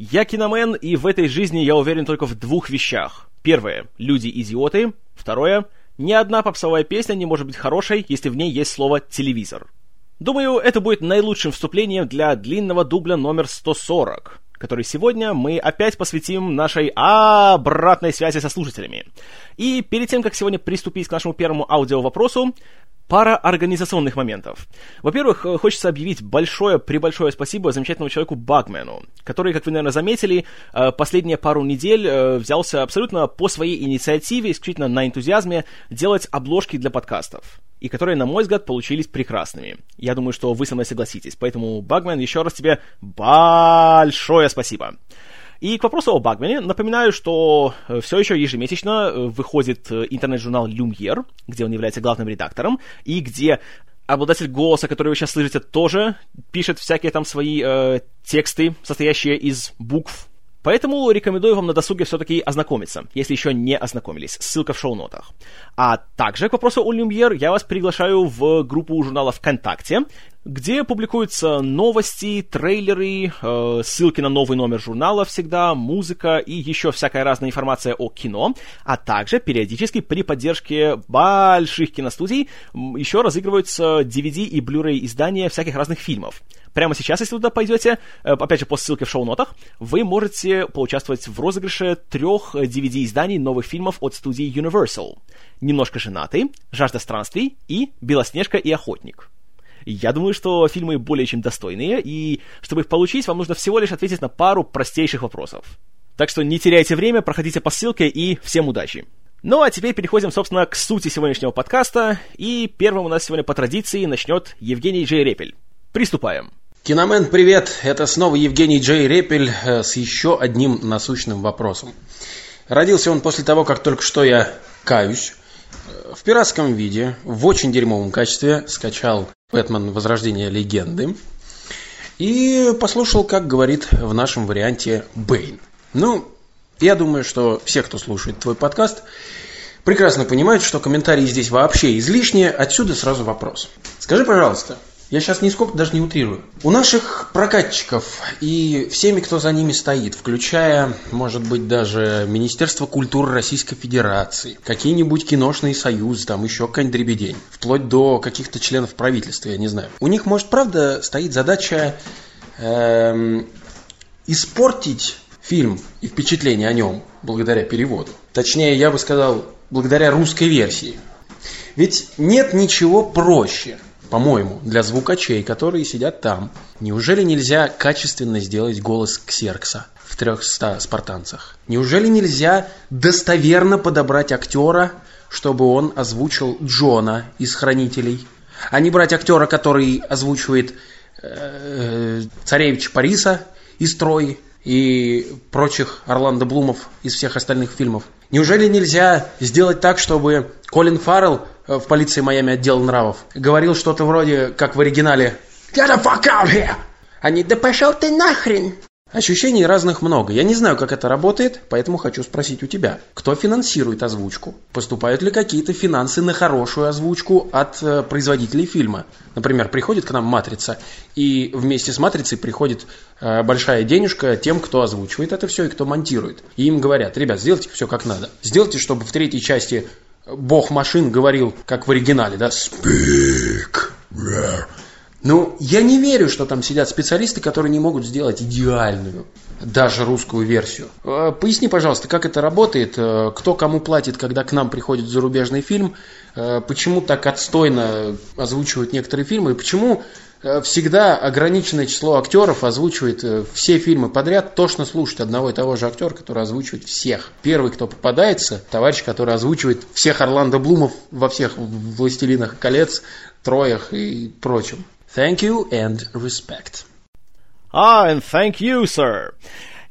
Я киномен, и в этой жизни я уверен только в двух вещах. Первое — люди идиоты. Второе — ни одна попсовая песня не может быть хорошей, если в ней есть слово «телевизор». Думаю, это будет наилучшим вступлением для длинного дубля номер 140, который сегодня мы опять посвятим нашей обратной связи со слушателями. И перед тем, как сегодня приступить к нашему первому аудиовопросу, пара организационных моментов. Во-первых, э, хочется объявить большое-пребольшое спасибо замечательному человеку Багмену, который, как вы, наверное, заметили, э, последние пару недель э, взялся абсолютно по своей инициативе, исключительно на энтузиазме, делать обложки для подкастов и которые, на мой взгляд, получились прекрасными. Я думаю, что вы со мной согласитесь. Поэтому, Багмен, еще раз тебе большое спасибо. И к вопросу о Багмане, напоминаю, что э, все еще ежемесячно э, выходит э, интернет-журнал Lumiere, где он является главным редактором, и где обладатель голоса, который вы сейчас слышите, тоже пишет всякие там свои э, тексты, состоящие из букв. Поэтому рекомендую вам на досуге все-таки ознакомиться, если еще не ознакомились. Ссылка в шоу-нотах. А также к вопросу о Люмьер я вас приглашаю в группу журнала ВКонтакте, где публикуются новости, трейлеры, э, ссылки на новый номер журнала всегда, музыка и еще всякая разная информация о кино, а также периодически при поддержке больших киностудий еще разыгрываются DVD и Blu-ray издания всяких разных фильмов. Прямо сейчас, если туда пойдете, э, опять же по ссылке в шоу-нотах, вы можете поучаствовать в розыгрыше трех DVD-изданий новых фильмов от студии Universal. «Немножко женатый», «Жажда странствий» и «Белоснежка и охотник». Я думаю, что фильмы более чем достойные, и чтобы их получить, вам нужно всего лишь ответить на пару простейших вопросов. Так что не теряйте время, проходите по ссылке и всем удачи. Ну а теперь переходим, собственно, к сути сегодняшнего подкаста, и первым у нас сегодня по традиции начнет Евгений Джей Репель. Приступаем. Киномен, привет! Это снова Евгений Джей Репель э, с еще одним насущным вопросом. Родился он после того, как только что я каюсь. Э, в пиратском виде, в очень дерьмовом качестве скачал Бэтмен Возрождение легенды. И послушал, как говорит в нашем варианте Бэйн. Ну, я думаю, что все, кто слушает твой подкаст, прекрасно понимают, что комментарии здесь вообще излишние. Отсюда сразу вопрос. Скажи, пожалуйста, я сейчас нисколько даже не утрирую. У наших прокатчиков и всеми, кто за ними стоит, включая, может быть, даже Министерство культуры Российской Федерации, какие-нибудь киношные союзы, там еще какая-нибудь дребедень, вплоть до каких-то членов правительства, я не знаю. У них, может, правда, стоит задача эм, испортить фильм и впечатление о нем благодаря переводу. Точнее, я бы сказал, благодаря русской версии. Ведь нет ничего проще – по-моему, для звукачей, которые сидят там. Неужели нельзя качественно сделать голос Ксеркса в 300 спартанцах? Неужели нельзя достоверно подобрать актера, чтобы он озвучил Джона из «Хранителей»? А не брать актера, который озвучивает э, царевича Париса из «Трои» и прочих Орландо Блумов из всех остальных фильмов. Неужели нельзя сделать так, чтобы Колин Фаррелл в полиции Майами отдел нравов. Говорил что-то вроде, как в оригинале «Get the fuck out here!» Не «Да пошел ты нахрен!» Ощущений разных много. Я не знаю, как это работает, поэтому хочу спросить у тебя. Кто финансирует озвучку? Поступают ли какие-то финансы на хорошую озвучку от э, производителей фильма? Например, приходит к нам «Матрица», и вместе с «Матрицей» приходит э, большая денежка тем, кто озвучивает это все и кто монтирует. И им говорят, ребят, сделайте все как надо. Сделайте, чтобы в третьей части бог машин говорил, как в оригинале, да, speak. Ну, я не верю, что там сидят специалисты, которые не могут сделать идеальную, даже русскую версию. Э, поясни, пожалуйста, как это работает, э, кто кому платит, когда к нам приходит зарубежный фильм, э, почему так отстойно озвучивают некоторые фильмы, и почему всегда ограниченное число актеров озвучивает э, все фильмы подряд, тошно слушать одного и того же актера, который озвучивает всех. Первый, кто попадается, товарищ, который озвучивает всех Орландо Блумов во всех «Властелинах колец», «Троях» и прочем. Thank you and respect. Ah, and thank you, sir.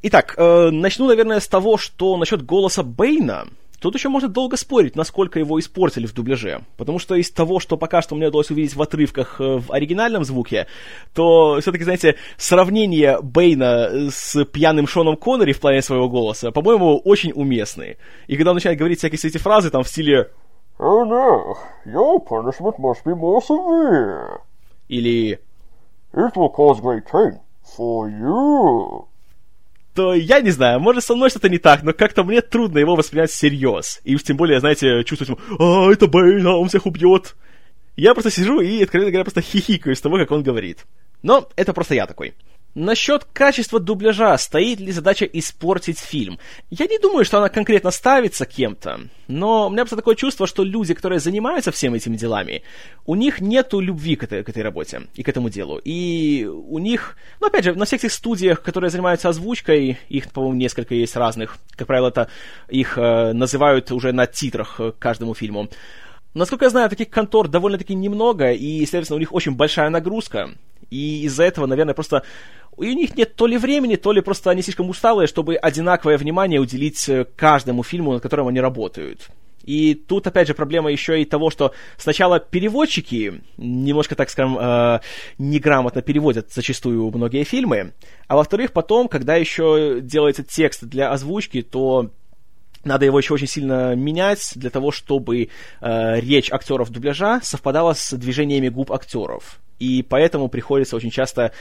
Итак, э, начну, наверное, с того, что насчет голоса Бэйна. Тут еще можно долго спорить, насколько его испортили в дубляже. Потому что из того, что пока что мне удалось увидеть в отрывках э, в оригинальном звуке, то все-таки, знаете, сравнение Бэйна с пьяным Шоном Коннери в плане своего голоса, по-моему, очень уместны. И когда он начинает говорить всякие эти фразы там в стиле Oh no, your punishment must be more severe. Или It will cause great pain for you. То я не знаю, может, со мной что-то не так, но как-то мне трудно его воспринять всерьез. И уж тем более, знаете, чувствовать, а, это Бэйн, а он всех убьет. Я просто сижу и, откровенно говоря, просто хихикаю с того, как он говорит. Но это просто я такой. Насчет качества дубляжа, стоит ли задача испортить фильм? Я не думаю, что она конкретно ставится кем-то, но у меня просто такое чувство, что люди, которые занимаются всеми этими делами, у них нету любви к этой, к этой работе и к этому делу. И у них, ну опять же, на всех этих студиях, которые занимаются озвучкой, их, по-моему, несколько есть разных, как правило, это их э, называют уже на титрах э, к каждому фильму. Насколько я знаю, таких контор довольно-таки немного, и, следовательно, у них очень большая нагрузка. И из-за этого, наверное, просто у них нет то ли времени, то ли просто они слишком усталые, чтобы одинаковое внимание уделить э, каждому фильму, над которым они работают. И тут, опять же, проблема еще и того, что сначала переводчики немножко, так скажем, э, неграмотно переводят зачастую многие фильмы, а во-вторых, потом, когда еще делается текст для озвучки, то надо его еще очень сильно менять для того, чтобы э, речь актеров дубляжа совпадала с движениями губ актеров. И поэтому приходится очень часто,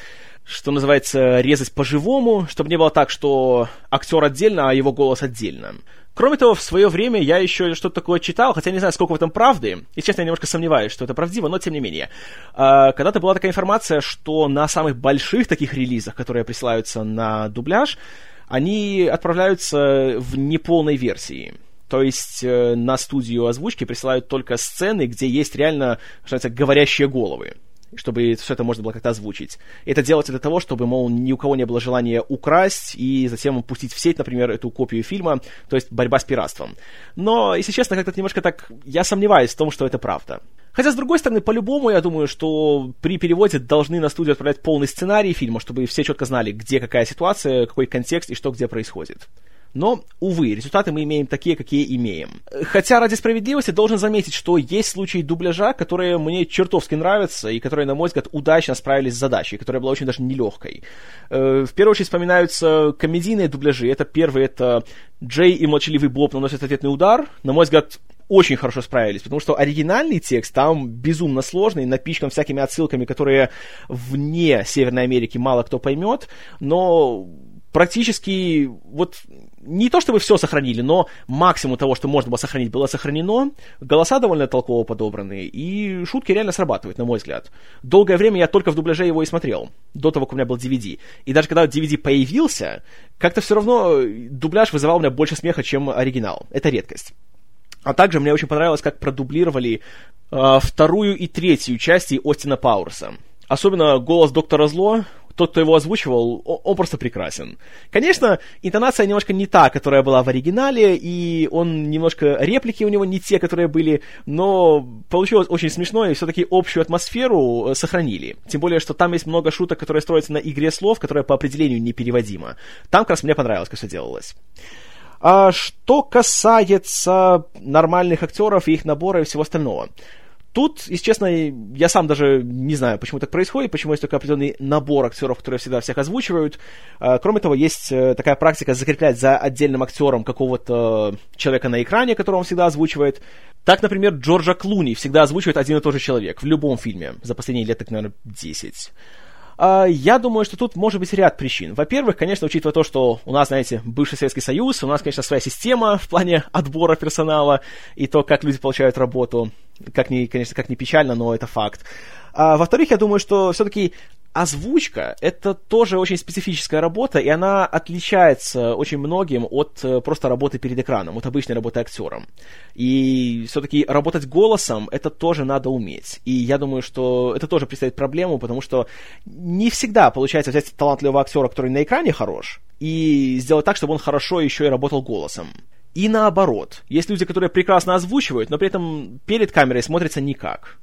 что называется, резать по-живому, чтобы не было так, что актер отдельно, а его голос отдельно. Кроме того, в свое время я еще что-то такое читал, хотя не знаю, сколько в этом правды. И, честно, я немножко сомневаюсь, что это правдиво, но тем не менее. А, когда-то была такая информация, что на самых больших таких релизах, которые присылаются на дубляж, они отправляются в неполной версии. То есть э, на студию озвучки присылают только сцены, где есть реально, что называется, говорящие головы чтобы все это можно было как-то озвучить. Это делается для того, чтобы, мол, ни у кого не было желания украсть и затем пустить в сеть, например, эту копию фильма, то есть борьба с пиратством. Но, если честно, как-то немножко так... Я сомневаюсь в том, что это правда. Хотя, с другой стороны, по-любому, я думаю, что при переводе должны на студию отправлять полный сценарий фильма, чтобы все четко знали, где какая ситуация, какой контекст и что где происходит. Но, увы, результаты мы имеем такие, какие имеем. Хотя ради справедливости должен заметить, что есть случаи дубляжа, которые мне чертовски нравятся, и которые, на мой взгляд, удачно справились с задачей, которая была очень даже нелегкой. Э, в первую очередь вспоминаются комедийные дубляжи. Это первый, это Джей и Молчаливый Боб наносят ответный удар. На мой взгляд, очень хорошо справились, потому что оригинальный текст там безумно сложный, напичкан всякими отсылками, которые вне Северной Америки мало кто поймет, но практически вот не то чтобы все сохранили, но максимум того, что можно было сохранить, было сохранено. Голоса довольно толково подобраны, и шутки реально срабатывают, на мой взгляд. Долгое время я только в дубляже его и смотрел, до того, как у меня был DVD. И даже когда DVD появился, как-то все равно дубляж вызывал у меня больше смеха, чем оригинал. Это редкость. А также мне очень понравилось, как продублировали э, вторую и третью части Остина Пауэрса. Особенно голос доктора Зло, тот, кто его озвучивал, он, он просто прекрасен. Конечно, интонация немножко не та, которая была в оригинале, и он немножко реплики у него не те, которые были, но получилось очень смешно, и все-таки общую атмосферу э, сохранили. Тем более, что там есть много шуток, которые строятся на игре слов, которая по определению непереводима. Там как раз мне понравилось, как все делалось. А что касается нормальных актеров и их набора и всего остального. Тут, если честно, я сам даже не знаю, почему так происходит, почему есть только определенный набор актеров, которые всегда всех озвучивают. А, кроме того, есть э, такая практика закреплять за отдельным актером какого-то человека на экране, которого он всегда озвучивает. Так, например, Джорджа Клуни всегда озвучивает один и тот же человек в любом фильме за последние лет, так, наверное, 10. А, я думаю, что тут может быть ряд причин. Во-первых, конечно, учитывая то, что у нас, знаете, бывший Советский Союз, у нас, конечно, своя система в плане отбора персонала и то, как люди получают работу. Как ни, конечно, как ни печально, но это факт. А, во-вторых, я думаю, что все-таки озвучка — это тоже очень специфическая работа, и она отличается очень многим от э, просто работы перед экраном, от обычной работы актером. И все-таки работать голосом — это тоже надо уметь. И я думаю, что это тоже представляет проблему, потому что не всегда получается взять талантливого актера, который на экране хорош, и сделать так, чтобы он хорошо еще и работал голосом. И наоборот. Есть люди, которые прекрасно озвучивают, но при этом перед камерой смотрятся никак.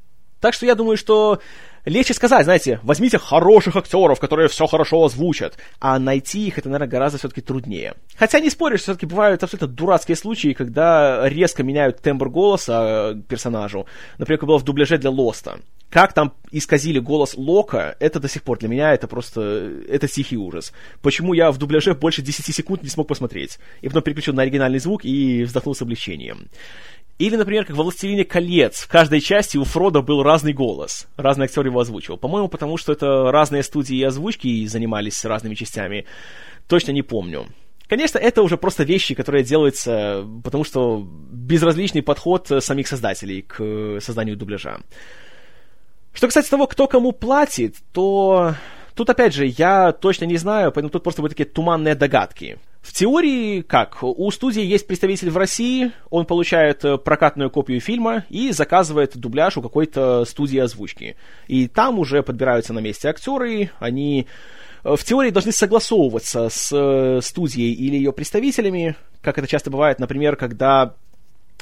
Так что я думаю, что легче сказать, знаете, возьмите хороших актеров, которые все хорошо озвучат, а найти их это, наверное, гораздо все-таки труднее. Хотя не споришь, все-таки бывают абсолютно дурацкие случаи, когда резко меняют тембр голоса персонажу. Например, как было в дубляже для Лоста. Как там исказили голос Лока, это до сих пор для меня это просто, это тихий ужас. Почему я в дубляже больше 10 секунд не смог посмотреть? И потом переключил на оригинальный звук и вздохнул с облегчением. Или, например, как во «Властелине колец», в каждой части у Фрода был разный голос, разный актер его озвучивал. По-моему, потому что это разные студии и озвучки занимались разными частями. Точно не помню. Конечно, это уже просто вещи, которые делаются, потому что безразличный подход самих создателей к созданию дубляжа. Что касается того, кто кому платит, то тут, опять же, я точно не знаю, поэтому тут просто будут такие туманные догадки. В теории, как? У студии есть представитель в России, он получает э, прокатную копию фильма и заказывает дубляж у какой-то студии озвучки. И там уже подбираются на месте актеры, они э, в теории должны согласовываться с э, студией или ее представителями, как это часто бывает, например, когда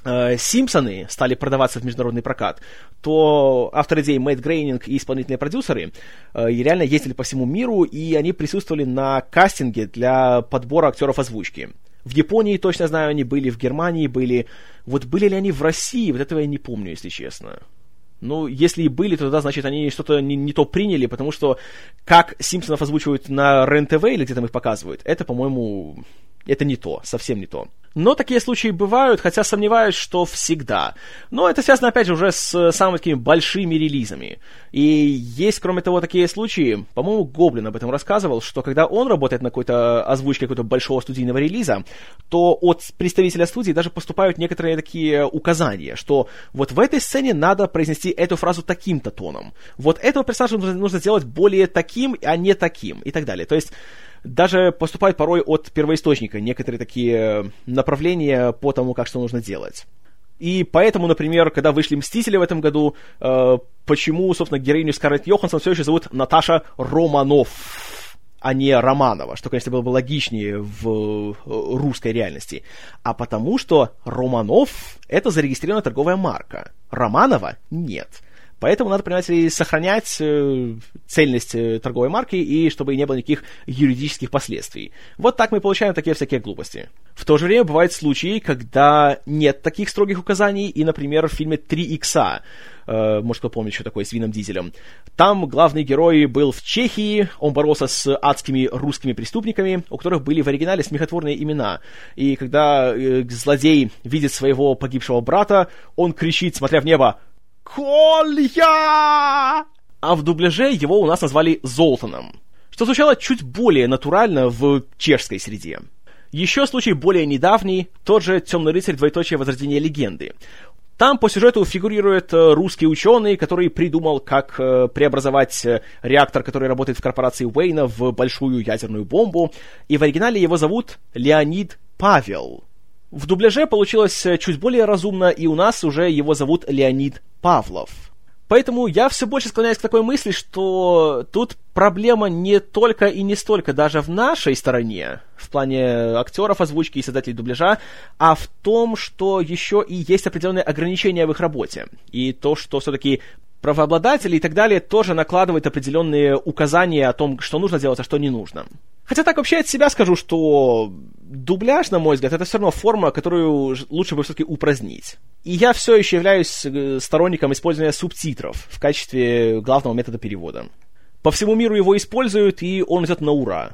Симпсоны стали продаваться в международный прокат, то автор идей Мэтт Грейнинг и исполнительные продюсеры э, реально ездили по всему миру, и они присутствовали на кастинге для подбора актеров озвучки. В Японии, точно знаю, они были, в Германии были. Вот были ли они в России, вот этого я не помню, если честно. Ну, если и были, то тогда, значит, они что-то не, не то приняли, потому что как Симпсонов озвучивают на РЕН-ТВ или где там их показывают, это, по-моему, это не то, совсем не то. Но такие случаи бывают, хотя сомневаюсь, что всегда. Но это связано, опять же, уже с самыми такими большими релизами. И есть, кроме того, такие случаи, по-моему, Гоблин об этом рассказывал, что когда он работает на какой-то озвучке какого-то большого студийного релиза, то от представителя студии даже поступают некоторые такие указания, что вот в этой сцене надо произнести эту фразу таким-то тоном. Вот этого персонажа нужно, нужно сделать более таким, а не таким, и так далее. То есть даже поступают порой от первоисточника некоторые такие направления по тому, как что нужно делать. И поэтому, например, когда вышли «Мстители» в этом году, э, почему, собственно, героиню Скарлетт Йоханссон все еще зовут Наташа Романов, а не Романова, что, конечно, было бы логичнее в э, русской реальности. А потому что Романов — это зарегистрированная торговая марка, Романова — нет. Поэтому надо, понимаете, сохранять э, цельность э, торговой марки и чтобы не было никаких юридических последствий. Вот так мы получаем такие всякие глупости. В то же время бывают случаи, когда нет таких строгих указаний, и, например, в фильме «Три икса», э, может, кто помнит, что такое с Вином Дизелем. Там главный герой был в Чехии, он боролся с адскими русскими преступниками, у которых были в оригинале смехотворные имена. И когда злодей видит своего погибшего брата, он кричит, смотря в небо, Колья! А в дубляже его у нас назвали Золтаном, что звучало чуть более натурально в чешской среде. Еще случай более недавний, тот же «Темный рыцарь. Двоеточие. Возрождение легенды». Там по сюжету фигурирует э, русский ученый, который придумал, как э, преобразовать э, реактор, который работает в корпорации Уэйна, в большую ядерную бомбу. И в оригинале его зовут Леонид Павел. В дубляже получилось чуть более разумно, и у нас уже его зовут Леонид Павлов. Поэтому я все больше склоняюсь к такой мысли, что тут проблема не только и не столько даже в нашей стороне, в плане актеров озвучки и создателей дубляжа, а в том, что еще и есть определенные ограничения в их работе. И то, что все-таки правообладатели и так далее тоже накладывают определенные указания о том, что нужно делать, а что не нужно. Хотя так вообще от себя скажу, что дубляж, на мой взгляд, это все равно форма, которую лучше бы все-таки упразднить. И я все еще являюсь э, сторонником использования субтитров в качестве главного метода перевода. По всему миру его используют, и он идет на ура.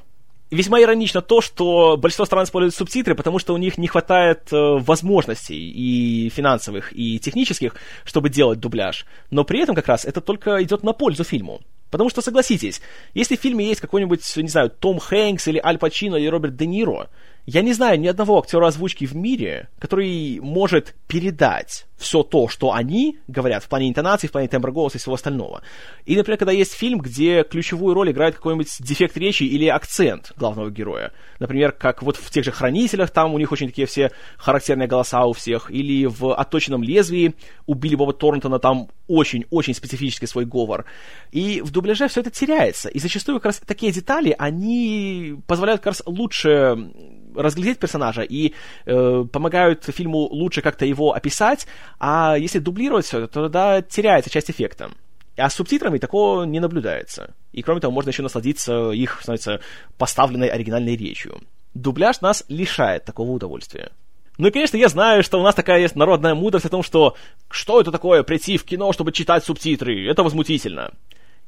Весьма иронично то, что большинство стран используют субтитры, потому что у них не хватает э, возможностей и финансовых, и технических, чтобы делать дубляж. Но при этом как раз это только идет на пользу фильму. Потому что, согласитесь, если в фильме есть какой-нибудь, не знаю, Том Хэнкс или Аль Пачино или Роберт Де Ниро, я не знаю ни одного актера озвучки в мире, который может передать все то, что они говорят в плане интонации, в плане тембра голоса и всего остального. И, например, когда есть фильм, где ключевую роль играет какой-нибудь дефект речи или акцент главного героя. Например, как вот в тех же «Хранителях», там у них очень такие все характерные голоса у всех. Или в «Отточенном лезвии» у Билли Боба Торнтона там очень-очень специфический свой говор. И в дубляже все это теряется. И зачастую как раз такие детали, они позволяют как раз лучше разглядеть персонажа и э, помогают фильму лучше как-то его описать, а если дублировать все это, то тогда теряется часть эффекта. А с субтитрами такого не наблюдается. И кроме того, можно еще насладиться их, становится, поставленной оригинальной речью. Дубляж нас лишает такого удовольствия. Ну и, конечно, я знаю, что у нас такая есть народная мудрость о том, что что это такое прийти в кино, чтобы читать субтитры? Это возмутительно.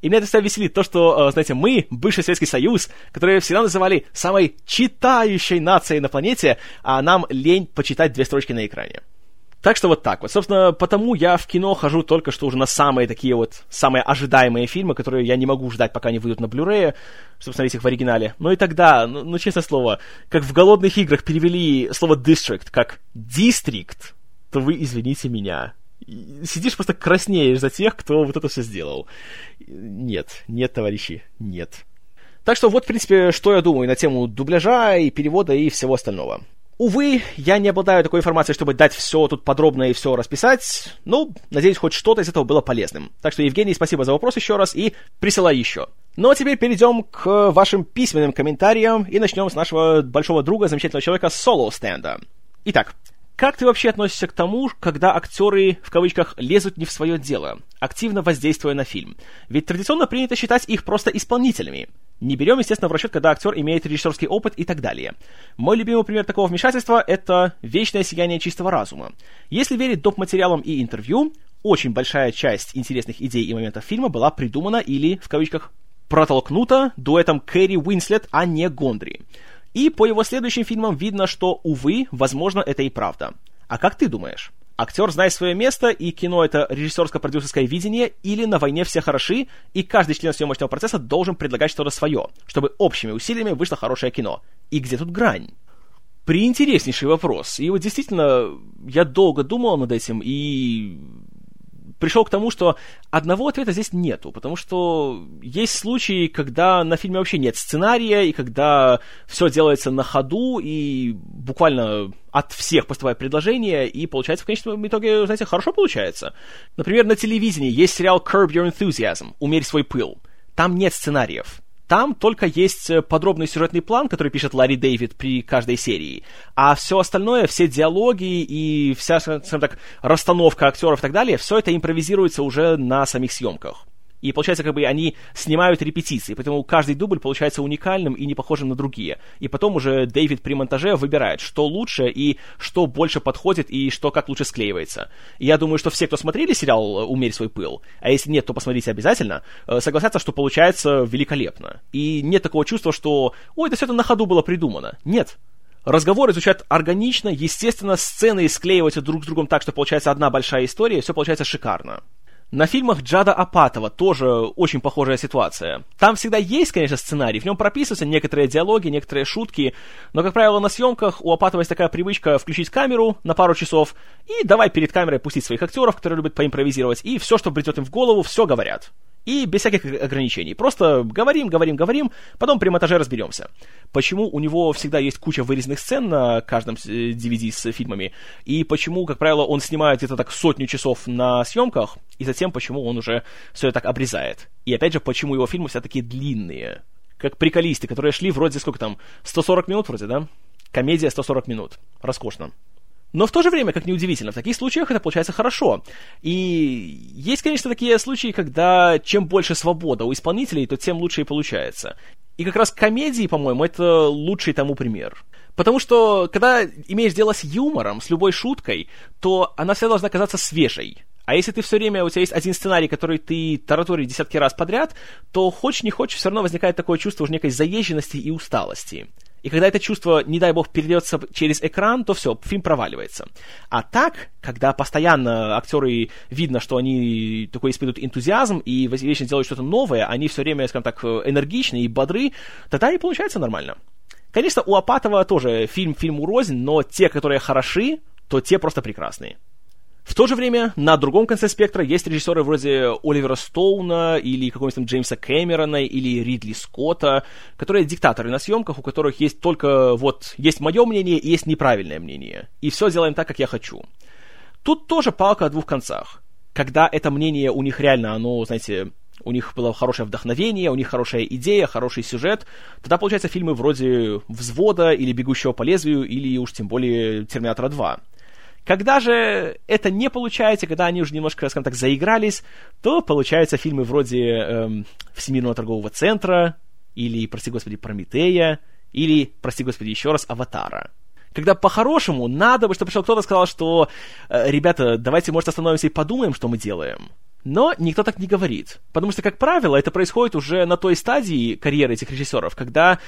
И меня это всегда веселит то, что, э, знаете, мы, бывший Советский Союз, который всегда называли самой читающей нацией на планете, а нам лень почитать две строчки на экране. Так что вот так вот. Собственно, потому я в кино хожу только что уже на самые такие вот, самые ожидаемые фильмы, которые я не могу ждать, пока они выйдут на Blu-ray, чтобы смотреть их в оригинале. Ну и тогда, ну, ну честное слово, как в «Голодных играх» перевели слово «district» как «district», то вы извините меня. Сидишь просто краснеешь за тех, кто вот это все сделал. Нет, нет, товарищи, нет. Так что вот, в принципе, что я думаю на тему дубляжа и перевода и всего остального. Увы, я не обладаю такой информацией, чтобы дать все тут подробно и все расписать. Ну, надеюсь, хоть что-то из этого было полезным. Так что, Евгений, спасибо за вопрос еще раз и присылай еще. Ну а теперь перейдем к вашим письменным комментариям и начнем с нашего большого друга, замечательного человека Соло Стенда. Итак, как ты вообще относишься к тому, когда актеры, в кавычках, лезут не в свое дело, активно воздействуя на фильм? Ведь традиционно принято считать их просто исполнителями. Не берем, естественно, в расчет, когда актер имеет режиссерский опыт и так далее. Мой любимый пример такого вмешательства – это «Вечное сияние чистого разума». Если верить доп. материалам и интервью, очень большая часть интересных идей и моментов фильма была придумана или, в кавычках, протолкнута дуэтом Кэрри Уинслет, а не Гондри. И по его следующим фильмам видно, что, увы, возможно, это и правда. А как ты думаешь? Актер знает свое место, и кино это режиссерско-продюсерское видение, или на войне все хороши, и каждый член съемочного процесса должен предлагать что-то свое, чтобы общими усилиями вышло хорошее кино. И где тут грань? Приинтереснейший вопрос. И вот действительно, я долго думал над этим, и пришел к тому, что одного ответа здесь нету, потому что есть случаи, когда на фильме вообще нет сценария, и когда все делается на ходу, и буквально от всех поступает предложение, и получается в конечном итоге, знаете, хорошо получается. Например, на телевидении есть сериал Curb Your Enthusiasm, «Умерь свой пыл». Там нет сценариев. Там только есть э, подробный сюжетный план, который пишет Ларри Дэвид при каждой серии. А все остальное, все диалоги и вся, скажем так, расстановка актеров и так далее, все это импровизируется уже на самих съемках. И получается, как бы они снимают репетиции, поэтому каждый дубль получается уникальным и не похожим на другие. И потом уже Дэвид при монтаже выбирает, что лучше и что больше подходит и что как лучше склеивается. И я думаю, что все, кто смотрели сериал «Умерь свой пыл», а если нет, то посмотрите обязательно, э, согласятся, что получается великолепно. И нет такого чувства, что «Ой, да все это на ходу было придумано». Нет, Разговоры звучат органично, естественно, сцены склеиваются друг с другом так, что получается одна большая история, и все получается шикарно. На фильмах Джада Апатова тоже очень похожая ситуация. Там всегда есть, конечно, сценарий, в нем прописываются некоторые диалоги, некоторые шутки, но, как правило, на съемках у Апатова есть такая привычка включить камеру на пару часов и давай перед камерой пустить своих актеров, которые любят поимпровизировать, и все, что придет им в голову, все говорят. И без всяких ограничений. Просто говорим, говорим, говорим, потом при монтаже разберемся. Почему у него всегда есть куча вырезанных сцен на каждом DVD э, с фильмами, и почему, как правило, он снимает где-то так сотню часов на съемках, и затем почему он уже все это так обрезает. И опять же, почему его фильмы все такие длинные. Как приколисты, которые шли вроде сколько там, 140 минут вроде, да? Комедия 140 минут. Роскошно. Но в то же время, как ни удивительно, в таких случаях это получается хорошо. И есть, конечно, такие случаи, когда чем больше свобода у исполнителей, то тем лучше и получается. И как раз комедии, по-моему, это лучший тому пример. Потому что, когда имеешь дело с юмором, с любой шуткой, то она всегда должна казаться свежей. А если ты все время, у тебя есть один сценарий, который ты тараторишь десятки раз подряд, то хочешь не хочешь, все равно возникает такое чувство уже некой заезженности и усталости. И когда это чувство, не дай бог, передается через экран, то все, фильм проваливается. А так, когда постоянно актеры видно, что они такой испытывают энтузиазм и вечно делают что-то новое, они все время, скажем так, энергичны и бодры, тогда и получается нормально. Конечно, у Апатова тоже фильм фильм урознь, но те, которые хороши, то те просто прекрасные. В то же время на другом конце спектра есть режиссеры вроде Оливера Стоуна или какого-нибудь там Джеймса Кэмерона или Ридли Скотта, которые диктаторы на съемках, у которых есть только вот есть мое мнение и есть неправильное мнение. И все делаем так, как я хочу. Тут тоже палка о двух концах. Когда это мнение у них реально, оно, знаете, у них было хорошее вдохновение, у них хорошая идея, хороший сюжет, тогда получаются фильмы вроде «Взвода» или «Бегущего по лезвию» или уж тем более «Терминатора 2». Когда же это не получается, когда они уже немножко, скажем так, заигрались, то получаются фильмы вроде эм, Всемирного торгового центра, или, прости господи, Прометея, или, прости господи, еще раз, Аватара. Когда по-хорошему надо бы, чтобы пришел кто-то сказал, что э, ребята, давайте, может, остановимся и подумаем, что мы делаем. Но никто так не говорит. Потому что, как правило, это происходит уже на той стадии карьеры этих режиссеров, когда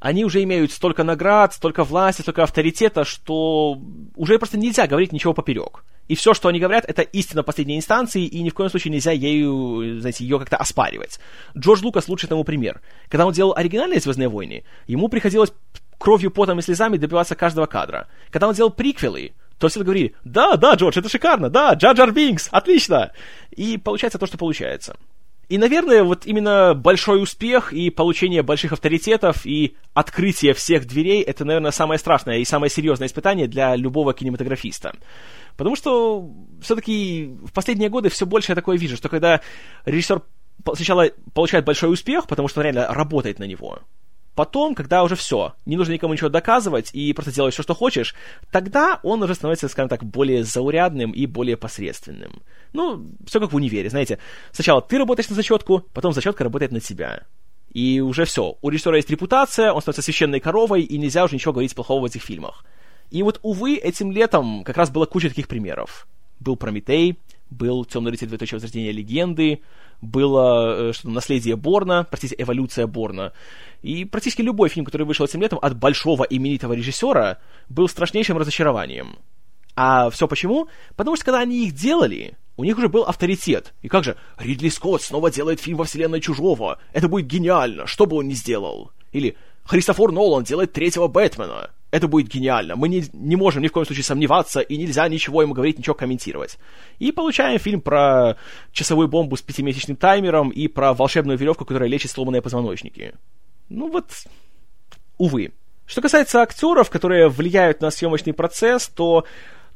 они уже имеют столько наград, столько власти, столько авторитета, что уже просто нельзя говорить ничего поперек. И все, что они говорят, это истина последней инстанции, и ни в коем случае нельзя ею, знаете, ее как-то оспаривать. Джордж Лукас лучший тому пример. Когда он делал оригинальные «Звездные войны», ему приходилось кровью, потом и слезами добиваться каждого кадра. Когда он делал приквелы, то все говорили, да, да, Джордж, это шикарно, да, Джаджар Бинкс, отлично. И получается то, что получается. И, наверное, вот именно большой успех и получение больших авторитетов и открытие всех дверей — это, наверное, самое страшное и самое серьезное испытание для любого кинематографиста. Потому что все-таки в последние годы все больше я такое вижу, что когда режиссер сначала получает большой успех, потому что он реально работает на него, Потом, когда уже все, не нужно никому ничего доказывать и просто делать все, что хочешь, тогда он уже становится, скажем так, более заурядным и более посредственным. Ну, все как в универе, знаете. Сначала ты работаешь на зачетку, потом зачетка работает на тебя. И уже все. У режиссера есть репутация, он становится священной коровой, и нельзя уже ничего говорить плохого в этих фильмах. И вот, увы, этим летом как раз было куча таких примеров. Был Прометей, был Темный рыцарь двоеточие возрождения легенды, было э, что наследие Борна, простите, эволюция Борна. И практически любой фильм, который вышел этим летом от большого именитого режиссера, был страшнейшим разочарованием. А все почему? Потому что когда они их делали, у них уже был авторитет. И как же, Ридли Скотт снова делает фильм во вселенной Чужого. Это будет гениально, что бы он ни сделал. Или Христофор Нолан делает третьего Бэтмена. Это будет гениально. Мы не, не можем ни в коем случае сомневаться, и нельзя ничего ему говорить, ничего комментировать. И получаем фильм про часовую бомбу с пятимесячным таймером и про волшебную веревку, которая лечит сломанные позвоночники. Ну вот, увы. Что касается актеров, которые влияют на съемочный процесс, то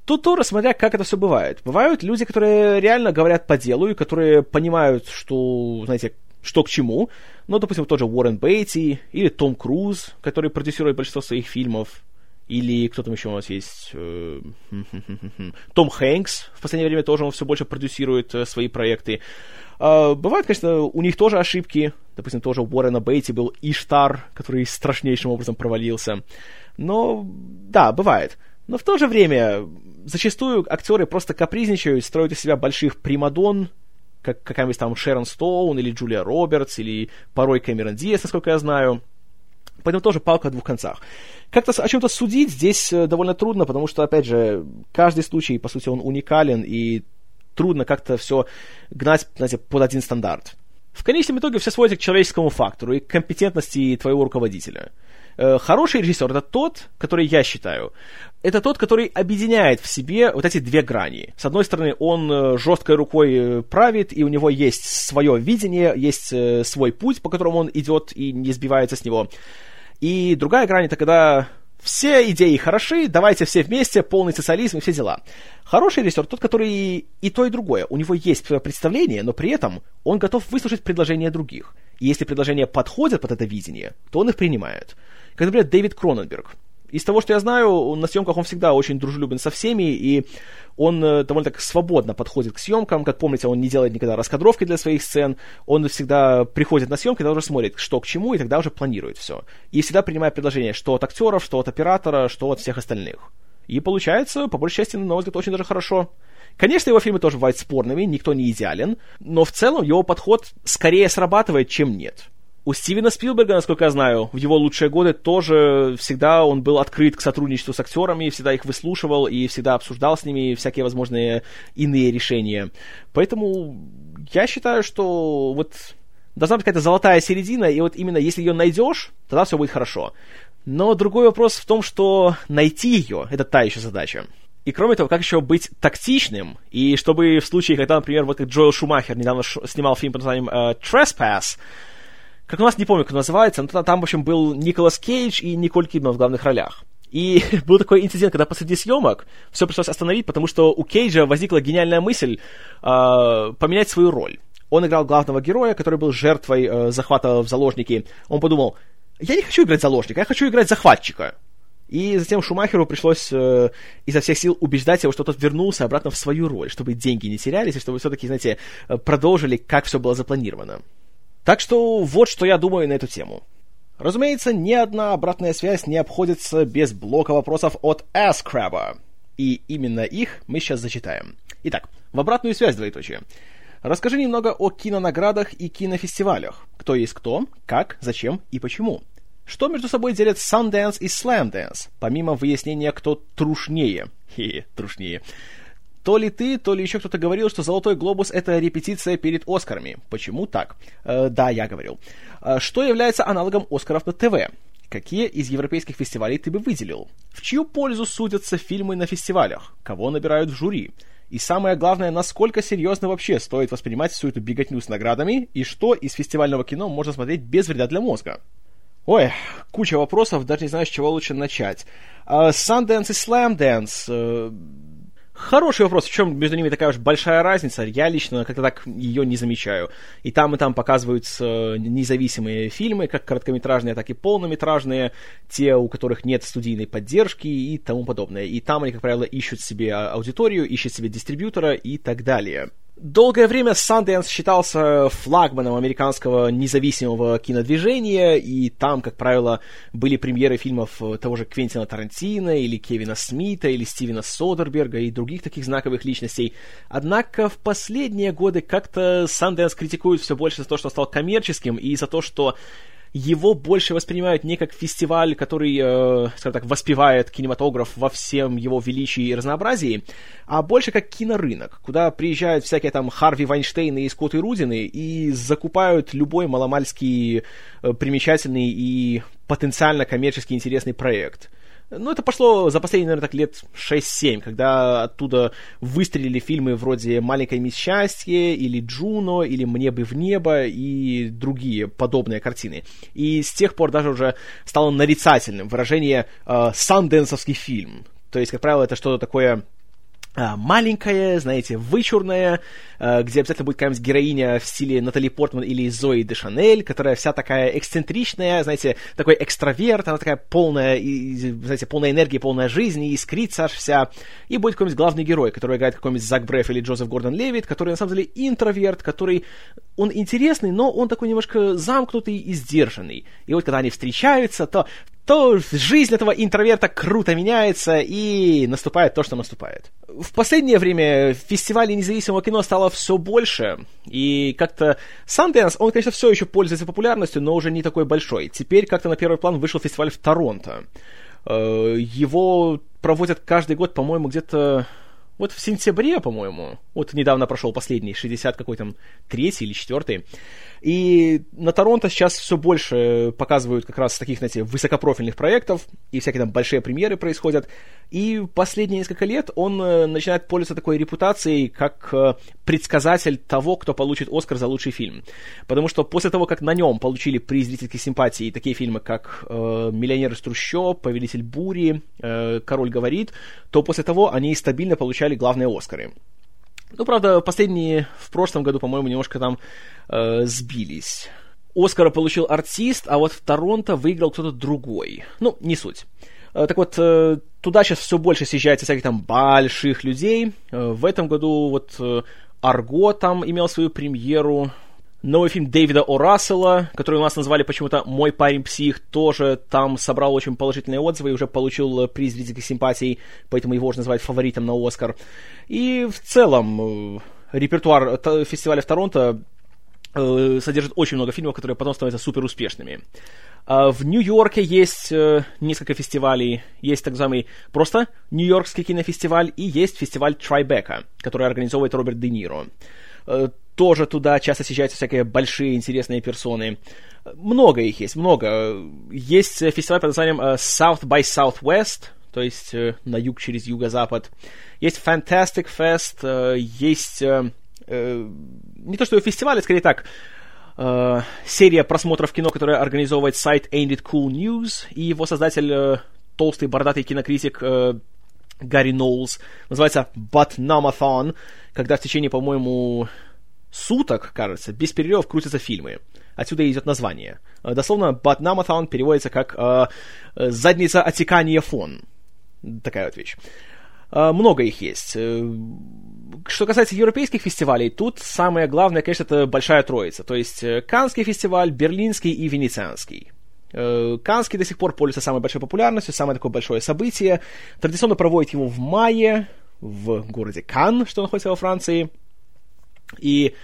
Тут тоже, смотря как это все бывает. Бывают люди, которые реально говорят по делу и которые понимают, что, знаете, что к чему. Ну, допустим, тот же Уоррен Бейти или Том Круз, который продюсирует большинство своих фильмов. Или кто там еще у нас есть? Э, Том Хэнкс. В последнее время тоже он все больше продюсирует э, свои проекты. А, бывают, конечно, у них тоже ошибки. Допустим, тоже у Уоррена Бейти был Иштар, который страшнейшим образом провалился. Но, да, бывает. Но в то же время зачастую актеры просто капризничают, строят из себя больших примадон, как какая-нибудь там Шерон Стоун или Джулия Робертс или порой Кэмерон Диас, насколько я знаю. Поэтому тоже палка о двух концах. Как-то о чем-то судить здесь э, довольно трудно, потому что, опять же, каждый случай, по сути, он уникален, и трудно как-то все гнать, знаете, под один стандарт. В конечном итоге все сводится к человеческому фактору и к компетентности твоего руководителя. Э, хороший режиссер это тот, который я считаю, это тот, который объединяет в себе вот эти две грани. С одной стороны, он э, жесткой рукой э, правит, и у него есть свое видение, есть свой путь, по которому он идет и не сбивается с него. И другая грань это когда все идеи хороши, давайте все вместе, полный социализм и все дела. Хороший режиссер тот, который и то, и другое. У него есть представление, но при этом он готов выслушать предложения других. И если предложения подходят под это видение, то он их принимает. Как, например, Дэвид Кроненберг. Из того, что я знаю, на съемках он всегда очень дружелюбен со всеми, и он э, довольно так свободно подходит к съемкам. Как помните, он не делает никогда раскадровки для своих сцен. Он всегда приходит на съемки, тогда уже смотрит, что к чему, и тогда уже планирует все. И всегда принимает предложения, что от актеров, что от оператора, что от всех остальных. И получается, по большей части, на мой взгляд, очень даже хорошо. Конечно, его фильмы тоже бывают спорными, никто не идеален, но в целом его подход скорее срабатывает, чем нет. У Стивена Спилберга, насколько я знаю, в его лучшие годы тоже всегда он был открыт к сотрудничеству с актерами, всегда их выслушивал и всегда обсуждал с ними всякие возможные иные решения. Поэтому я считаю, что вот должна быть какая-то золотая середина, и вот именно если ее найдешь, тогда все будет хорошо. Но другой вопрос в том, что найти ее — это та еще задача. И кроме того, как еще быть тактичным, и чтобы в случае, когда, например, вот как Джоэл Шумахер недавно снимал фильм под названием uh, Trespass, как у нас, не помню, как называется, но там, в общем, был Николас Кейдж и Николь Кидман в главных ролях. И был такой инцидент, когда посреди съемок все пришлось остановить, потому что у Кейджа возникла гениальная мысль э, поменять свою роль. Он играл главного героя, который был жертвой э, захвата в заложники. Он подумал, я не хочу играть заложника, я хочу играть захватчика. И затем Шумахеру пришлось э, изо всех сил убеждать его, что тот вернулся обратно в свою роль, чтобы деньги не терялись, и чтобы все-таки, знаете, э, продолжили, как все было запланировано. Так что вот что я думаю на эту тему. Разумеется, ни одна обратная связь не обходится без блока вопросов от AskCrabber. И именно их мы сейчас зачитаем. Итак, в обратную связь двоеточие. Расскажи немного о кинонаградах и кинофестивалях. Кто есть кто, как, зачем и почему. Что между собой делят Sundance и Slamdance, помимо выяснения, кто трушнее. Хе, трушнее. То ли ты, то ли еще кто-то говорил, что «Золотой глобус» — это репетиция перед Оскарами. Почему так? Э, да, я говорил. Э, что является аналогом Оскаров на ТВ? Какие из европейских фестивалей ты бы выделил? В чью пользу судятся фильмы на фестивалях? Кого набирают в жюри? И самое главное, насколько серьезно вообще стоит воспринимать всю эту беготню с наградами, и что из фестивального кино можно смотреть без вреда для мозга? Ой, куча вопросов, даже не знаю, с чего лучше начать. Uh, Sundance и Slam Dance. Uh, Хороший вопрос, в чем между ними такая уж большая разница? Я лично как-то так ее не замечаю. И там, и там показываются независимые фильмы, как короткометражные, так и полнометражные, те, у которых нет студийной поддержки и тому подобное. И там они, как правило, ищут себе аудиторию, ищут себе дистрибьютора и так далее. Долгое время Sundance считался флагманом американского независимого кинодвижения, и там, как правило, были премьеры фильмов того же Квентина Тарантино, или Кевина Смита, или Стивена Содерберга, и других таких знаковых личностей. Однако в последние годы как-то Sundance критикует все больше за то, что стал коммерческим, и за то, что его больше воспринимают не как фестиваль, который, э, скажем так, воспевает кинематограф во всем его величии и разнообразии, а больше как кинорынок, куда приезжают всякие там Харви Вайнштейны и Скотты Рудины и закупают любой маломальский э, примечательный и потенциально коммерчески интересный проект – ну, это пошло за последние, наверное, так лет 6-7, когда оттуда выстрелили фильмы вроде «Маленькое мисс счастье» или «Джуно», или «Мне бы в небо» и другие подобные картины. И с тех пор даже уже стало нарицательным выражение э, «санденсовский фильм». То есть, как правило, это что-то такое маленькая, знаете, вычурная, а, где обязательно будет какая-нибудь героиня в стиле Натали Портман или Зои де Шанель, которая вся такая эксцентричная, знаете, такой экстраверт, она такая полная, знаете, полная энергии, полная жизни, искрится аж вся. И будет какой-нибудь главный герой, который играет какой-нибудь Зак Бреф или Джозеф Гордон Левит, который на самом деле интроверт, который, он интересный, но он такой немножко замкнутый и сдержанный. И вот когда они встречаются, то то жизнь этого интроверта круто меняется, и наступает то, что наступает. В последнее время фестивалей независимого кино стало все больше, и как-то Sundance, он, конечно, все еще пользуется популярностью, но уже не такой большой. Теперь как-то на первый план вышел фестиваль в Торонто. Э, его проводят каждый год, по-моему, где-то вот в сентябре, по-моему, вот недавно прошел последний, 60 какой там, третий или четвертый, и на Торонто сейчас все больше показывают как раз таких, знаете, высокопрофильных проектов, и всякие там большие премьеры происходят. И последние несколько лет он э, начинает пользоваться такой репутацией, как э, предсказатель того, кто получит Оскар за лучший фильм. Потому что после того, как на нем получили приз зрительской симпатии такие фильмы, как э, «Миллионер из трущоб», «Повелитель бури», «Король говорит», то после того они стабильно получали главные Оскары. Ну, правда, последние в прошлом году, по-моему, немножко там э, сбились. Оскара получил артист, а вот в Торонто выиграл кто-то другой. Ну, не суть. Э, так вот, э, туда сейчас все больше съезжается всяких там больших людей. Э, в этом году вот Арго там имел свою премьеру. Новый фильм Дэвида О. Рассела, который у нас назвали почему-то «Мой парень-псих», тоже там собрал очень положительные отзывы и уже получил э, приз зрительских симпатий, поэтому его уже называют фаворитом на Оскар. И в целом э, репертуар фестиваля в Торонто э, содержит очень много фильмов, которые потом становятся супер успешными. А в Нью-Йорке есть несколько фестивалей. Есть так называемый просто Нью-Йоркский кинофестиваль и есть фестиваль Трайбека, который организовывает Роберт Де Ниро тоже туда часто съезжаются всякие большие интересные персоны. Много их есть, много. Есть фестиваль под названием э, South by Southwest, то есть э, на юг через юго-запад. Есть Fantastic Fest, э, есть не то что фестиваль, а скорее так, серия просмотров кино, которая организовывает сайт Ain't It Cool News, и его создатель, толстый бородатый кинокритик Гарри Ноулс, называется Batnamathon, когда в течение, по-моему, суток, кажется, без перерывов крутятся фильмы. Отсюда идет название. Э, дословно, Batnamathon переводится как э, э, «задница отекания фон». Такая вот вещь. Э, много их есть. Что касается европейских фестивалей, тут самое главное, конечно, это большая троица. То есть Канский фестиваль, Берлинский и Венецианский. Канский до сих пор пользуется самой большой популярностью, самое такое большое событие. Традиционно проводит его в мае в городе Кан, что находится во Франции – и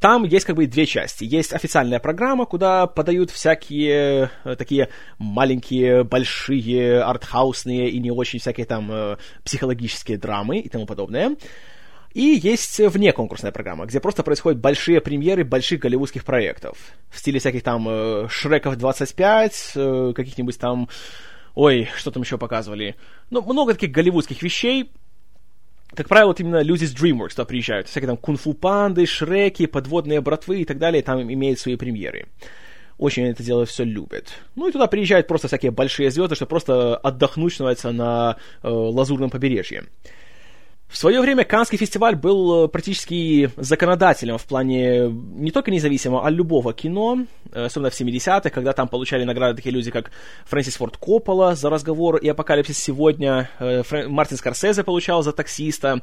там есть как бы две части. Есть официальная программа, куда подают всякие э, такие маленькие, большие, артхаусные и не очень всякие там э, психологические драмы и тому подобное. И есть внеконкурсная программа, где просто происходят большие премьеры больших голливудских проектов. В стиле всяких там э, Шреков 25, э, каких-нибудь там... Ой, что там еще показывали? Ну, много таких голливудских вещей, как правило, вот именно люди с DreamWorks туда приезжают. Всякие там кунг-фу панды, шреки, подводные братвы и так далее, там имеют свои премьеры. Очень это дело все любят. Ну и туда приезжают просто всякие большие звезды, чтобы просто отдохнуть, становится на э, лазурном побережье. В свое время Канский фестиваль был э, практически законодателем в плане не только независимого, а любого кино, э, особенно в 70-х, когда там получали награды такие люди, как Фрэнсис Форд Коппола за «Разговор» и «Апокалипсис сегодня», э, Мартин Скорсезе получал за «Таксиста»,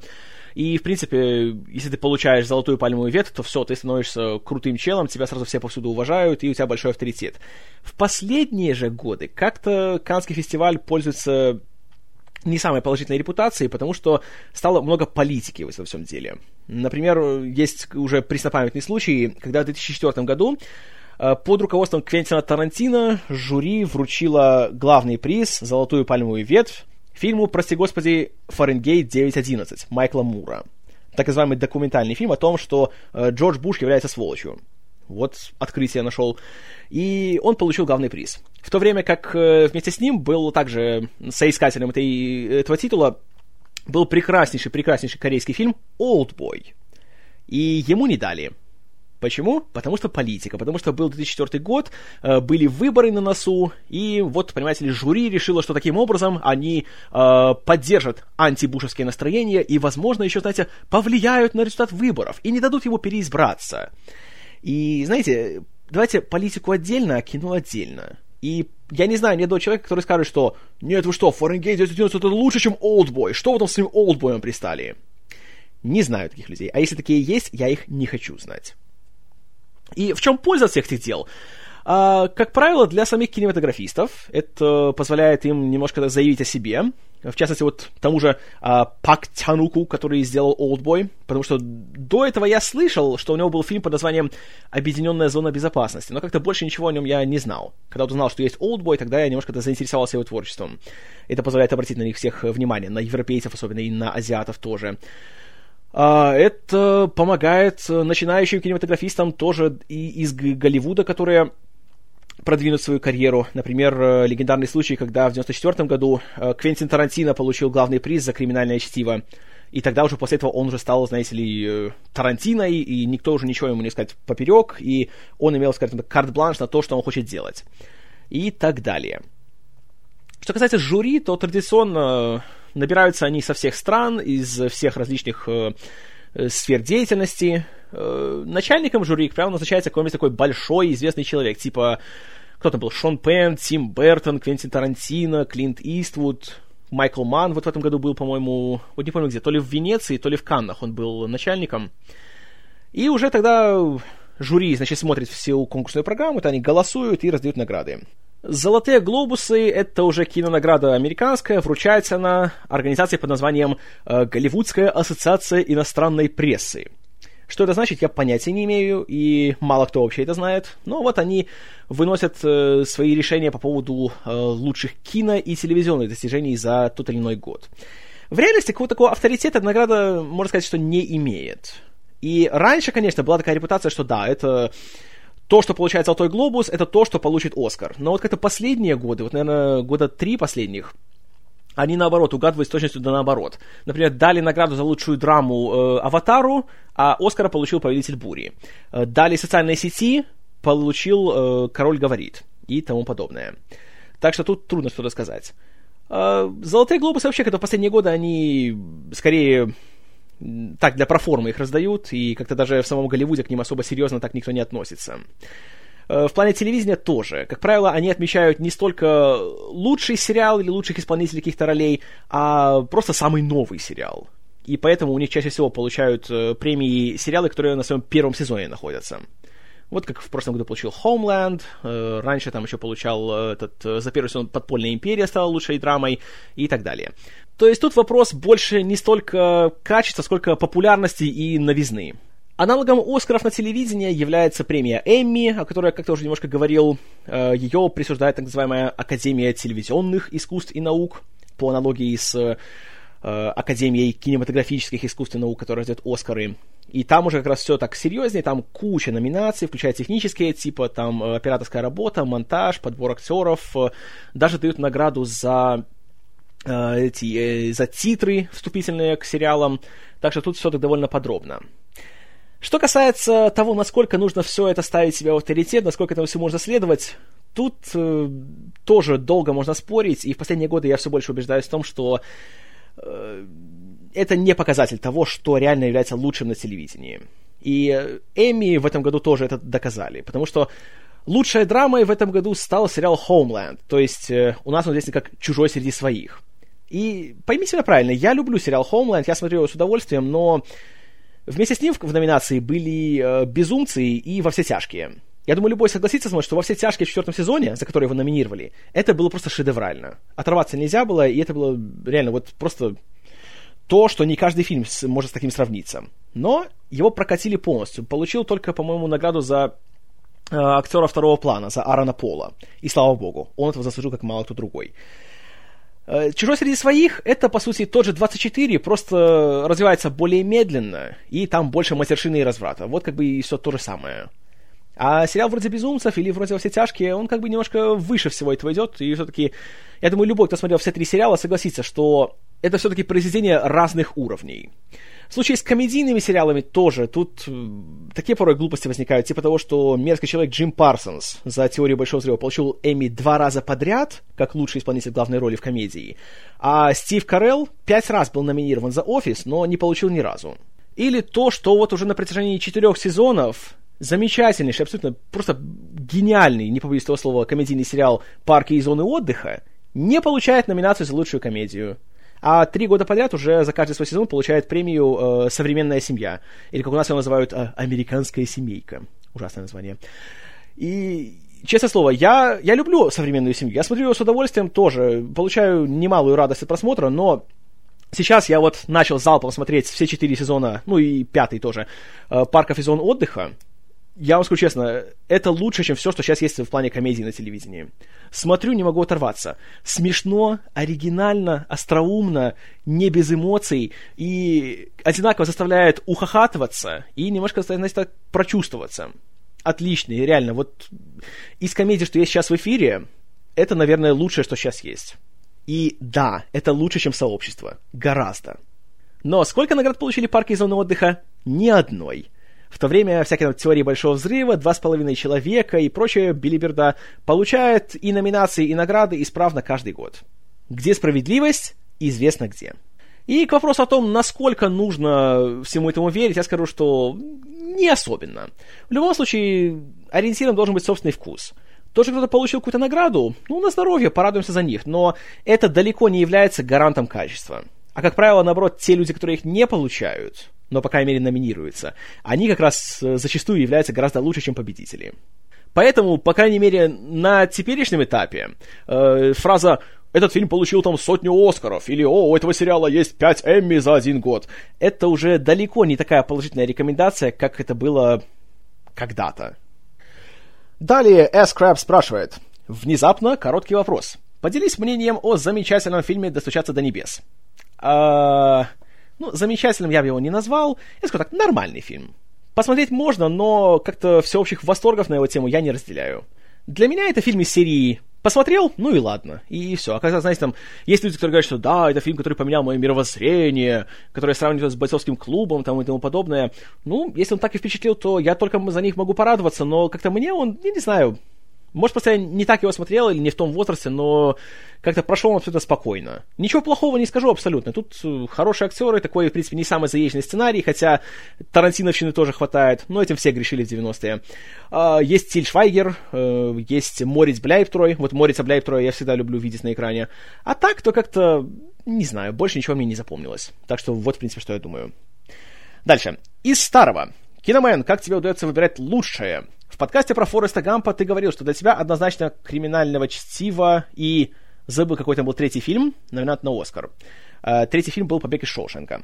и, в принципе, если ты получаешь золотую пальмовую ветвь, то все, ты становишься крутым челом, тебя сразу все повсюду уважают, и у тебя большой авторитет. В последние же годы как-то Канский фестиваль пользуется не самой положительной репутацией, потому что стало много политики в этом всем деле. Например, есть уже преснопамятный случай, когда в 2004 году э, под руководством Квентина Тарантино жюри вручило главный приз «Золотую пальмовую ветвь» фильму, прости господи, «Фаренгейт 9.11» Майкла Мура. Так называемый документальный фильм о том, что э, Джордж Буш является сволочью. Вот открытие нашел. И он получил главный приз. В то время как э, вместе с ним был также соискателем этой, этого титула был прекраснейший, прекраснейший корейский фильм «Олдбой». И ему не дали. Почему? Потому что политика, потому что был 2004 год, э, были выборы на носу, и вот, понимаете ли, жюри решило, что таким образом они э, поддержат антибушевские настроения и, возможно, еще, знаете, повлияют на результат выборов и не дадут ему переизбраться. И, знаете, давайте политику отдельно, а кино отдельно. И я не знаю ни одного человека, который скажет, что «Нет, вы что, Фаренгейт 911 это лучше, чем Олдбой. Что вы там с своим Олдбоем пристали?» Не знаю таких людей. А если такие есть, я их не хочу знать. И в чем польза всех этих дел? А, как правило, для самих кинематографистов это позволяет им немножко заявить о себе, в частности, вот тому же а, Пак Тянуку, который сделал Олдбой, потому что до этого я слышал, что у него был фильм под названием «Объединенная зона безопасности», но как-то больше ничего о нем я не знал. Когда узнал, что есть Олдбой, тогда я немножко заинтересовался его творчеством. Это позволяет обратить на них всех внимание, на европейцев особенно и на азиатов тоже. А, это помогает начинающим кинематографистам тоже и из Голливуда, которые продвинуть свою карьеру. Например, э, легендарный случай, когда в 1994 году э, Квентин Тарантино получил главный приз за криминальное чтиво. И тогда уже после этого он уже стал, знаете ли, э, Тарантиной, и никто уже ничего ему не сказать поперек, и он имел, скажем так, карт-бланш на то, что он хочет делать. И так далее. Что касается жюри, то традиционно набираются они со всех стран, из всех различных сфер деятельности. Э, начальником жюри, как правило, назначается какой-нибудь такой большой известный человек, типа кто там был, Шон Пен, Тим Бертон, Квентин Тарантино, Клинт Иствуд, Майкл Ман вот в этом году был, по-моему, вот не помню где, то ли в Венеции, то ли в Каннах он был начальником. И уже тогда жюри, значит, смотрит всю конкурсную программу, то они голосуют и раздают награды. Золотые глобусы — это уже кинонаграда американская, вручается она организации под названием э, Голливудская ассоциация иностранной прессы. Что это значит, я понятия не имею, и мало кто вообще это знает. Но вот они выносят э, свои решения по поводу э, лучших кино и телевизионных достижений за тот или иной год. В реальности какого-то такого авторитета награда, можно сказать, что не имеет. И раньше, конечно, была такая репутация, что да, это то, что получает Золотой Глобус, это то, что получит Оскар. Но вот как-то последние годы, вот, наверное, года три последних, они наоборот угадывают с точностью да наоборот. Например, дали награду за лучшую драму э, Аватару, а Оскара получил Повелитель Бури. Э, дали социальные сети, получил э, Король говорит и тому подобное. Так что тут трудно что-то сказать. Э, Золотые глобусы вообще, когда в последние годы, они скорее так, для проформы их раздают, и как-то даже в самом Голливуде к ним особо серьезно так никто не относится. Э, в плане телевидения тоже. Как правило, они отмечают не столько лучший сериал или лучших исполнителей каких-то ролей, а просто самый новый сериал. И поэтому у них чаще всего получают э, премии сериалы, которые на своем первом сезоне находятся. Вот как в прошлом году получил Homeland, э, раньше там еще получал этот, за первый сезон Подпольная империя стала лучшей драмой и так далее. То есть тут вопрос больше не столько качества, сколько популярности и новизны. Аналогом Оскаров на телевидении является премия Эмми, о которой я как-то уже немножко говорил. Э, Ее присуждает так называемая Академия телевизионных искусств и наук, по аналогии с э, Академией кинематографических искусств и наук, которая раздает Оскары. И там уже как раз все так серьезнее, там куча номинаций, включая технические, типа там э, операторская работа, монтаж, подбор актеров, даже дают награду за эти, э, за титры вступительные к сериалам, так что тут все так довольно подробно. Что касается того, насколько нужно все это ставить себя в авторитет, насколько этому все можно следовать, тут э, тоже долго можно спорить, и в последние годы я все больше убеждаюсь в том, что э, это не показатель того, что реально является лучшим на телевидении. И Эми в этом году тоже это доказали, потому что лучшей драмой в этом году стал сериал Homeland, то есть э, у нас он здесь как «Чужой среди своих». И поймите меня правильно, я люблю сериал Homeland, я смотрю его с удовольствием, но Вместе с ним в номинации были э, «Безумцы» и «Во все тяжкие». Я думаю, любой согласится со мной, что «Во все тяжкие» в четвертом сезоне, за который его номинировали, это было просто шедеврально. Оторваться нельзя было, и это было реально вот просто то, что не каждый фильм может с таким сравниться. Но его прокатили полностью. Получил только, по-моему, награду за э, актера второго плана, за Аарона Пола. И слава богу, он этого заслужил как мало кто другой. Э, Чужой среди своих это, по сути, тот же 24, просто развивается более медленно, и там больше матершины и разврата. Вот как бы и все то же самое. А сериал вроде «Безумцев» или вроде «Во все тяжкие», он как бы немножко выше всего этого идет, и все-таки, я думаю, любой, кто смотрел все три сериала, согласится, что это все-таки произведение разных уровней. В случае с комедийными сериалами тоже. Тут э, такие порой глупости возникают, типа того, что мерзкий человек Джим Парсонс за теорию Большого Взрыва получил Эми два раза подряд, как лучший исполнитель главной роли в комедии, а Стив Карелл пять раз был номинирован за «Офис», но не получил ни разу. Или то, что вот уже на протяжении четырех сезонов замечательнейший, абсолютно просто гениальный, не побоюсь этого слова, комедийный сериал «Парки и зоны отдыха» не получает номинацию за лучшую комедию а три года подряд уже за каждый свой сезон получает премию э, «Современная семья», или как у нас его называют э, «Американская семейка». Ужасное название. И честное слово, я, я люблю современную семью. Я смотрю ее с удовольствием тоже. Получаю немалую радость от просмотра, но сейчас я вот начал залпом смотреть все четыре сезона, ну и пятый тоже, э, «Парков и зон отдыха» я вам скажу честно, это лучше, чем все, что сейчас есть в плане комедии на телевидении. Смотрю, не могу оторваться. Смешно, оригинально, остроумно, не без эмоций, и одинаково заставляет ухахатываться и немножко, знаете, так прочувствоваться. Отличный, реально. Вот из комедии, что есть сейчас в эфире, это, наверное, лучшее, что сейчас есть. И да, это лучше, чем сообщество. Гораздо. Но сколько наград получили парки и зоны отдыха? Ни одной. В то время всякие теории Большого Взрыва, Два с половиной человека и прочее Билиберда получают и номинации, и награды исправно каждый год. Где справедливость? Известно где. И к вопросу о том, насколько нужно всему этому верить, я скажу, что не особенно. В любом случае, ориентиром должен быть собственный вкус. То, что кто-то получил какую-то награду, ну, на здоровье, порадуемся за них, но это далеко не является гарантом качества. А, как правило, наоборот, те люди, которые их не получают, но, по крайней мере, номинируются, они как раз э, зачастую являются гораздо лучше, чем победители. Поэтому, по крайней мере, на теперешнем этапе э, фраза «этот фильм получил там сотню Оскаров» или «О, у этого сериала есть пять Эмми за один год» это уже далеко не такая положительная рекомендация, как это было когда-то. Далее S. Краб спрашивает. Внезапно короткий вопрос. Поделись мнением о замечательном фильме «Достучаться до небес». А... Ну, замечательным я бы его не назвал. Я скажу так, нормальный фильм. Посмотреть можно, но как-то всеобщих восторгов на его тему я не разделяю. Для меня это фильм из серии посмотрел, ну и ладно, и все. А когда, знаете, там, есть люди, которые говорят, что да, это фильм, который поменял мое мировоззрение, который сравнивают с бойцовским клубом там, и тому подобное. Ну, если он так и впечатлил, то я только за них могу порадоваться, но как-то мне он, я не знаю, может, просто я не так его смотрел или не в том возрасте, но как-то прошел он абсолютно спокойно. Ничего плохого не скажу абсолютно. Тут э, хорошие актеры, такой, в принципе, не самый заезженный сценарий, хотя Тарантиновщины тоже хватает, но этим все грешили в 90-е. А, есть Тиль Швайгер, э, есть Морец Бляйптрой. Вот Морица Бляйптроя я всегда люблю видеть на экране. А так, то как-то, не знаю, больше ничего мне не запомнилось. Так что вот, в принципе, что я думаю. Дальше. Из старого. Киномен, как тебе удается выбирать лучшее? В подкасте про Фореста Гампа ты говорил, что для тебя однозначно криминального чтива и забыл какой там был третий фильм, номинат на Оскар. Uh, третий фильм был «Побег из Шоушенка».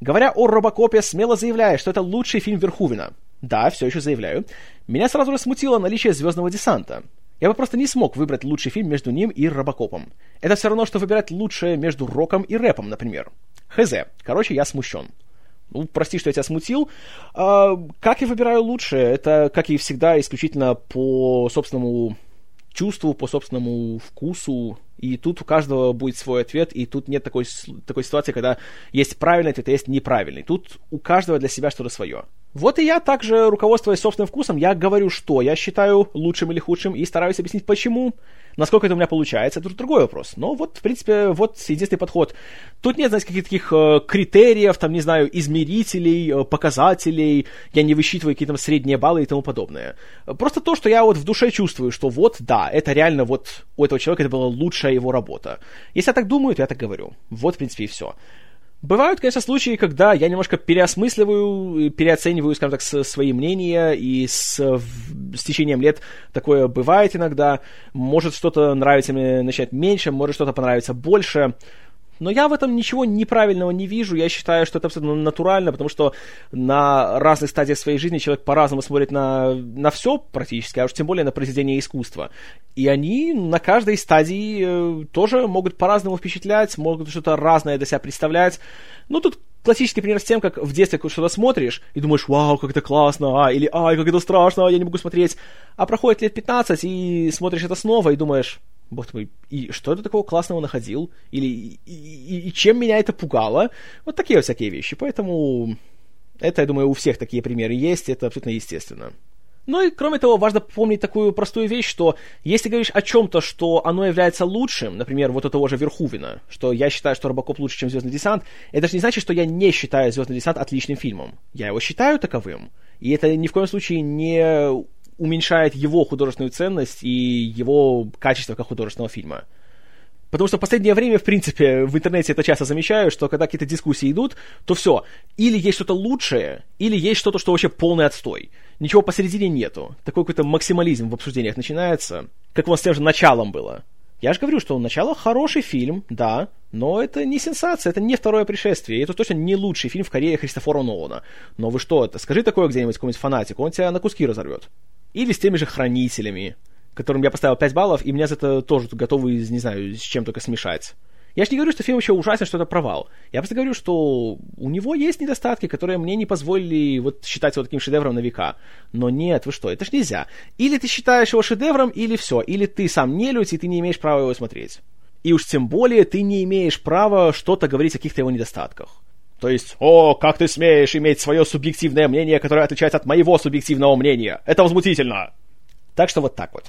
Говоря о Робокопе, смело заявляю, что это лучший фильм Верхувина. Да, все еще заявляю. Меня сразу же смутило наличие «Звездного десанта». Я бы просто не смог выбрать лучший фильм между ним и Робокопом. Это все равно, что выбирать лучшее между роком и рэпом, например. Хз. Короче, я смущен. Ну, прости, что я тебя смутил. А, как я выбираю лучше? Это, как и всегда, исключительно по собственному чувству, по собственному вкусу. И тут у каждого будет свой ответ, и тут нет такой, такой ситуации, когда есть правильный ответ, а есть неправильный. Тут у каждого для себя что-то свое. Вот и я также, руководствуясь собственным вкусом, я говорю, что я считаю лучшим или худшим, и стараюсь объяснить, почему. Насколько это у меня получается, это другой вопрос. Но вот, в принципе, вот единственный подход. Тут нет, знаете, каких-то таких э, критериев, там, не знаю, измерителей, э, показателей, я не высчитываю какие-то средние баллы и тому подобное. Просто то, что я вот в душе чувствую, что вот, да, это реально вот у этого человека это была лучшая его работа. Если я так думаю, то я так говорю. Вот, в принципе, и все. Бывают, конечно, случаи, когда я немножко переосмысливаю, переоцениваю, скажем так, свои мнения, и с, с течением лет такое бывает иногда. Может что-то нравится мне начать меньше, может что-то понравится больше. Но я в этом ничего неправильного не вижу. Я считаю, что это абсолютно натурально, потому что на разных стадиях своей жизни человек по-разному смотрит на, на все практически, а уж тем более на произведение искусства. И они на каждой стадии э, тоже могут по-разному впечатлять, могут что-то разное для себя представлять. Ну, тут классический пример с тем, как в детстве что-то смотришь и думаешь, вау, как это классно, а, или ай, как это страшно, я не могу смотреть. А проходит лет 15 и смотришь это снова и думаешь, бог мой, и что это такого классного находил? Или и, и, и чем меня это пугало? Вот такие всякие вещи. Поэтому это, я думаю, у всех такие примеры есть, это абсолютно естественно. Ну и, кроме того, важно помнить такую простую вещь, что если говоришь о чем-то, что оно является лучшим, например, вот у того же Верхувина, что я считаю, что Робокоп лучше, чем Звездный десант, это же не значит, что я не считаю Звездный десант отличным фильмом. Я его считаю таковым. И это ни в коем случае не уменьшает его художественную ценность и его качество как художественного фильма. Потому что в последнее время, в принципе, в интернете это часто замечаю, что когда какие-то дискуссии идут, то все, или есть что-то лучшее, или есть что-то, что вообще полный отстой. Ничего посередине нету. Такой какой-то максимализм в обсуждениях начинается, как вот с тем же началом было. Я же говорю, что начало хороший фильм, да, но это не сенсация, это не второе пришествие, это точно не лучший фильм в карьере Христофора Нолана. Но вы что это, скажи такое где-нибудь какому-нибудь фанатику, он тебя на куски разорвет. Или с теми же хранителями, которым я поставил 5 баллов, и меня за это тоже готовы, не знаю, с чем только смешать. Я же не говорю, что фильм вообще ужасен, что это провал. Я просто говорю, что у него есть недостатки, которые мне не позволили вот считать его таким шедевром на века. Но нет, вы что, это ж нельзя. Или ты считаешь его шедевром, или все. Или ты сам не людь, и ты не имеешь права его смотреть. И уж тем более ты не имеешь права что-то говорить о каких-то его недостатках. То есть, о, как ты смеешь иметь свое субъективное мнение, которое отличается от моего субъективного мнения? Это возмутительно! Так что вот так вот.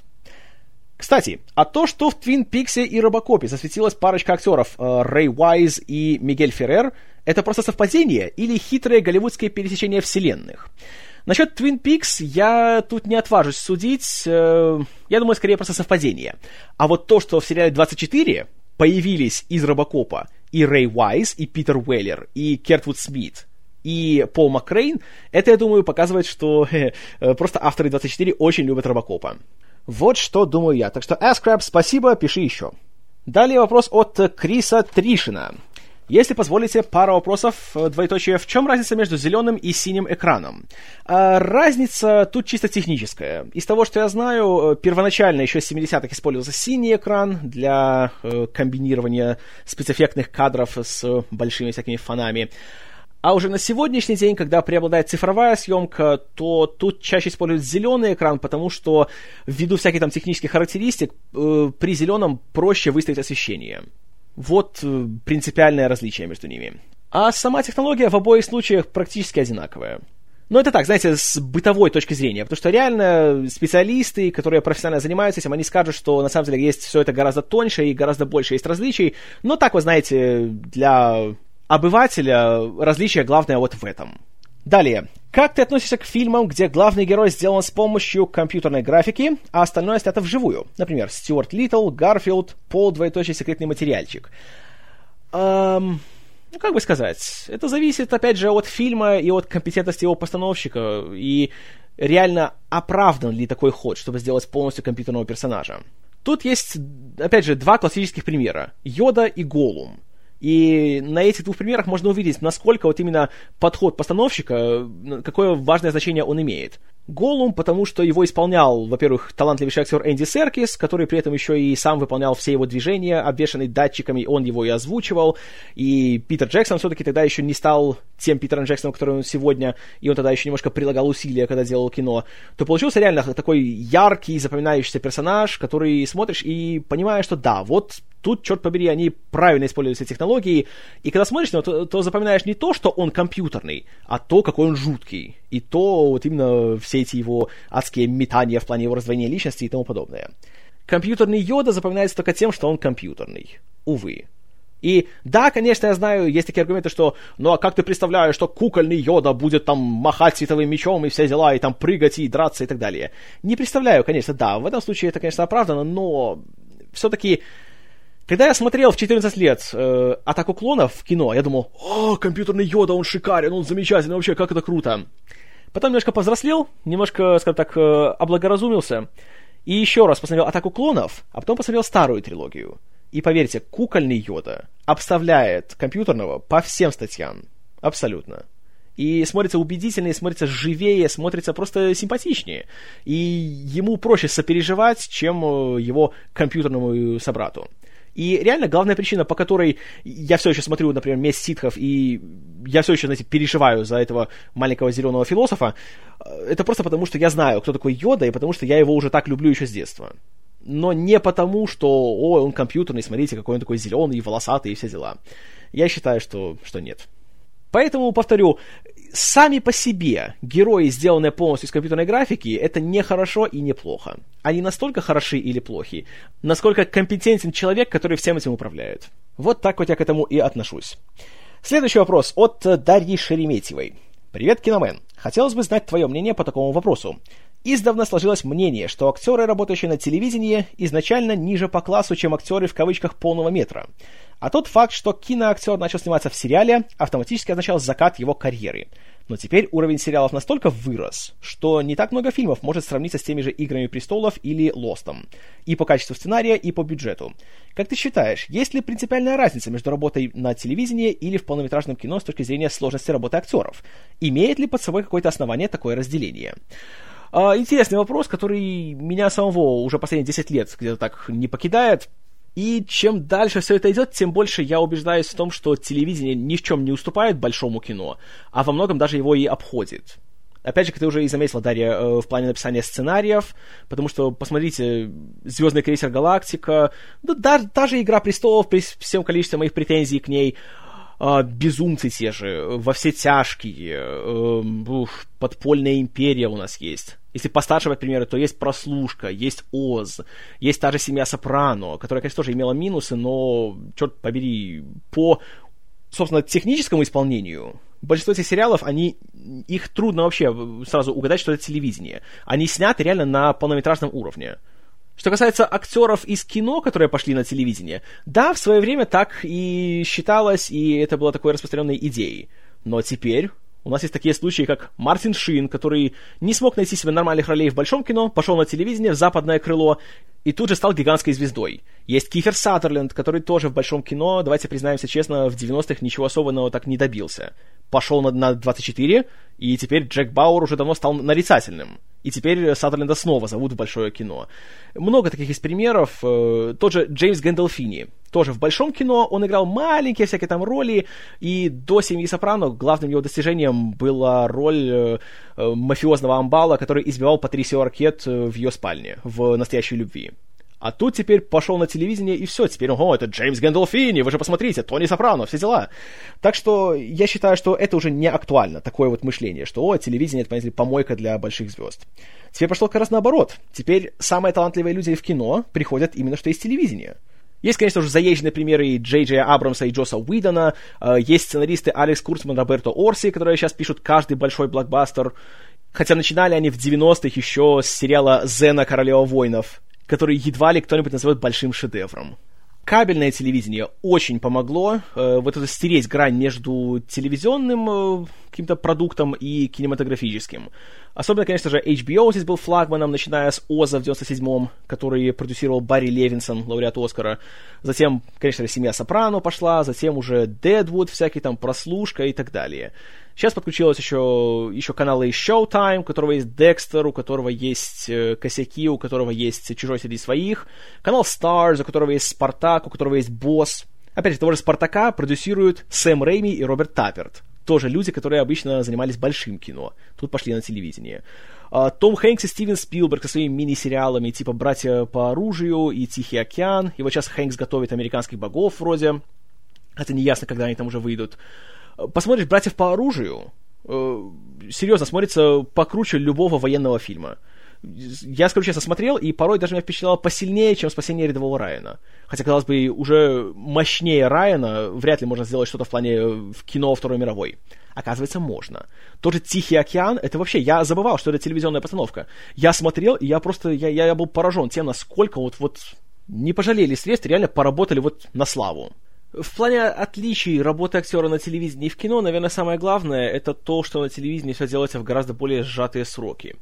Кстати, а то, что в Твин Пиксе и Робокопе засветилась парочка актеров э, Рэй Уайз и Мигель Феррер, это просто совпадение или хитрое голливудское пересечение вселенных? Насчет Twin Peaks я тут не отважусь судить. Э, я думаю, скорее просто совпадение. А вот то, что в сериале 24 появились из Робокопа и Рэй Уайз, и Питер Уэллер, и Кертвуд Смит, и Пол Макрейн, это, я думаю, показывает, что э, просто авторы 24 очень любят Робокопа. Вот что думаю я. Так что, Asкраб, спасибо, пиши еще. Далее вопрос от Криса Тришина. Если позволите, пара вопросов, э, двоеточие. В чем разница между зеленым и синим экраном? А, разница тут чисто техническая. Из того, что я знаю, э, первоначально еще с 70-х использовался синий экран для э, комбинирования спецэффектных кадров с большими всякими фонами. А уже на сегодняшний день, когда преобладает цифровая съемка, то тут чаще используют зеленый экран, потому что ввиду всяких там технических характеристик э, при зеленом проще выставить освещение. Вот э, принципиальное различие между ними. А сама технология в обоих случаях практически одинаковая. Но это так, знаете, с бытовой точки зрения, потому что реально специалисты, которые профессионально занимаются этим, они скажут, что на самом деле есть все это гораздо тоньше и гораздо больше есть различий, но так, вы знаете, для обывателя различие главное вот в этом. Далее. Как ты относишься к фильмам, где главный герой сделан с помощью компьютерной графики, а остальное снято вживую? Например, Стюарт Литтл, Гарфилд, Пол, двоеточие, секретный материальчик. Эм, ну, как бы сказать, это зависит, опять же, от фильма и от компетентности его постановщика, и реально оправдан ли такой ход, чтобы сделать полностью компьютерного персонажа. Тут есть, опять же, два классических примера. Йода и Голум. И на этих двух примерах можно увидеть, насколько вот именно подход постановщика, какое важное значение он имеет. Голум, потому что его исполнял, во-первых, талантливейший актер Энди Серкис, который при этом еще и сам выполнял все его движения, обвешанный датчиками, он его и озвучивал. И Питер Джексон все-таки тогда еще не стал тем Питером Джексоном, который он сегодня, и он тогда еще немножко прилагал усилия, когда делал кино. То получился реально такой яркий, запоминающийся персонаж, который смотришь и понимаешь, что да, вот тут, черт побери, они правильно используют все технологии, и когда смотришь на то, то запоминаешь не то, что он компьютерный, а то, какой он жуткий, и то вот именно все эти его адские метания в плане его раздвоения личности и тому подобное. Компьютерный Йода запоминается только тем, что он компьютерный. Увы. И да, конечно, я знаю, есть такие аргументы, что ну а как ты представляешь, что кукольный Йода будет там махать световым мечом и все дела, и там прыгать и драться и так далее. Не представляю, конечно, да, в этом случае это, конечно, оправдано, но все-таки когда я смотрел в 14 лет э, «Атаку клонов» в кино, я думал, о, компьютерный Йода, он шикарен, он замечательный, вообще, как это круто. Потом немножко повзрослел, немножко, скажем так, э, облагоразумился, и еще раз посмотрел «Атаку клонов», а потом посмотрел старую трилогию. И поверьте, кукольный Йода обставляет компьютерного по всем статьям. Абсолютно. И смотрится убедительнее, смотрится живее, смотрится просто симпатичнее. И ему проще сопереживать, чем э, его компьютерному собрату. И реально главная причина, по которой я все еще смотрю, например, «Месть ситхов», и я все еще, знаете, переживаю за этого маленького зеленого философа, э, это просто потому, что я знаю, кто такой Йода, и потому что я его уже так люблю еще с детства. Но не потому, что, ой, он компьютерный, смотрите, какой он такой зеленый, волосатый и все дела. Я считаю, что, что нет. Поэтому, повторю, сами по себе герои, сделанные полностью из компьютерной графики, это не хорошо и не плохо. Они настолько хороши или плохи, насколько компетентен человек, который всем этим управляет. Вот так вот я к этому и отношусь. Следующий вопрос от Дарьи Шереметьевой. Привет, Киномен. Хотелось бы знать твое мнение по такому вопросу. Издавна сложилось мнение, что актеры, работающие на телевидении, изначально ниже по классу, чем актеры в кавычках полного метра. А тот факт, что киноактер начал сниматься в сериале, автоматически означал закат его карьеры. Но теперь уровень сериалов настолько вырос, что не так много фильмов может сравниться с теми же «Играми престолов» или «Лостом». И по качеству сценария, и по бюджету. Как ты считаешь, есть ли принципиальная разница между работой на телевидении или в полнометражном кино с точки зрения сложности работы актеров? Имеет ли под собой какое-то основание такое разделение? А, интересный вопрос, который меня самого уже последние 10 лет где-то так не покидает. И чем дальше все это идет, тем больше я убеждаюсь в том, что телевидение ни в чем не уступает большому кино, а во многом даже его и обходит. Опять же, как ты уже и заметила, Дарья, э, в плане написания сценариев, потому что, посмотрите, «Звездный крейсер Галактика», ну, да, даже «Игра престолов» при всем количестве моих претензий к ней, э, «Безумцы» те же, «Во все тяжкие», э, «Подпольная империя» у нас есть. Если постарше, примеру, то есть «Прослушка», есть «Оз», есть та же «Семья Сопрано», которая, конечно, тоже имела минусы, но, черт побери, по, собственно, техническому исполнению большинство этих сериалов, они, их трудно вообще сразу угадать, что это телевидение. Они сняты реально на полнометражном уровне. Что касается актеров из кино, которые пошли на телевидение, да, в свое время так и считалось, и это было такой распространенной идеей. Но теперь у нас есть такие случаи, как Мартин Шин, который не смог найти себе нормальных ролей в большом кино, пошел на телевидение, в западное крыло, и тут же стал гигантской звездой. Есть Кифер Саттерленд, который тоже в большом кино, давайте признаемся честно, в 90-х ничего особенного так не добился. Пошел на, на 24, и теперь Джек Бауэр уже давно стал нарицательным. И теперь Саттерленда снова зовут в большое кино. Много таких есть примеров. Э, тот же Джеймс Гэндалфини. Тоже в большом кино он играл маленькие всякие там роли, и до «Семьи Сопрано» главным его достижением была роль э, э, мафиозного амбала, который избивал Патрисио Аркет в ее спальне в «Настоящей любви». А тут теперь пошел на телевидение, и все, теперь, ого, это Джеймс Гэндалфини, вы же посмотрите, Тони Сопрано, все дела. Так что я считаю, что это уже не актуально, такое вот мышление, что, о, телевидение, это, понимаете, помойка для больших звезд. Теперь пошло как раз наоборот. Теперь самые талантливые люди в кино приходят именно что из телевидения. Есть, конечно же, заезженные примеры и Джей Джей Абрамса и Джоса Уидона, э, есть сценаристы Алекс Курцман, Роберто Орси, которые сейчас пишут каждый большой блокбастер, хотя начинали они в 90-х еще с сериала «Зена. Королева воинов», который едва ли кто-нибудь назовет большим шедевром. Кабельное телевидение очень помогло э, вот это стереть грань между телевизионным э, каким-то продуктом и кинематографическим. Особенно, конечно же, HBO здесь был флагманом, начиная с Оза в 97-м, который продюсировал Барри Левинсон, лауреат Оскара. Затем, конечно же, «Семья Сопрано» пошла, затем уже «Дедвуд», всякий там «Прослушка» и так далее. Сейчас подключилось еще, еще каналы Showtime, у которого есть Декстер, у которого есть э, Косяки, у которого есть Чужой среди своих. Канал Stars, у которого есть Спартак, у которого есть Босс. Опять же, того же Спартака продюсируют Сэм Рейми и Роберт Тапперт. Тоже люди, которые обычно занимались большим кино. Тут пошли на телевидение. А, Том Хэнкс и Стивен Спилберг со своими мини-сериалами типа «Братья по оружию» и «Тихий океан». И вот сейчас Хэнкс готовит «Американских богов» вроде. Хотя не ясно, когда они там уже выйдут посмотришь «Братьев по оружию», э, серьезно, смотрится покруче любого военного фильма. Я, скажу честно, смотрел, и порой даже меня впечатляло посильнее, чем «Спасение рядового Райана». Хотя, казалось бы, уже мощнее Райана вряд ли можно сделать что-то в плане э, в кино Второй мировой. Оказывается, можно. Тот же «Тихий океан» — это вообще... Я забывал, что это телевизионная постановка. Я смотрел, и я просто... Я, я был поражен тем, насколько вот, вот не пожалели средств, реально поработали вот на славу. В плане отличий работы актера на телевидении и в кино, наверное, самое главное это то, что на телевидении все делается в гораздо более сжатые сроки.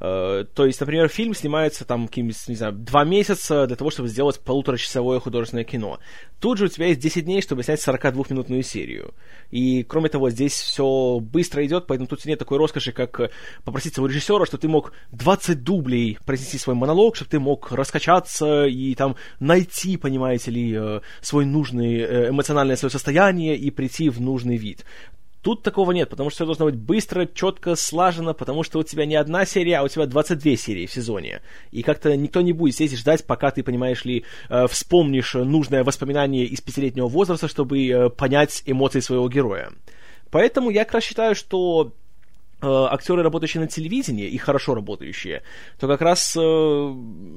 Э, то есть, например, фильм снимается там не знаю, два месяца для того, чтобы сделать полуторачасовое художественное кино. Тут же у тебя есть 10 дней, чтобы снять 42-минутную серию. И, кроме того, здесь все быстро идет, поэтому тут нет такой роскоши, как попросить своего режиссера, что ты мог 20 дублей произнести свой монолог, чтобы ты мог раскачаться и там найти, понимаете ли, э, свой нужный э, эмоциональное свое состояние и прийти в нужный вид. Тут такого нет, потому что все должно быть быстро, четко, слажено, потому что у тебя не одна серия, а у тебя 22 серии в сезоне. И как-то никто не будет сидеть ждать, пока ты, понимаешь ли, э, вспомнишь нужное воспоминание из пятилетнего возраста, чтобы э, понять эмоции своего героя. Поэтому я как раз считаю, что актеры, работающие на телевидении и хорошо работающие, то как раз э,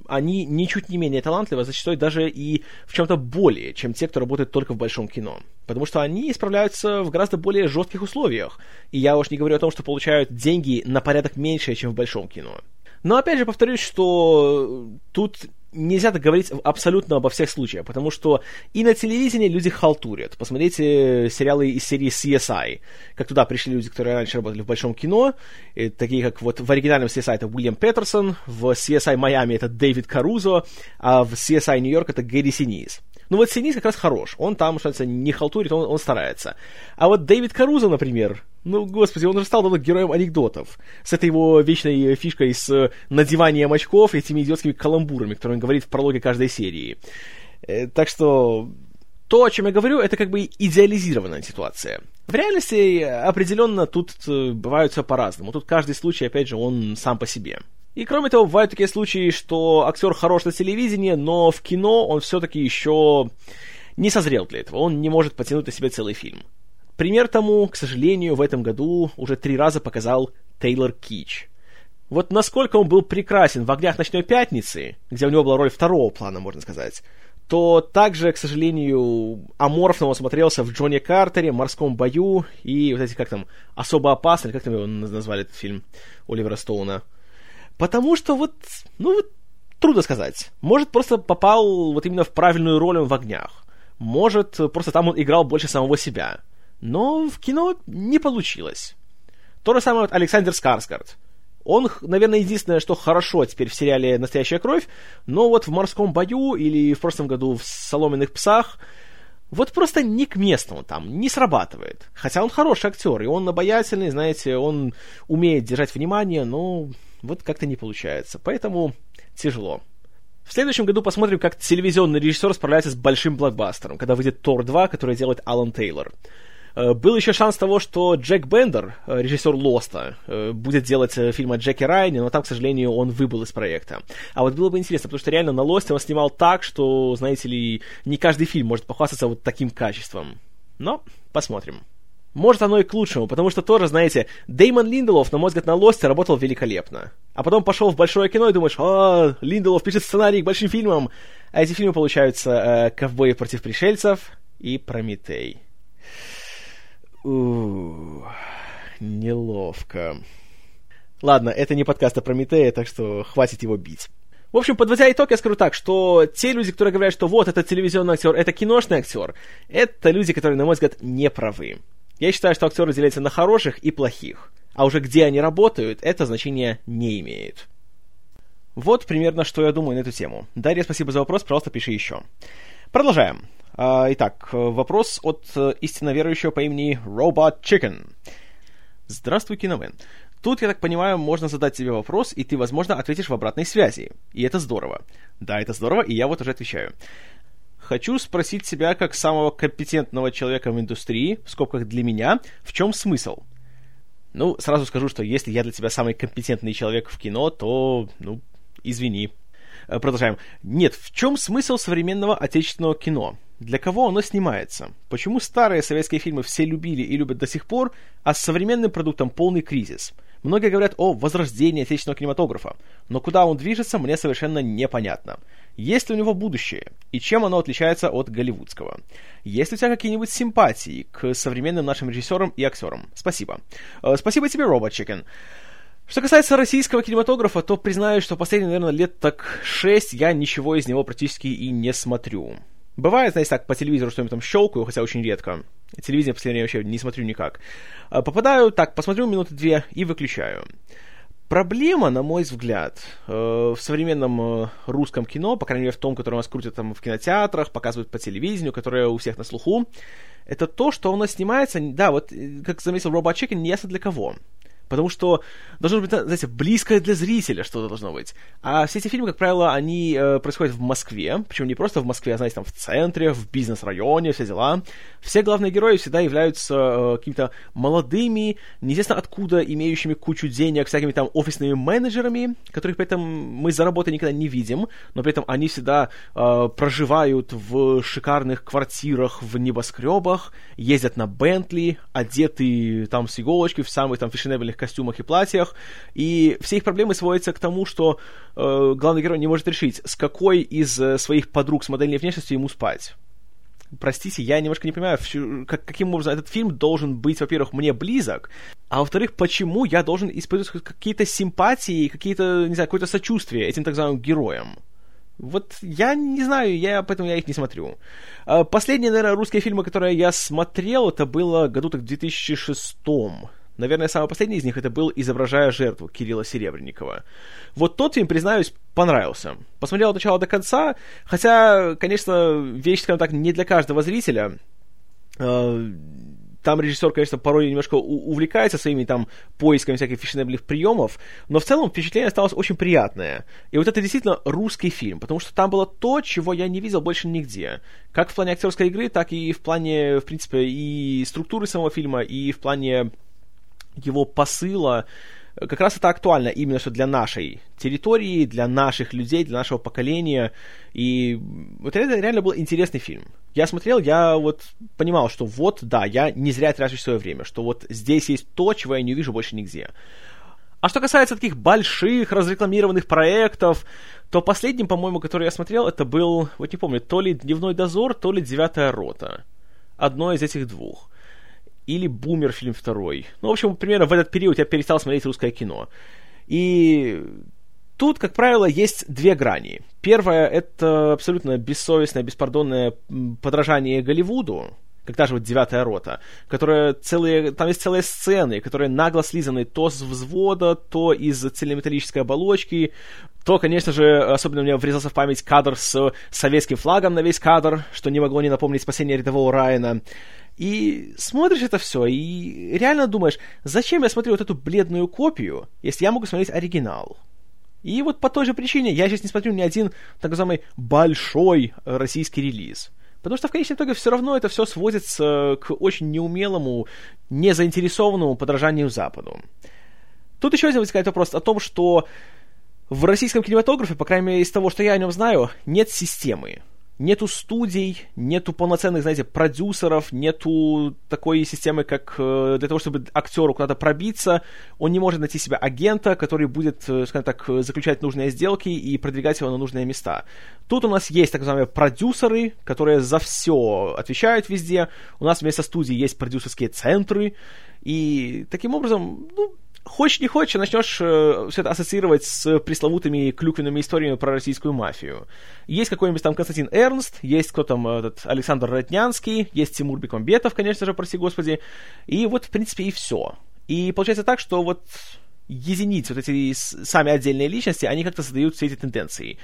они ничуть не менее талантливы, а зачастую даже и в чем-то более, чем те, кто работает только в большом кино. Потому что они справляются в гораздо более жестких условиях. И я уж не говорю о том, что получают деньги на порядок меньше, чем в большом кино. Но опять же повторюсь, что тут нельзя так говорить абсолютно обо всех случаях, потому что и на телевидении люди халтурят. Посмотрите сериалы из серии CSI, как туда пришли люди, которые раньше работали в большом кино, и такие как вот в оригинальном CSI это Уильям Петерсон, в CSI Майами это Дэвид Карузо, а в CSI Нью-Йорк это Гэри Синис. Ну вот Синис как раз хорош, он там, что то не халтурит, он, он старается. А вот Дэвид Карузо, например, ну, господи, он уже стал давно героем анекдотов. С этой его вечной фишкой с надеванием очков и этими идиотскими каламбурами, которые он говорит в прологе каждой серии. Э, так что то, о чем я говорю, это как бы идеализированная ситуация. В реальности определенно тут э, бывают все по-разному. Тут каждый случай, опять же, он сам по себе. И кроме того, бывают такие случаи, что актер хорош на телевидении, но в кино он все-таки еще не созрел для этого. Он не может потянуть на себя целый фильм. Пример тому, к сожалению, в этом году уже три раза показал Тейлор Кич. Вот насколько он был прекрасен в «Огнях ночной пятницы», где у него была роль второго плана, можно сказать, то также, к сожалению, аморфно он смотрелся в Джонни Картере, «Морском бою» и вот эти, как там, «Особо опасный», как там его назвали этот фильм Оливера Стоуна – Потому что вот, ну вот, трудно сказать. Может, просто попал вот именно в правильную роль в огнях. Может, просто там он играл больше самого себя. Но в кино не получилось. То же самое вот Александр Скарсгард. Он, наверное, единственное, что хорошо теперь в сериале «Настоящая кровь», но вот в «Морском бою» или в прошлом году в «Соломенных псах» вот просто не к месту там, не срабатывает. Хотя он хороший актер, и он обаятельный, знаете, он умеет держать внимание, но вот как-то не получается. Поэтому тяжело. В следующем году посмотрим, как телевизионный режиссер справляется с большим блокбастером, когда выйдет Тор 2, который делает Алан Тейлор. Э, был еще шанс того, что Джек Бендер, э, режиссер Лоста, э, будет делать фильм о Джеке Райане, но там, к сожалению, он выбыл из проекта. А вот было бы интересно, потому что реально на Лосте он снимал так, что, знаете ли, не каждый фильм может похвастаться вот таким качеством. Но посмотрим. Может, оно и к лучшему, потому что тоже, знаете, Деймон Линделов, на мой взгляд, на Лосте работал великолепно. А потом пошел в большое кино и думаешь, а, Линделов пишет сценарий к большим фильмам. А эти фильмы получаются э, «Ковбои против пришельцев» и «Прометей». Неловко. Ладно, это не подкаст о Прометее, так что хватит его бить. В общем, подводя итог, я скажу так, что те люди, которые говорят, что вот, это телевизионный актер, это киношный актер, это люди, которые, на мой взгляд, не правы. Я считаю, что актеры делятся на хороших и плохих. А уже где они работают, это значение не имеет. Вот примерно, что я думаю на эту тему. Дарья, спасибо за вопрос, пожалуйста, пиши еще. Продолжаем. А, итак, вопрос от э, истинно верующего по имени Robot Chicken. Здравствуй, Киномен. Тут, я так понимаю, можно задать тебе вопрос, и ты, возможно, ответишь в обратной связи. И это здорово. Да, это здорово, и я вот уже отвечаю. Хочу спросить себя, как самого компетентного человека в индустрии, в скобках для меня, в чем смысл? Ну, сразу скажу, что если я для тебя самый компетентный человек в кино, то, ну, извини. Э, продолжаем. Нет, в чем смысл современного отечественного кино? Для кого оно снимается? Почему старые советские фильмы все любили и любят до сих пор, а с современным продуктом полный кризис – Многие говорят о возрождении отечественного кинематографа, но куда он движется, мне совершенно непонятно. Есть ли у него будущее? И чем оно отличается от голливудского? Есть ли у тебя какие-нибудь симпатии к современным нашим режиссерам и актерам? Спасибо. Э, спасибо тебе, Робот Chicken. Что касается российского кинематографа, то признаю, что последние, наверное, лет так шесть я ничего из него практически и не смотрю. Бывает, знаете, так по телевизору что-нибудь там щелкаю, хотя очень редко. Телевидение в последнее время вообще не смотрю никак. А, попадаю, так, посмотрю минуты две и выключаю. Проблема, на мой взгляд, э, в современном э, русском кино, по крайней мере в том, которое у нас крутят там в кинотеатрах, показывают по телевидению, которое у всех на слуху, это то, что оно снимается, да, вот, э, как заметил Робот Чикен, не ясно для кого. Потому что должно быть, знаете, близкое для зрителя что-то должно быть. А все эти фильмы, как правило, они э, происходят в Москве. Причем не просто в Москве, а, знаете, там в центре, в бизнес-районе, все дела. Все главные герои всегда являются э, какими-то молодыми, неизвестно откуда, имеющими кучу денег, всякими там офисными менеджерами, которых при этом мы за работой никогда не видим, но при этом они всегда э, проживают в шикарных квартирах, в небоскребах, ездят на Бентли, одеты там с иголочки в самых там фешенебельных модных костюмах и платьях, и все их проблемы сводятся к тому, что э, главный герой не может решить, с какой из э, своих подруг с модельной внешностью ему спать. Простите, я немножко не понимаю, как, каким образом этот фильм должен быть, во-первых, мне близок, а во-вторых, почему я должен испытывать какие-то симпатии, какие-то, не знаю, какое-то сочувствие этим так называемым героям. Вот я не знаю, я поэтому я их не смотрю. А, последние, наверное, русские фильмы, которые я смотрел, это было году так в 2006 Наверное, самый последний из них это был «Изображая жертву» Кирилла Серебренникова. Вот тот фильм, признаюсь, понравился. Посмотрел от начала до конца, хотя, конечно, вещь, скажем так, не для каждого зрителя. Э, там режиссер, конечно, порой немножко увлекается своими там поисками всяких фешенебельных приемов, но в целом впечатление осталось очень приятное. И вот это действительно русский фильм, потому что там было то, чего я не видел больше нигде. Как в плане актерской игры, так и в плане, в принципе, и структуры самого фильма, и в плане его посыла, как раз это актуально именно что для нашей территории, для наших людей, для нашего поколения. И вот это реально был интересный фильм. Я смотрел, я вот понимал, что вот, да, я не зря трачу свое время, что вот здесь есть то, чего я не вижу больше нигде. А что касается таких больших разрекламированных проектов, то последним, по-моему, который я смотрел, это был, вот не помню, то ли «Дневной дозор», то ли «Девятая рота». Одно из этих двух или «Бумер» фильм второй. Ну, в общем, примерно в этот период я перестал смотреть русское кино. И тут, как правило, есть две грани. Первая — это абсолютно бессовестное, беспардонное подражание Голливуду, как даже вот «Девятая рота», которая целые, там есть целые сцены, которые нагло слизаны то с взвода, то из цельнометаллической оболочки, то, конечно же, особенно мне врезался в память кадр с советским флагом на весь кадр, что не могло не напомнить спасение рядового Райана. И смотришь это все, и реально думаешь, зачем я смотрю вот эту бледную копию, если я могу смотреть оригинал? И вот по той же причине я сейчас не смотрю ни один так называемый большой российский релиз. Потому что в конечном итоге все равно это все сводится к очень неумелому, незаинтересованному подражанию Западу. Тут еще один возникает вопрос о том, что в российском кинематографе, по крайней мере из того, что я о нем знаю, нет системы нету студий, нету полноценных, знаете, продюсеров, нету такой системы, как э, для того, чтобы актеру куда-то пробиться, он не может найти себе агента, который будет, э, скажем так, заключать нужные сделки и продвигать его на нужные места. Тут у нас есть так называемые продюсеры, которые за все отвечают везде. У нас вместо студии есть продюсерские центры, и таким образом, ну, хочешь не хочешь, начнешь э, все это ассоциировать с пресловутыми клюквенными историями про российскую мафию. Есть какой-нибудь там Константин Эрнст, есть кто там этот Александр Роднянский, есть Тимур Бекмамбетов, конечно же, прости господи. И вот, в принципе, и все. И получается так, что вот единицы, вот эти сами отдельные личности, они как-то создают все эти тенденции.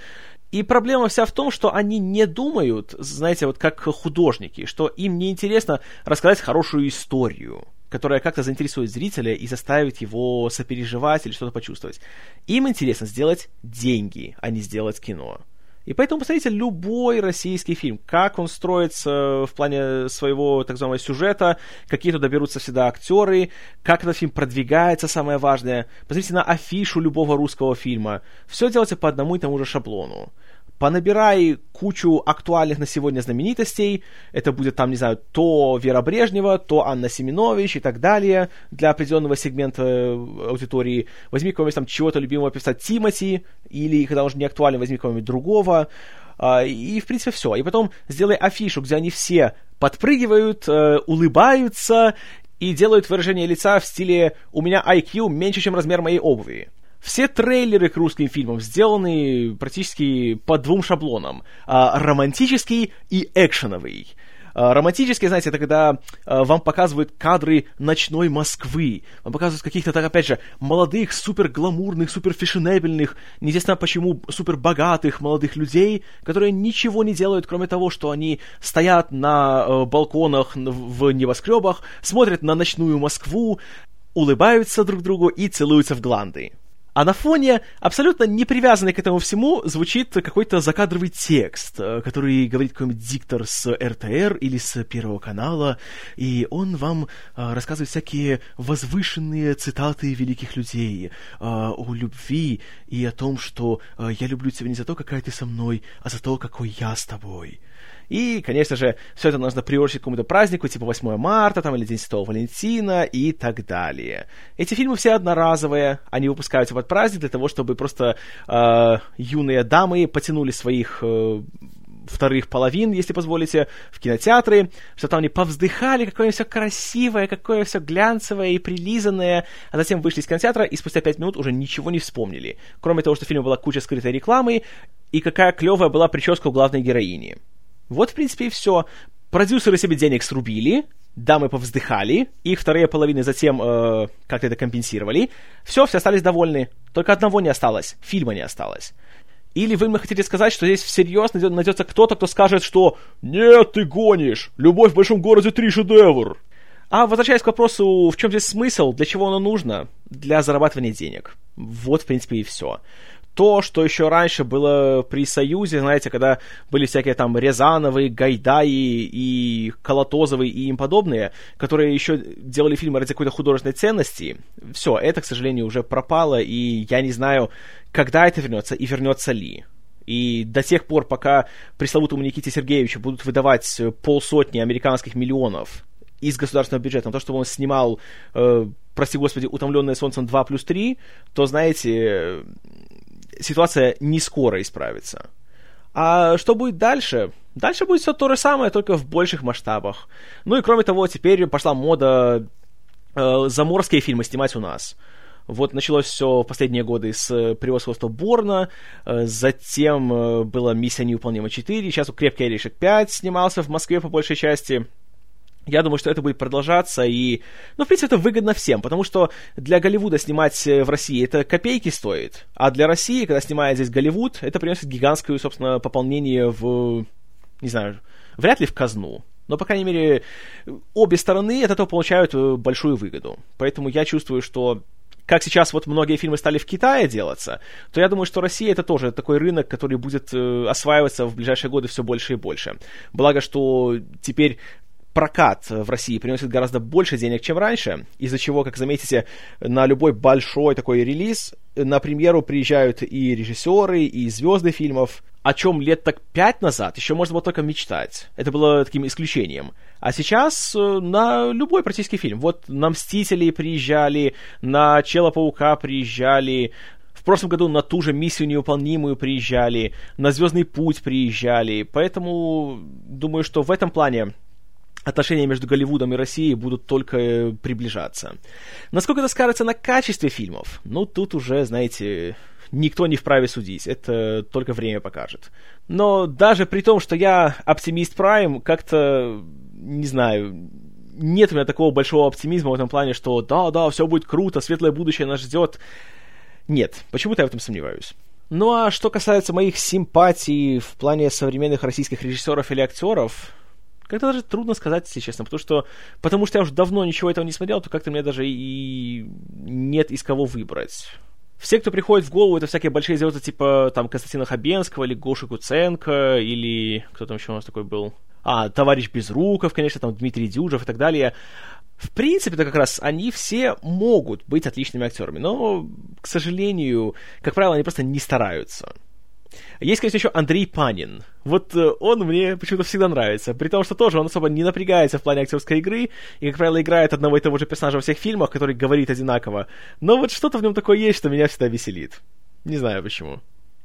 И проблема вся в том, что они не думают, знаете, вот как художники, что им не интересно рассказать хорошую историю, которая как-то заинтересует зрителя и заставит его сопереживать или что-то почувствовать. Им интересно сделать деньги, а не сделать кино. И поэтому посмотрите любой российский фильм, как он строится в плане своего так называемого сюжета, какие туда берутся всегда актеры, как этот фильм продвигается, самое важное. Посмотрите на афишу любого русского фильма. Все делается по одному и тому же шаблону понабирай кучу актуальных на сегодня знаменитостей, это будет там, не знаю, то Вера Брежнева, то Анна Семенович и так далее для определенного сегмента э, аудитории. Возьми какого-нибудь там чего-то любимого певца Тимати, или, когда он уже не актуален, возьми кого-нибудь другого, а, и, в принципе, все. И потом сделай афишу, где они все подпрыгивают, э, улыбаются и делают выражение лица в стиле «у меня IQ меньше, чем размер моей обуви». Все трейлеры к русским фильмам сделаны практически по двум шаблонам. А, романтический и экшеновый. А, романтический, знаете, это когда а, вам показывают кадры ночной Москвы, вам показывают каких-то, так опять же, молодых, супер гламурных, супер фешенебельных, неизвестно почему, супер богатых молодых людей, которые ничего не делают, кроме того, что они стоят на э, балконах в небоскребах, смотрят на ночную Москву, улыбаются друг другу и целуются в гланды. А на фоне, абсолютно не привязанный к этому всему, звучит какой-то закадровый текст, э, который говорит какой-нибудь диктор с РТР или с Первого канала, и он вам э, рассказывает всякие возвышенные цитаты великих людей э, о любви и о том, что я люблю тебя не за то, какая ты со мной, а за то, какой я с тобой. И, конечно же, все это нужно приурочить к какому-то празднику, типа 8 марта там, или День Святого Валентина и так далее. Эти фильмы все одноразовые, они выпускаются под праздник для того, чтобы просто э, юные дамы потянули своих э, вторых половин, если позволите, в кинотеатры, что там они повздыхали, какое все красивое, какое все глянцевое и прилизанное, а затем вышли из кинотеатра и спустя пять минут уже ничего не вспомнили. Кроме того, что в фильме была куча скрытой рекламы, и какая клевая была прическа у главной героини. Вот, в принципе, и все. Продюсеры себе денег срубили, дамы повздыхали, их вторые половины затем э, как-то это компенсировали. Все, все остались довольны. Только одного не осталось, фильма не осталось. Или вы мне хотите сказать, что здесь всерьез найдется кто-то, кто скажет, что «Нет, ты гонишь! Любовь в большом городе три шедевр!» А возвращаясь к вопросу, в чем здесь смысл, для чего оно нужно? Для зарабатывания денег. Вот, в принципе, и все то, что еще раньше было при Союзе, знаете, когда были всякие там Рязановы, Гайдаи и Колотозовы и им подобные, которые еще делали фильмы ради какой-то художественной ценности, все, это, к сожалению, уже пропало, и я не знаю, когда это вернется и вернется ли. И до тех пор, пока пресловутому Никите Сергеевичу будут выдавать полсотни американских миллионов из государственного бюджета на то, чтобы он снимал, э, прости господи, «Утомленное солнцем 2 плюс 3», то, знаете, ситуация не скоро исправится. А что будет дальше? Дальше будет все то же самое, только в больших масштабах. Ну и кроме того, теперь пошла мода э, заморские фильмы снимать у нас. Вот началось все в последние годы с превосходства Борна, э, затем э, была «Миссия неуполнима 4», сейчас «Крепкий орешек 5» снимался в Москве по большей части – я думаю, что это будет продолжаться, и, ну, в принципе, это выгодно всем, потому что для Голливуда снимать э, в России это копейки стоит, а для России, когда снимает здесь Голливуд, это приносит гигантское, собственно, пополнение в, не знаю, вряд ли в казну, но, по крайней мере, обе стороны от этого получают э, большую выгоду. Поэтому я чувствую, что как сейчас вот многие фильмы стали в Китае делаться, то я думаю, что Россия это тоже такой рынок, который будет э, осваиваться в ближайшие годы все больше и больше. Благо, что теперь прокат в России приносит гораздо больше денег, чем раньше, из-за чего, как заметите, на любой большой такой релиз на премьеру приезжают и режиссеры, и звезды фильмов, о чем лет так пять назад еще можно было только мечтать. Это было таким исключением. А сейчас э, на любой практически фильм. Вот на «Мстители» приезжали, на «Чела-паука» приезжали, в прошлом году на ту же миссию невыполнимую приезжали, на Звездный путь приезжали. Поэтому думаю, что в этом плане отношения между Голливудом и Россией будут только приближаться. Насколько это скажется на качестве фильмов? Ну, тут уже, знаете, никто не вправе судить. Это только время покажет. Но даже при том, что я оптимист Прайм, как-то, не знаю, нет у меня такого большого оптимизма в этом плане, что да-да, все будет круто, светлое будущее нас ждет. Нет, почему-то я в этом сомневаюсь. Ну а что касается моих симпатий в плане современных российских режиссеров или актеров, как-то даже трудно сказать, если честно, потому что, потому что я уже давно ничего этого не смотрел, то как-то мне даже и нет из кого выбрать. Все, кто приходит в голову, это всякие большие звезды, типа там Константина Хабенского, или Гоши Куценко, или кто там еще у нас такой был? А, товарищ Безруков, конечно, там Дмитрий Дюжев и так далее. В принципе, это как раз они все могут быть отличными актерами, но, к сожалению, как правило, они просто не стараются. Есть, конечно, еще Андрей Панин. Вот э, он мне почему-то всегда нравится. При том, что тоже он особо не напрягается в плане актерской игры, и, как правило, играет одного и того же персонажа во всех фильмах, который говорит одинаково. Но вот что-то в нем такое есть, что меня всегда веселит. Не знаю почему.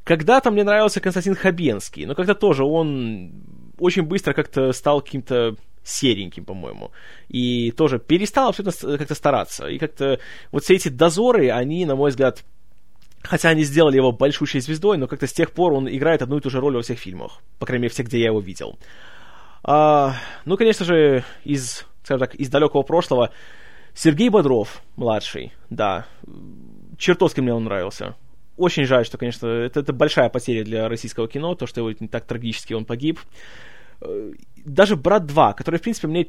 Когда-то мне нравился Константин Хабенский, но как-то тоже он очень быстро как-то стал каким-то сереньким, по-моему. И тоже перестал абсолютно как-то стараться. И как-то вот все эти дозоры, они, на мой взгляд, Хотя они сделали его большущей звездой, но как-то с тех пор он играет одну и ту же роль во всех фильмах. По крайней мере, все, где я его видел. А, ну, конечно же, из, скажем так, из далекого прошлого Сергей Бодров, младший, да. Чертовски мне он нравился. Очень жаль, что, конечно, это, это большая потеря для российского кино, то, что его так трагически он погиб. Э, даже «Брат 2», который, в принципе, мне,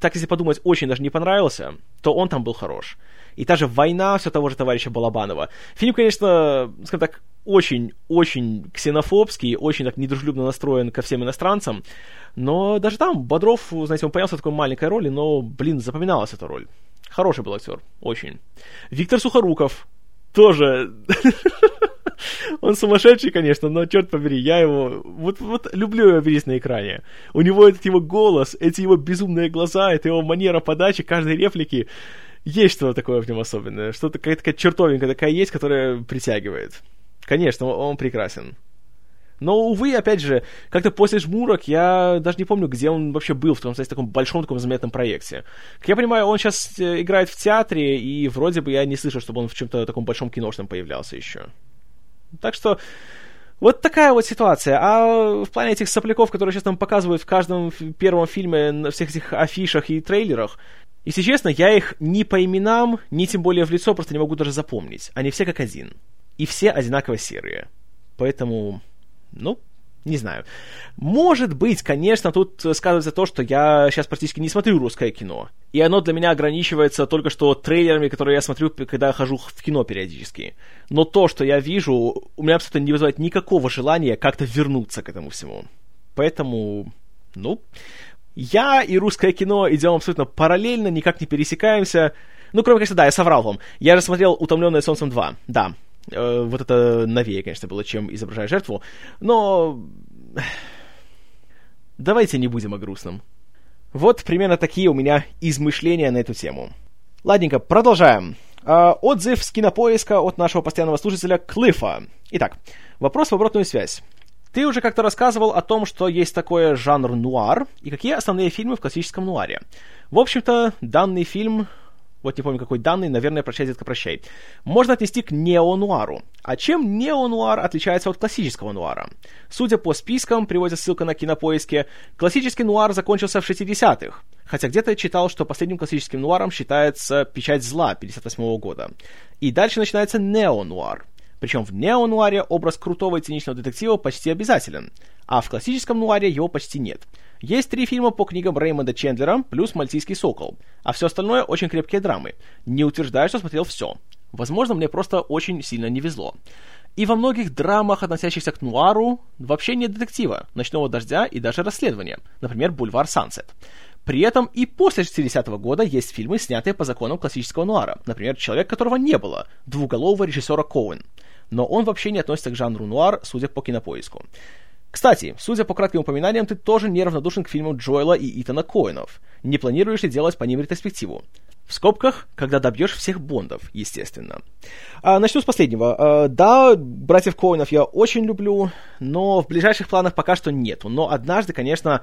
так если подумать, очень даже не понравился, то он там был хорош и та же «Война» все того же товарища Балабанова. Фильм, конечно, скажем так, очень-очень ксенофобский, очень так недружелюбно настроен ко всем иностранцам, но даже там Бодров, знаете, он появился в такой маленькой роли, но, блин, запоминалась эта роль. Хороший был актер, очень. Виктор Сухоруков, тоже... Он сумасшедший, конечно, но черт побери, я его... Вот, вот люблю его видеть на экране. У него этот его голос, эти его безумные глаза, это его манера подачи каждой реплики есть что-то такое в нем особенное, что-то какая-то такая чертовинка такая есть, которая притягивает. Конечно, он, прекрасен. Но, увы, опять же, как-то после «Жмурок» я даже не помню, где он вообще был в том, кстати, таком большом таком заметном проекте. Как я понимаю, он сейчас э, играет в театре, и вроде бы я не слышал, чтобы он в чем-то таком большом киношном появлялся еще. Так что вот такая вот ситуация. А в плане этих сопляков, которые сейчас там показывают в каждом первом фильме, на всех этих афишах и трейлерах, если честно, я их ни по именам, ни тем более в лицо просто не могу даже запомнить. Они все как один. И все одинаково серые. Поэтому, ну, не знаю. Может быть, конечно, тут сказывается то, что я сейчас практически не смотрю русское кино. И оно для меня ограничивается только что трейлерами, которые я смотрю, когда хожу в кино периодически. Но то, что я вижу, у меня абсолютно не вызывает никакого желания как-то вернуться к этому всему. Поэтому, ну, я и русское кино идем абсолютно параллельно, никак не пересекаемся. Ну, кроме, конечно, да, я соврал вам. Я же смотрел «Утомленное солнцем 2», да. Э, вот это новее, конечно, было, чем «Изображая жертву». Но... Давайте не будем о грустном. Вот примерно такие у меня измышления на эту тему. Ладненько, продолжаем. Э, отзыв с кинопоиска от нашего постоянного слушателя Клифа. Итак, вопрос в обратную связь. Ты уже как-то рассказывал о том, что есть такое жанр нуар, и какие основные фильмы в классическом нуаре. В общем-то, данный фильм, вот не помню какой данный, наверное, прощай, детка, прощай, можно отнести к неонуару. А чем неонуар отличается от классического нуара? Судя по спискам, приводится ссылка на кинопоиске, классический нуар закончился в 60-х, хотя где-то я читал, что последним классическим нуаром считается «Печать зла» 58 года. И дальше начинается неонуар – причем в неонуаре образ крутого и циничного детектива почти обязателен, а в классическом нуаре его почти нет. Есть три фильма по книгам Реймонда Чендлера плюс «Мальтийский сокол», а все остальное очень крепкие драмы. Не утверждаю, что смотрел все. Возможно, мне просто очень сильно не везло. И во многих драмах, относящихся к нуару, вообще нет детектива, ночного дождя и даже расследования, например, «Бульвар Сансет». При этом и после 60-го года есть фильмы, снятые по законам классического нуара, например, «Человек, которого не было» двуголового режиссера Коуэн но он вообще не относится к жанру нуар, судя по кинопоиску. Кстати, судя по кратким упоминаниям, ты тоже неравнодушен к фильмам Джоэла и Итана Коэнов. Не планируешь ли делать по ним ретроспективу? В скобках, когда добьешь всех Бондов, естественно. А, начну с последнего. А, да, братьев Коинов я очень люблю, но в ближайших планах пока что нету. Но однажды, конечно,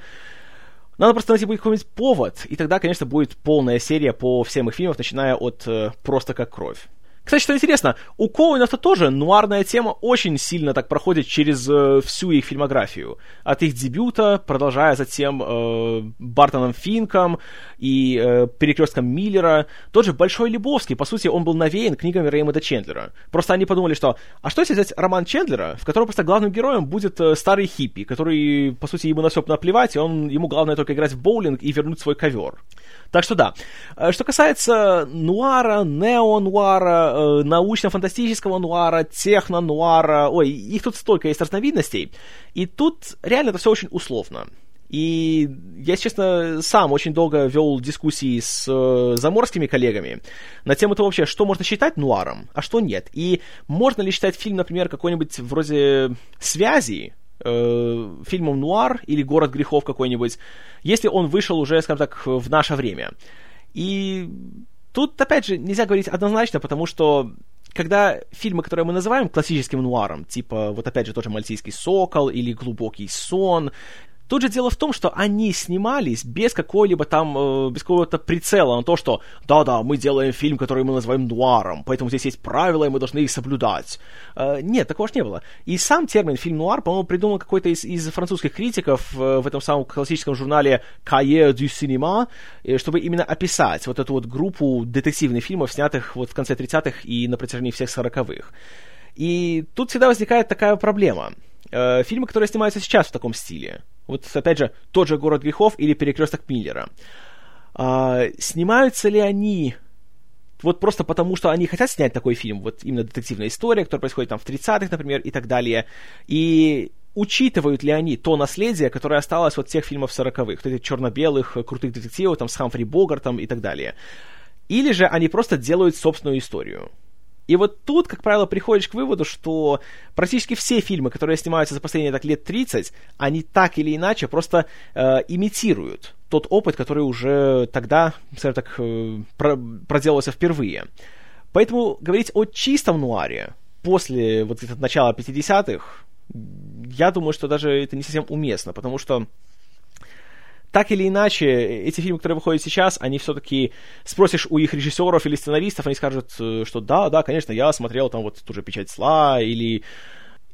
Надо просто найти будет какой-нибудь повод, и тогда, конечно, будет полная серия по всем их фильмам, начиная от э, «Просто как кровь». Кстати, что интересно, у Коуинов-то тоже нуарная тема очень сильно так проходит через э, всю их фильмографию. От их дебюта, продолжая затем э, Бартоном Финком и э, Перекрестком Миллера. Тот же Большой Лебовский, по сути, он был навеян книгами Реймонда Чендлера. Просто они подумали, что, а что если взять роман Чендлера, в котором просто главным героем будет э, старый хиппи, который, по сути, ему на все наплевать, и он, ему главное только играть в боулинг и вернуть свой ковер. Так что да. Э, что касается нуара, нео-нуара, э, научно-фантастического нуара, техно-нуара, ой, их тут столько есть разновидностей, и тут реально это все очень условно. И я, честно, сам очень долго вел дискуссии с э, заморскими коллегами на тему того вообще, что можно считать нуаром, а что нет. И можно ли считать фильм, например, какой-нибудь вроде «Связи», э, фильмом «Нуар» или «Город грехов» какой-нибудь, если он вышел уже, скажем так, в наше время. И тут, опять же, нельзя говорить однозначно, потому что когда фильмы, которые мы называем классическим нуаром, типа, вот опять же, тоже «Мальтийский сокол» или «Глубокий сон», Тут же дело в том, что они снимались без какого-либо там, э, без какого-то прицела на то, что да-да, мы делаем фильм, который мы называем нуаром, поэтому здесь есть правила, и мы должны их соблюдать. Э, нет, такого ж не было. И сам термин фильм нуар, по-моему, придумал какой-то из, из французских критиков э, в этом самом классическом журнале Cahiers du Cinéma, э, чтобы именно описать вот эту вот группу детективных фильмов, снятых вот в конце 30-х и на протяжении всех 40-х. И тут всегда возникает такая проблема. Фильмы, которые снимаются сейчас в таком стиле, вот, опять же, тот же «Город грехов» или «Перекресток Миллера». А, снимаются ли они вот просто потому, что они хотят снять такой фильм, вот именно детективная история, которая происходит там в 30-х, например, и так далее, и учитывают ли они то наследие, которое осталось от тех фильмов 40-х, вот этих черно-белых, крутых детективов, там, с Хамфри Богартом и так далее. Или же они просто делают собственную историю. И вот тут, как правило, приходишь к выводу, что практически все фильмы, которые снимаются за последние так, лет 30, они так или иначе просто э, имитируют тот опыт, который уже тогда, скажем так, э, про- проделался впервые. Поэтому говорить о чистом нуаре после вот начала 50-х, я думаю, что даже это не совсем уместно, потому что так или иначе, эти фильмы, которые выходят сейчас, они все-таки спросишь у их режиссеров или сценаристов, они скажут, э, что да, да, конечно, я смотрел там вот ту же «Печать зла» или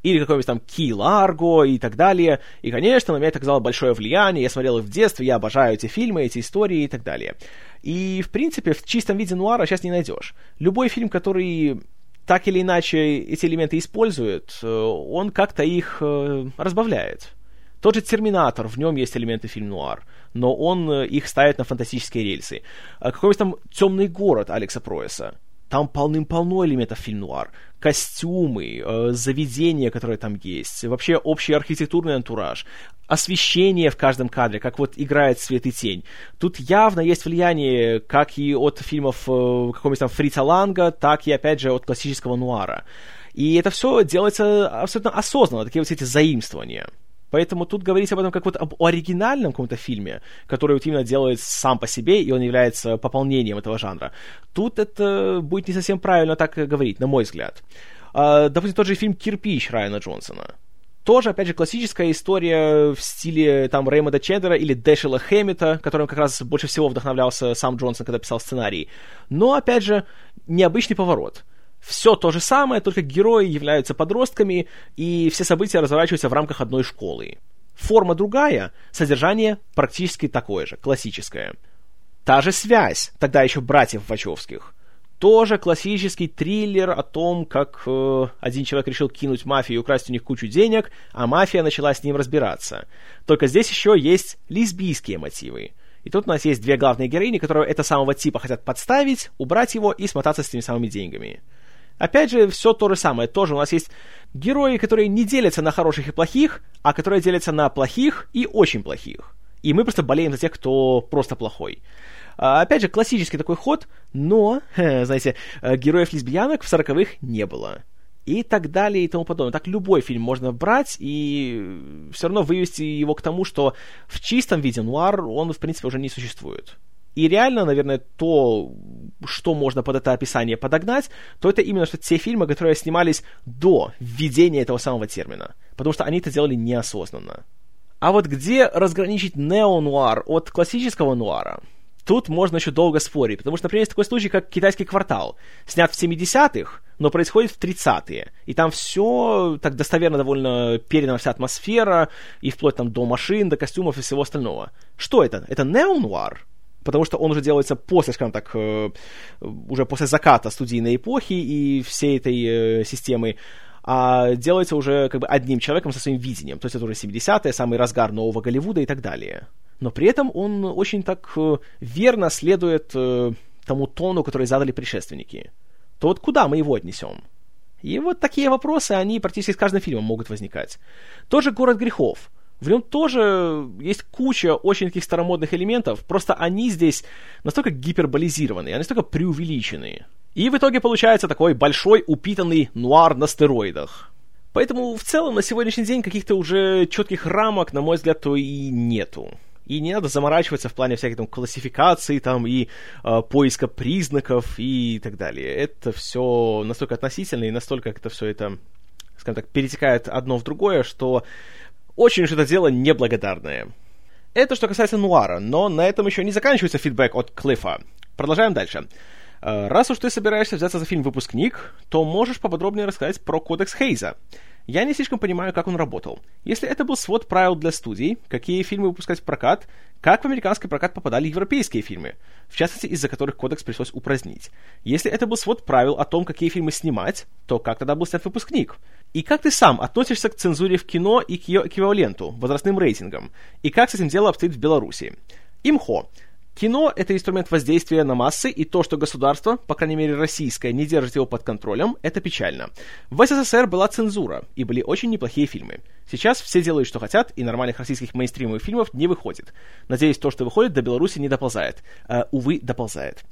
или какой-нибудь там Ки Ларго и так далее. И, конечно, на меня это оказало большое влияние. Я смотрел их в детстве, я обожаю эти фильмы, эти истории и так далее. И, в принципе, в чистом виде нуара сейчас не найдешь. Любой фильм, который так или иначе эти элементы использует, э, он как-то их э, разбавляет. Тот же «Терминатор», в нем есть элементы фильм-нуар, но он э, их ставит на фантастические рельсы. А какой-то там «Темный город» Алекса Пройса. Там полным-полно элементов фильм-нуар. Костюмы, э, заведения, которые там есть, вообще общий архитектурный антураж, освещение в каждом кадре, как вот играет свет и тень. Тут явно есть влияние как и от фильмов э, какого-нибудь там Фрица Ланга, так и, опять же, от классического нуара. И это все делается абсолютно осознанно, такие вот эти заимствования. Поэтому тут говорить об этом как вот об оригинальном каком-то фильме, который вот именно делает сам по себе, и он является пополнением этого жанра. Тут это будет не совсем правильно так говорить, на мой взгляд. А, допустим, тот же фильм «Кирпич» Райана Джонсона. Тоже, опять же, классическая история в стиле там Реймонда Чендера или Дэшела Хэммита, которым как раз больше всего вдохновлялся сам Джонсон, когда писал сценарий. Но, опять же, необычный поворот — все то же самое, только герои являются подростками, и все события разворачиваются в рамках одной школы. Форма другая, содержание практически такое же, классическое. Та же связь, тогда еще братьев Вачовских. Тоже классический триллер о том, как э, один человек решил кинуть мафию и украсть у них кучу денег, а мафия начала с ним разбираться. Только здесь еще есть лесбийские мотивы. И тут у нас есть две главные героини, которые это самого типа хотят подставить, убрать его и смотаться с теми самыми деньгами. Опять же, все то же самое. Тоже у нас есть герои, которые не делятся на хороших и плохих, а которые делятся на плохих и очень плохих. И мы просто болеем за тех, кто просто плохой. А, опять же, классический такой ход, но, знаете, э, героев-лесбиянок в сороковых не было. И так далее и тому подобное. Так любой фильм можно брать и все равно вывести его к тому, что в чистом виде нуар он, в принципе, уже не существует. И реально, наверное, то, что можно под это описание подогнать, то это именно что те фильмы, которые снимались до введения этого самого термина. Потому что они это делали неосознанно. А вот где разграничить неонуар от классического нуара? Тут можно еще долго спорить, потому что, например, есть такой случай, как «Китайский квартал». Снят в 70-х, но происходит в 30-е. И там все так достоверно довольно передана вся атмосфера, и вплоть там до машин, до костюмов и всего остального. Что это? Это неонуар? Потому что он уже делается после, скажем так, э, уже после заката студийной эпохи и всей этой э, системы, а делается уже как бы одним человеком со своим видением. То есть это уже 70-е, самый разгар нового Голливуда и так далее но при этом он очень так э, верно следует тому тону, который задали предшественники. То вот куда мы его отнесем? И вот такие вопросы, они практически с каждым фильмом могут возникать. Тоже «Город грехов». В нем тоже есть куча очень таких старомодных элементов, просто они здесь настолько гиперболизированы, они настолько преувеличены. И в итоге получается такой большой упитанный нуар на стероидах. Поэтому в целом на сегодняшний день каких-то уже четких рамок, на мой взгляд, то и нету. И не надо заморачиваться в плане всяких там классификаций там и э, поиска признаков и так далее. Это все настолько относительно и настолько это все это, скажем так, перетекает одно в другое, что очень уж это дело неблагодарное. Это что касается Нуара, но на этом еще не заканчивается фидбэк от Клиффа. Продолжаем дальше. Э, раз уж ты собираешься взяться за фильм «Выпускник», то можешь поподробнее рассказать про кодекс Хейза. Я не слишком понимаю, как он работал. Если это был свод правил для студий, какие фильмы выпускать в прокат, как в американский прокат попадали европейские фильмы, в частности, из-за которых кодекс пришлось упразднить. Если это был свод правил о том, какие фильмы снимать, то как тогда был снят выпускник? И как ты сам относишься к цензуре в кино и к ее эквиваленту, возрастным рейтингам? И как с этим дело обстоит в Беларуси? Имхо. Кино — это инструмент воздействия на массы, и то, что государство, по крайней мере российское, не держит его под контролем, это печально. В СССР была цензура, и были очень неплохие фильмы. Сейчас все делают, что хотят, и нормальных российских мейнстримовых фильмов не выходит. Надеюсь, то, что выходит, до Беларуси не доползает. Э, увы, доползает.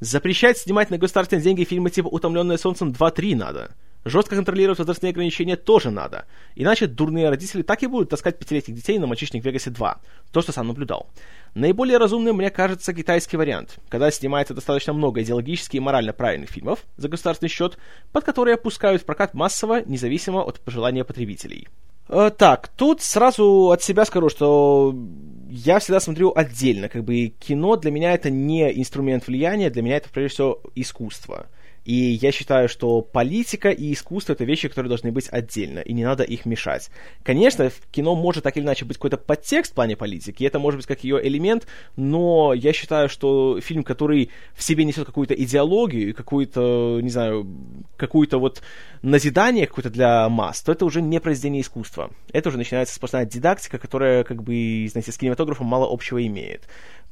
Запрещать снимать на государственные деньги фильмы типа «Утомленное солнцем 2-3» надо. Жестко контролировать возрастные ограничения тоже надо. Иначе дурные родители так и будут таскать пятилетних детей на «Мальчишник в Вегасе 2». То, что сам наблюдал. Наиболее разумным, мне кажется, китайский вариант, когда снимается достаточно много идеологически и морально правильных фильмов за государственный счет, под которые опускают в прокат массово, независимо от пожелания потребителей. Э, так, тут сразу от себя скажу, что я всегда смотрю отдельно. Как бы кино для меня это не инструмент влияния, для меня это прежде всего искусство. И я считаю, что политика и искусство — это вещи, которые должны быть отдельно, и не надо их мешать. Конечно, в кино может так или иначе быть какой-то подтекст в плане политики, это может быть как ее элемент, но я считаю, что фильм, который в себе несет какую-то идеологию какую-то, не знаю, какую-то вот назидание какое-то для масс, то это уже не произведение искусства. Это уже начинается сплошная дидактика, которая, как бы, знаете, с кинематографом мало общего имеет.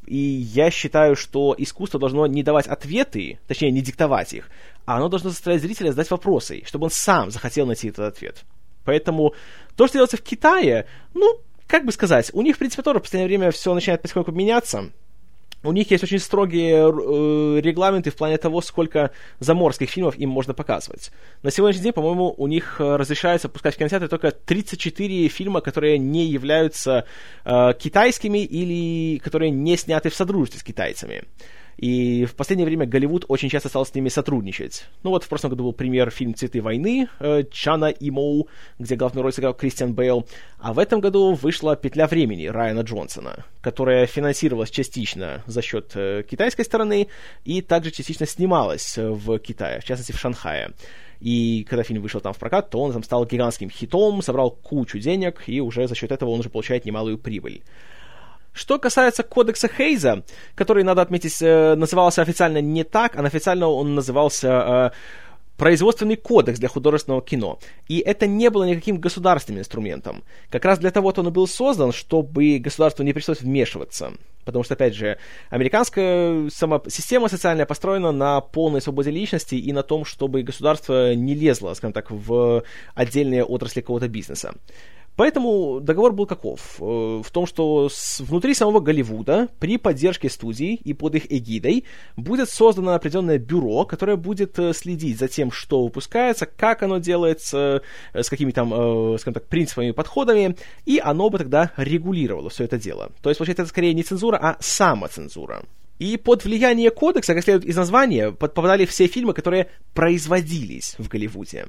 И я считаю, что искусство должно не давать ответы, точнее, не диктовать их, а оно должно заставлять зрителя задать вопросы, чтобы он сам захотел найти этот ответ. Поэтому то, что делается в Китае, ну, как бы сказать, у них, в принципе, тоже в последнее время все начинает потихоньку меняться у них есть очень строгие э, регламенты в плане того, сколько заморских фильмов им можно показывать. На сегодняшний день, по-моему, у них э, разрешается пускать в кинотеатры только 34 фильма, которые не являются э, китайскими или которые не сняты в содружестве с китайцами. И в последнее время Голливуд очень часто стал с ними сотрудничать. Ну вот в прошлом году был пример фильм «Цветы войны» э, Чана и Моу, где главную роль сыграл Кристиан Бейл. А в этом году вышла «Петля времени» Райана Джонсона, которая финансировалась частично за счет э, китайской стороны и также частично снималась в Китае, в частности в Шанхае. И когда фильм вышел там в прокат, то он там стал гигантским хитом, собрал кучу денег, и уже за счет этого он уже получает немалую прибыль. Что касается кодекса Хейза, который, надо отметить, э, назывался официально не так, а официально он назывался э, производственный кодекс для художественного кино. И это не было никаким государственным инструментом. Как раз для того он и был создан, чтобы государству не пришлось вмешиваться. Потому что, опять же, американская сама система социальная построена на полной свободе личности и на том, чтобы государство не лезло, скажем так, в отдельные отрасли какого-то бизнеса. Поэтому договор был каков? Э, в том, что внутри самого Голливуда при поддержке студий и под их эгидой будет создано определенное бюро, которое будет э, следить за тем, что выпускается, как оно делается, э, с какими там, скажем так, принципами и подходами, и оно бы тогда регулировало все это дело. То есть, получается, это скорее не цензура, а самоцензура. И под влияние кодекса, как следует из названия, попадали все фильмы, которые производились в Голливуде.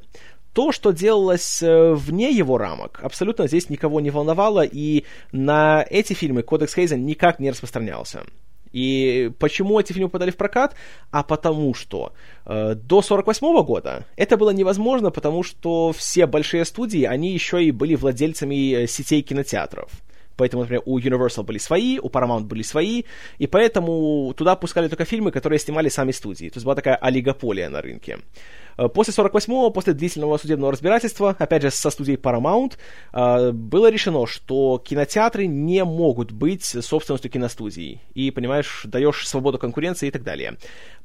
То, что делалось э, вне его рамок, абсолютно здесь никого не волновало, и на эти фильмы кодекс Хейзен никак не распространялся. И почему эти фильмы подали в прокат? А потому что э, до 48 года это было невозможно, потому что все большие студии, они еще и были владельцами э, сетей кинотеатров. Поэтому, например, у Universal были свои, у Paramount были свои, и поэтому туда пускали только фильмы, которые снимали сами студии. То есть была такая олигополия на рынке. После 48-го, после длительного судебного разбирательства, опять же, со студией Paramount, э, было решено, что кинотеатры не могут быть собственностью киностудий. И, понимаешь, даешь свободу конкуренции и так далее.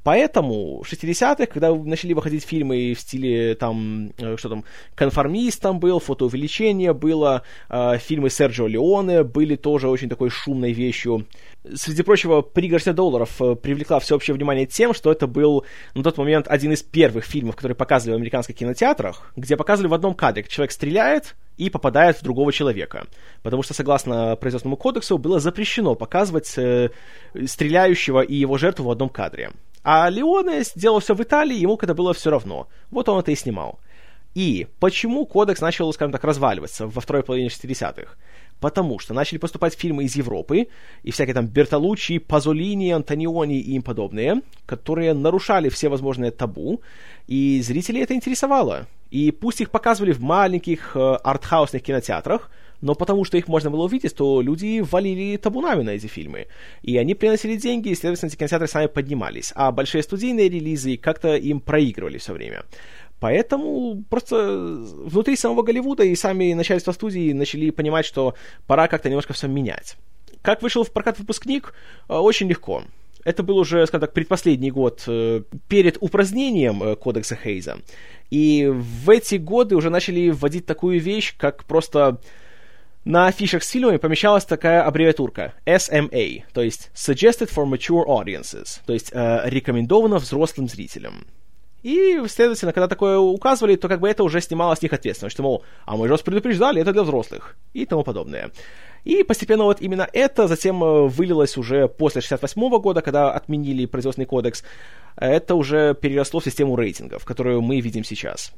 Поэтому в 60-х, когда начали выходить фильмы в стиле, там, э, что там, «Конформист» там был, «Фотоувеличение» было, фильмы Серджио Леоне были тоже очень такой шумной вещью. Среди прочего, «Пригоршня долларов» привлекла всеобщее внимание тем, что это был на тот момент один из первых фильмов, которые показывали в американских кинотеатрах, где показывали в одном кадре, как человек стреляет и попадает в другого человека. Потому что, согласно производственному кодексу, было запрещено показывать э, стреляющего и его жертву в одном кадре. А Леоне сделал все в Италии, ему это было все равно. Вот он это и снимал. И почему кодекс начал, скажем так, разваливаться во второй половине 60-х? потому что начали поступать фильмы из Европы, и всякие там Бертолуччи, Пазолини, Антониони и им подобные, которые нарушали все возможные табу, и зрителей это интересовало. И пусть их показывали в маленьких э, артхаусных кинотеатрах, но потому что их можно было увидеть, то люди валили табунами на эти фильмы. И они приносили деньги, и, следовательно, эти кинотеатры сами поднимались. А большие студийные релизы как-то им проигрывали все время. Поэтому просто внутри самого Голливуда и сами начальство студии начали понимать, что пора как-то немножко все менять. Как вышел в прокат выпускник? Э, очень легко. Это был уже, скажем так, предпоследний год э, перед упразднением э, кодекса Хейза. И в эти годы уже начали вводить такую вещь, как просто на афишах с фильмами помещалась такая аббревиатурка SMA, то есть Suggested for Mature Audiences, то есть э, рекомендовано взрослым зрителям. И, следовательно, когда такое указывали, то как бы это уже снимало с них ответственность, что, мол, а мы же вас предупреждали, это для взрослых, и тому подобное. И постепенно вот именно это затем э, вылилось уже после 68 года, когда отменили производственный кодекс. Это уже переросло в систему рейтингов, которую мы видим сейчас.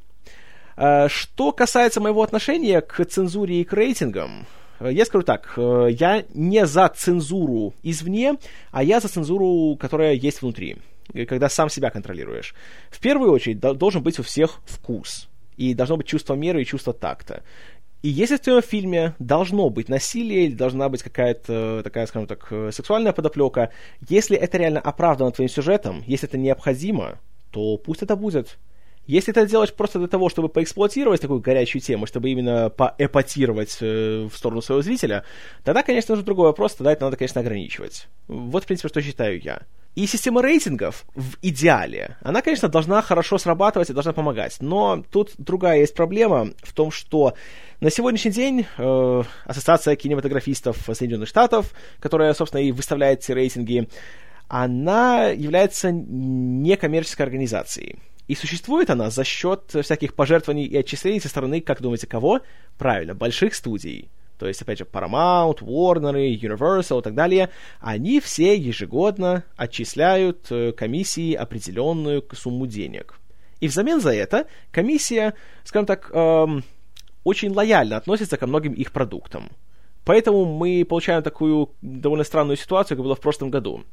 Э, что касается моего отношения к цензуре и к рейтингам, э, я скажу так, я не за цензуру извне, а я за цензуру, которая есть внутри когда сам себя контролируешь. В первую очередь должен быть у всех вкус. И должно быть чувство меры и чувство такта. И если в твоем фильме должно быть насилие или должна быть какая-то такая, скажем так, сексуальная подоплека, если это реально оправдано твоим сюжетом, если это необходимо, то пусть это будет. Если это делаешь просто для того, чтобы поэксплуатировать такую горячую тему, чтобы именно поэпатировать э, в сторону своего зрителя, тогда, конечно, уже другой вопрос, тогда это надо, конечно, ограничивать. Вот, в принципе, что считаю я. И система рейтингов в идеале, она, конечно, должна хорошо срабатывать и должна помогать. Но тут другая есть проблема в том, что на сегодняшний день э, Ассоциация кинематографистов Соединенных Штатов, которая, собственно, и выставляет эти рейтинги, она является некоммерческой организацией. И существует она за счет всяких пожертвований и отчислений со стороны, как думаете, кого? Правильно, больших студий. То есть, опять же, Paramount, Warner, Universal и так далее, они все ежегодно отчисляют э, комиссии определенную сумму денег. И взамен за это комиссия, скажем так, эм, очень лояльно относится ко многим их продуктам. Поэтому мы получаем такую довольно странную ситуацию, как было в прошлом году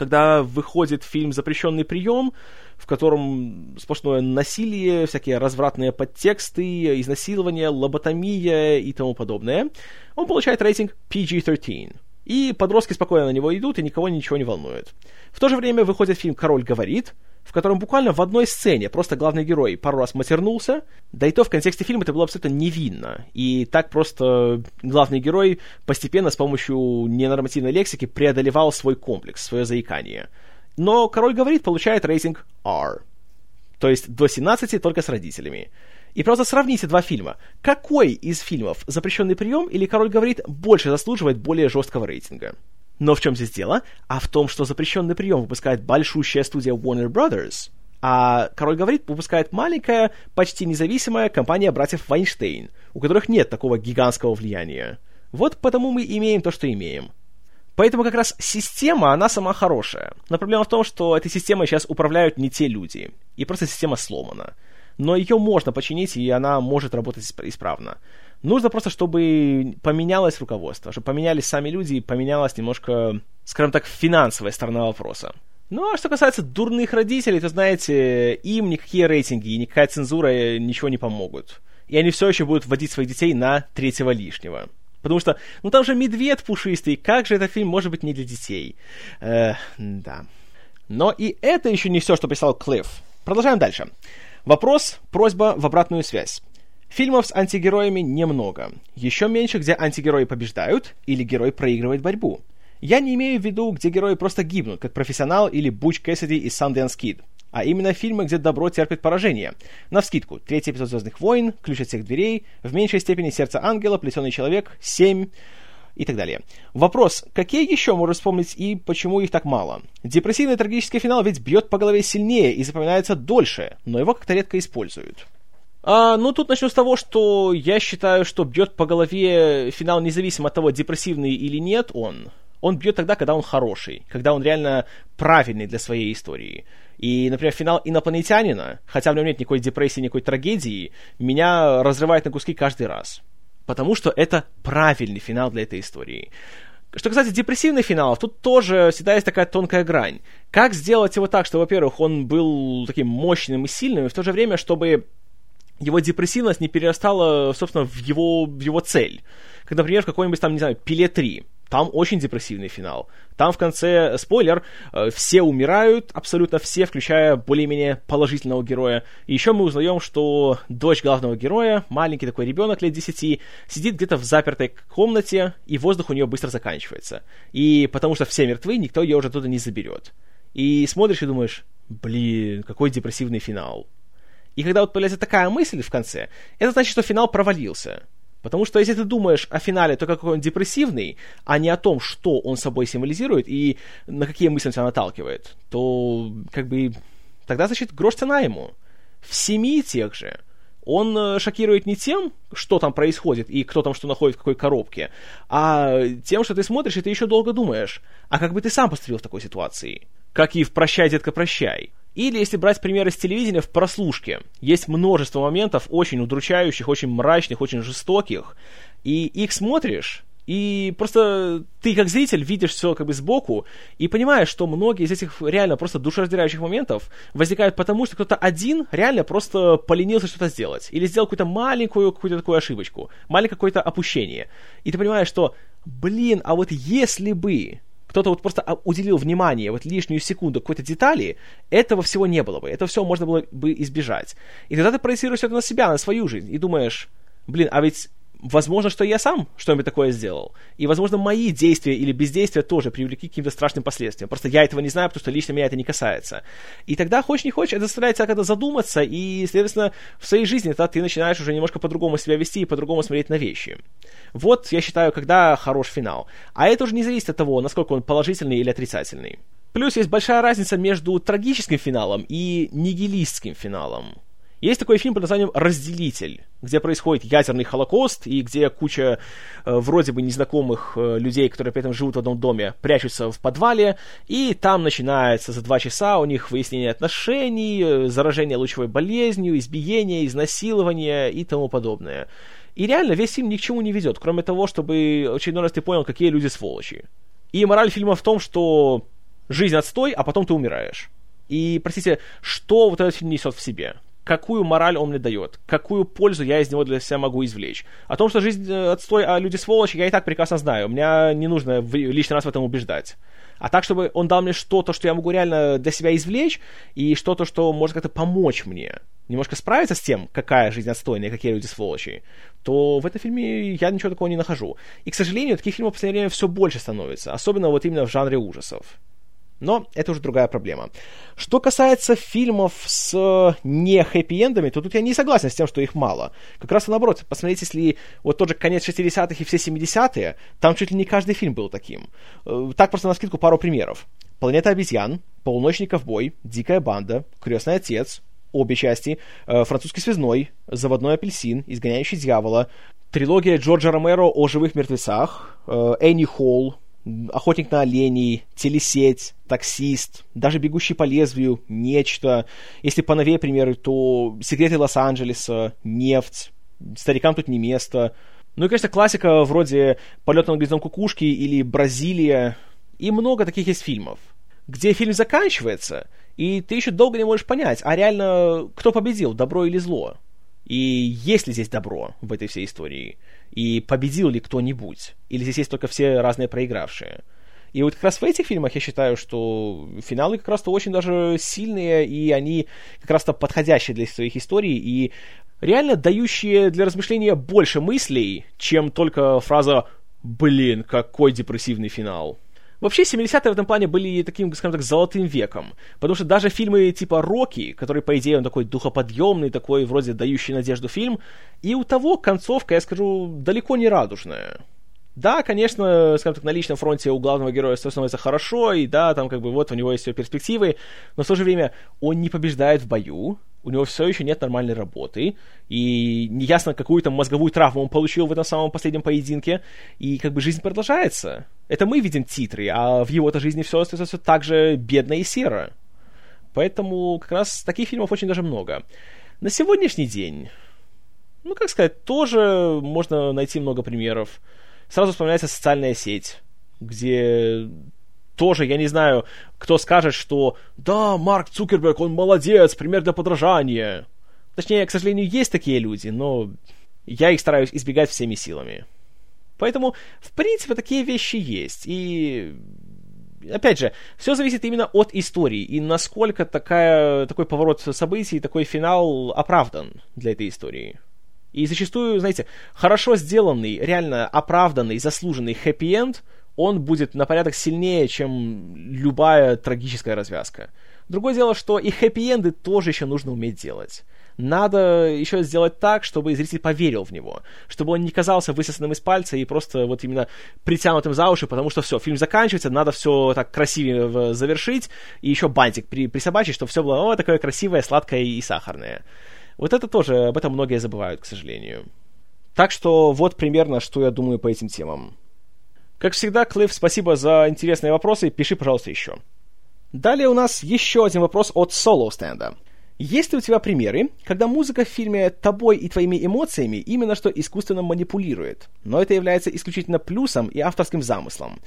когда выходит фильм «Запрещенный прием», в котором сплошное насилие, всякие развратные подтексты, изнасилование, лоботомия и тому подобное, он получает рейтинг PG-13. И подростки спокойно на него идут, и никого ничего не волнует. В то же время выходит фильм «Король говорит», в котором буквально в одной сцене просто главный герой пару раз матернулся, да и то в контексте фильма это было абсолютно невинно. И так просто главный герой постепенно с помощью ненормативной лексики преодолевал свой комплекс, свое заикание. Но «Король говорит» получает рейтинг R. То есть до 17 только с родителями. И просто сравните два фильма. Какой из фильмов «Запрещенный прием» или «Король говорит» больше заслуживает более жесткого рейтинга? Но в чем здесь дело? А в том, что запрещенный прием выпускает большущая студия Warner Brothers, а Король говорит, выпускает маленькая, почти независимая компания братьев Вайнштейн, у которых нет такого гигантского влияния. Вот потому мы имеем то, что имеем. Поэтому как раз система, она сама хорошая. Но проблема в том, что этой системой сейчас управляют не те люди. И просто система сломана. Но ее можно починить, и она может работать исправно. Нужно просто, чтобы поменялось руководство, чтобы поменялись сами люди, и поменялась немножко, скажем так, финансовая сторона вопроса. Ну, а что касается дурных родителей, то, знаете, им никакие рейтинги и никакая цензура ничего не помогут. И они все еще будут вводить своих детей на третьего лишнего. Потому что, ну там же медведь пушистый, как же этот фильм может быть не для детей? Э, да. Но и это еще не все, что писал Клифф. Продолжаем дальше. Вопрос, просьба в обратную связь. Фильмов с антигероями немного. Еще меньше, где антигерои побеждают или герой проигрывает борьбу. Я не имею в виду, где герои просто гибнут, как профессионал или Буч Кэссиди из Sundance Kid а именно фильмы, где добро терпит поражение. Навскидку, третий эпизод «Звездных войн», «Ключ от всех дверей», в меньшей степени «Сердце ангела», «Плетеный человек», «Семь», и так далее. Вопрос, какие еще можно вспомнить и почему их так мало? Депрессивный трагический финал ведь бьет по голове сильнее и запоминается дольше, но его как-то редко используют. А, ну, тут начну с того, что я считаю, что бьет по голове финал независимо от того, депрессивный или нет он. Он бьет тогда, когда он хороший, когда он реально правильный для своей истории. И, например, финал «Инопланетянина», хотя в нем нет никакой депрессии, никакой трагедии, меня разрывает на куски каждый раз. Потому что это правильный финал для этой истории. Что касается депрессивных финалов, тут тоже всегда есть такая тонкая грань. Как сделать его так, что, во-первых, он был таким мощным и сильным, и в то же время, чтобы его депрессивность не перерастала, собственно, в его, в его цель. Как, например, в какой-нибудь там, не знаю, Пиле 3. Там очень депрессивный финал. Там в конце, спойлер, э, все умирают, абсолютно все, включая более-менее положительного героя. И еще мы узнаем, что дочь главного героя, маленький такой ребенок лет 10, сидит где-то в запертой комнате, и воздух у нее быстро заканчивается. И потому что все мертвы, никто ее уже оттуда не заберет. И смотришь и думаешь, блин, какой депрессивный финал. И когда вот появляется такая мысль в конце, это значит, что финал провалился. Потому что если ты думаешь о финале только какой он депрессивный, а не о том, что он собой символизирует и на какие мысли он тебя наталкивает, то как бы тогда, значит, грош цена ему. В семи тех же он э, шокирует не тем, что там происходит и кто там что находит в какой коробке, а тем, что ты смотришь и ты еще долго думаешь, а как бы ты сам поступил в такой ситуации. Как и в «Прощай, детка, прощай». Или, если брать примеры с телевидения, в прослушке. Есть множество моментов очень удручающих, очень мрачных, очень жестоких. И их смотришь, и просто ты как зритель видишь все как бы сбоку и понимаешь, что многие из этих реально просто душераздирающих моментов возникают потому, что кто-то один реально просто поленился что-то сделать. Или сделал какую-то маленькую какую-то такую ошибочку, маленькое какое-то опущение. И ты понимаешь, что, блин, а вот если бы кто-то вот просто уделил внимание, вот лишнюю секунду какой-то детали, этого всего не было бы. Это все можно было бы избежать. И тогда ты проецируешь это на себя, на свою жизнь, и думаешь, блин, а ведь возможно, что я сам что-нибудь такое сделал. И, возможно, мои действия или бездействия тоже привлекли к каким-то страшным последствиям. Просто я этого не знаю, потому что лично меня это не касается. И тогда, хочешь не хочешь, это заставляет тебя когда задуматься, и, следовательно, в своей жизни тогда ты начинаешь уже немножко по-другому себя вести и по-другому смотреть на вещи. Вот, я считаю, когда хорош финал. А это уже не зависит от того, насколько он положительный или отрицательный. Плюс есть большая разница между трагическим финалом и нигилистским финалом. Есть такой фильм под названием «Разделитель», где происходит ядерный холокост, и где куча э, вроде бы незнакомых э, людей, которые при этом живут в одном доме, прячутся в подвале, и там начинается за два часа у них выяснение отношений, э, заражение лучевой болезнью, избиение, изнасилование и тому подобное. И реально весь фильм ни к чему не ведет, кроме того, чтобы очередной раз ты понял, какие люди сволочи. И мораль фильма в том, что жизнь отстой, а потом ты умираешь. И, простите, что вот этот фильм несет в себе? Какую мораль он мне дает, какую пользу я из него для себя могу извлечь. О том, что жизнь э, отстой, а люди сволочи, я и так прекрасно знаю. Меня не нужно лишний раз в этом убеждать. А так, чтобы он дал мне что-то, что я могу реально для себя извлечь, и что-то, что может как-то помочь мне немножко справиться с тем, какая жизнь отстойная, какие люди сволочи, то в этом фильме я ничего такого не нахожу. И, к сожалению, таких фильмов в последнее время все больше становится, особенно вот именно в жанре ужасов. Но это уже другая проблема. Что касается фильмов с э, не хэппи-эндами, то тут я не согласен с тем, что их мало. Как раз наоборот, посмотрите, если вот тот же конец 60-х и все 70-е, там чуть ли не каждый фильм был таким. Э, так просто на скидку пару примеров. «Планета обезьян», «Полуночный ковбой», «Дикая банда», «Крестный отец», обе части, э, «Французский связной», «Заводной апельсин», «Изгоняющий дьявола», трилогия Джорджа Ромеро о живых мертвецах, Энни Холл, Охотник на оленей, Телесеть, Таксист, даже Бегущий по лезвию, Нечто. Если поновее примеры, то Секреты Лос-Анджелеса, Нефть, Старикам тут не место. Ну и, конечно, классика вроде «Полет на гнездом кукушки» или «Бразилия». И много таких есть фильмов, где фильм заканчивается, и ты еще долго не можешь понять, а реально кто победил, добро или зло. И есть ли здесь добро в этой всей истории? И победил ли кто-нибудь? Или здесь есть только все разные проигравшие? И вот как раз в этих фильмах я считаю, что финалы как раз-то очень даже сильные, и они как раз-то подходящие для своих историй, и реально дающие для размышления больше мыслей, чем только фраза «Блин, какой депрессивный финал». Вообще, 70-е в этом плане были таким, скажем так, золотым веком. Потому что даже фильмы типа «Рокки», который, по идее, он такой духоподъемный, такой вроде дающий надежду фильм, и у того концовка, я скажу, далеко не радужная. Да, конечно, скажем так, на личном фронте у главного героя все становится хорошо, и да, там как бы вот у него есть все перспективы, но в то же время он не побеждает в бою, у него все еще нет нормальной работы, и неясно, какую там мозговую травму он получил в этом самом последнем поединке, и как бы жизнь продолжается. Это мы видим титры, а в его-то жизни все остается так же бедно и серо. Поэтому как раз таких фильмов очень даже много. На сегодняшний день, ну, как сказать, тоже можно найти много примеров. Сразу вспоминается социальная сеть, где тоже, я не знаю, кто скажет, что да, Марк Цукерберг, он молодец, пример для подражания. Точнее, к сожалению, есть такие люди, но я их стараюсь избегать всеми силами. Поэтому, в принципе, такие вещи есть. И, опять же, все зависит именно от истории и насколько такая, такой поворот событий, такой финал оправдан для этой истории. И зачастую, знаете, хорошо сделанный, реально оправданный, заслуженный хэппи-энд – он будет на порядок сильнее, чем любая трагическая развязка. Другое дело, что и хэппи-энды тоже еще нужно уметь делать. Надо еще сделать так, чтобы зритель поверил в него, чтобы он не казался высосанным из пальца и просто вот именно притянутым за уши, потому что все, фильм заканчивается, надо все так красивее завершить, и еще бантик при, присобачить, чтобы все было о, такое красивое, сладкое и сахарное. Вот это тоже, об этом многие забывают, к сожалению. Так что вот примерно, что я думаю по этим темам. Как всегда, Клифф, спасибо за интересные вопросы. Пиши, пожалуйста, еще. Далее у нас еще один вопрос от Соло Стенда. Есть ли у тебя примеры, когда музыка в фильме тобой и твоими эмоциями именно что искусственно манипулирует, но это является исключительно плюсом и авторским замыслом?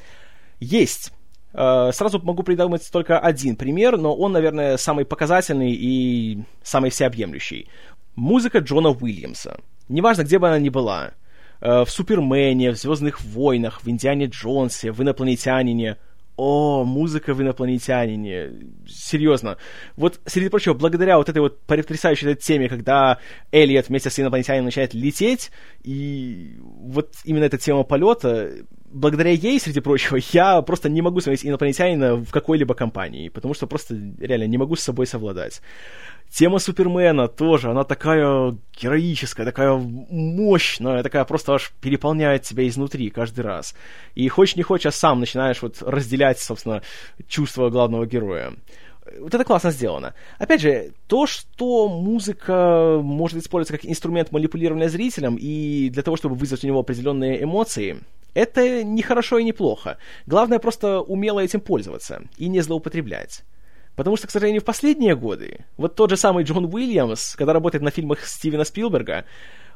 Есть. Э, сразу могу придумать только один пример, но он, наверное, самый показательный и самый всеобъемлющий. Музыка Джона Уильямса. Неважно, где бы она ни была. Э, в Супермене, в Звездных войнах, в Индиане Джонсе, в Инопланетянине. О, музыка в Инопланетянине. Серьезно. Вот, среди прочего, благодаря вот этой вот потрясающей этой теме, когда Элliot вместе с инопланетянином начинает лететь, и вот именно эта тема полета, благодаря ей, среди прочего, я просто не могу смотреть инопланетянина в какой-либо компании, потому что просто реально не могу с собой совладать. Тема Супермена тоже, она такая героическая, такая мощная, такая просто аж переполняет тебя изнутри каждый раз. И хочешь не хочешь, а сам начинаешь вот разделять, собственно, чувства главного героя. Вот это классно сделано. Опять же, то, что музыка может использоваться как инструмент манипулирования зрителем и для того, чтобы вызвать у него определенные эмоции, это не хорошо и не плохо. Главное просто умело этим пользоваться и не злоупотреблять. Потому что, к сожалению, в последние годы, вот тот же самый Джон Уильямс, когда работает на фильмах Стивена Спилберга,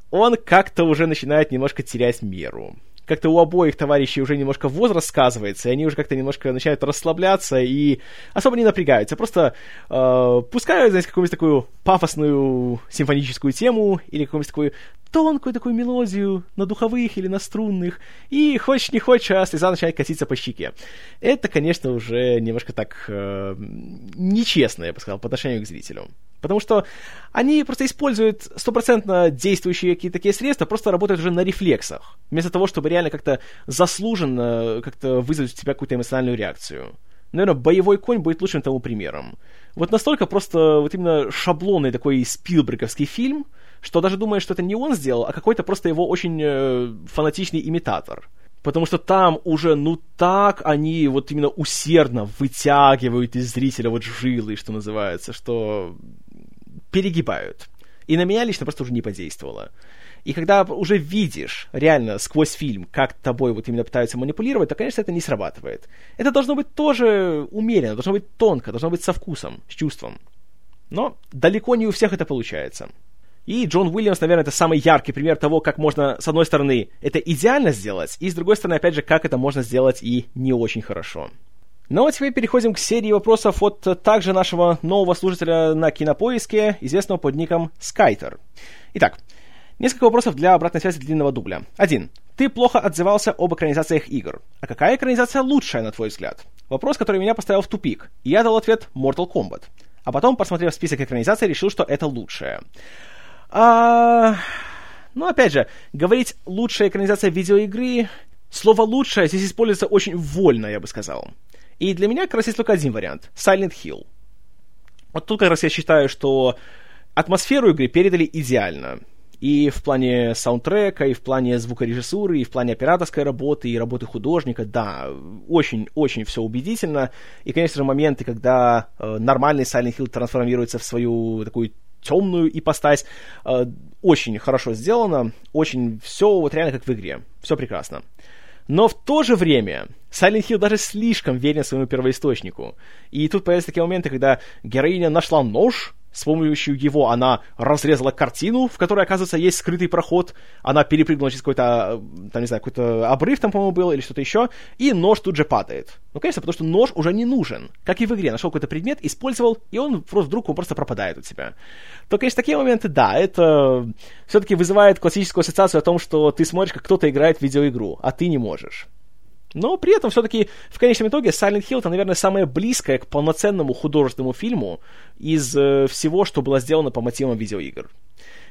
он как-то уже начинает немножко терять меру как-то у обоих товарищей уже немножко возраст сказывается, и они уже как-то немножко начинают расслабляться и особо не напрягаются. Просто э, пускают, знаете, какую-нибудь такую пафосную симфоническую тему или какую-нибудь такую тонкую такую мелодию на духовых или на струнных, и хочешь не хочешь, а слеза начинает катиться по щеке. Это, конечно, уже немножко так э, нечестно, я бы сказал, по отношению к зрителю. Потому что они просто используют стопроцентно действующие какие-то такие средства, просто работают уже на рефлексах, вместо того, чтобы реально как-то заслуженно как-то вызвать у тебя какую-то эмоциональную реакцию. Наверное, боевой конь будет лучшим тому примером. Вот настолько просто вот именно шаблонный такой спилберговский фильм, что даже думаешь, что это не он сделал, а какой-то просто его очень э, фанатичный имитатор. Потому что там уже, ну так они вот именно усердно вытягивают из зрителя вот жилы, что называется, что перегибают. И на меня лично просто уже не подействовало. И когда уже видишь реально сквозь фильм, как тобой вот именно пытаются манипулировать, то, конечно, это не срабатывает. Это должно быть тоже умеренно, должно быть тонко, должно быть со вкусом, с чувством. Но далеко не у всех это получается. И Джон Уильямс, наверное, это самый яркий пример того, как можно, с одной стороны, это идеально сделать, и с другой стороны, опять же, как это можно сделать и не очень хорошо. Ну а теперь переходим к серии вопросов от также нашего нового слушателя на Кинопоиске, известного под ником Скайтер. Итак, несколько вопросов для обратной связи длинного дубля. Один. Ты плохо отзывался об экранизациях игр. А какая экранизация лучшая, на твой взгляд? Вопрос, который меня поставил в тупик. И я дал ответ Mortal Kombat. А потом, посмотрев список экранизаций, решил, что это лучшее. А... Ну, опять же, говорить «лучшая экранизация видеоигры» Слово «лучшее» здесь используется очень вольно, я бы сказал. И для меня как раз есть только один вариант — Silent Hill. Вот тут как раз я считаю, что атмосферу игры передали идеально. И в плане саундтрека, и в плане звукорежиссуры, и в плане операторской работы, и работы художника, да, очень-очень все убедительно. И, конечно же, моменты, когда э, нормальный Silent Hill трансформируется в свою такую темную ипостась, э, очень хорошо сделано, очень все вот реально как в игре, все прекрасно. Но в то же время Silent Hill даже слишком верен своему первоисточнику. И тут появляются такие моменты, когда героиня нашла нож, с помощью его она разрезала картину, в которой, оказывается, есть скрытый проход. Она перепрыгнула через какой-то, там, не знаю, какой-то обрыв там, по-моему, был или что-то еще. И нож тут же падает. Ну, конечно, потому что нож уже не нужен. Как и в игре. Нашел какой-то предмет, использовал, и он просто вдруг он просто пропадает у тебя. То, конечно, такие моменты, да, это все-таки вызывает классическую ассоциацию о том, что ты смотришь, как кто-то играет в видеоигру, а ты не можешь. Но при этом все-таки в конечном итоге Silent Hill это, наверное, самое близкое к полноценному художественному фильму из э, всего, что было сделано по мотивам видеоигр.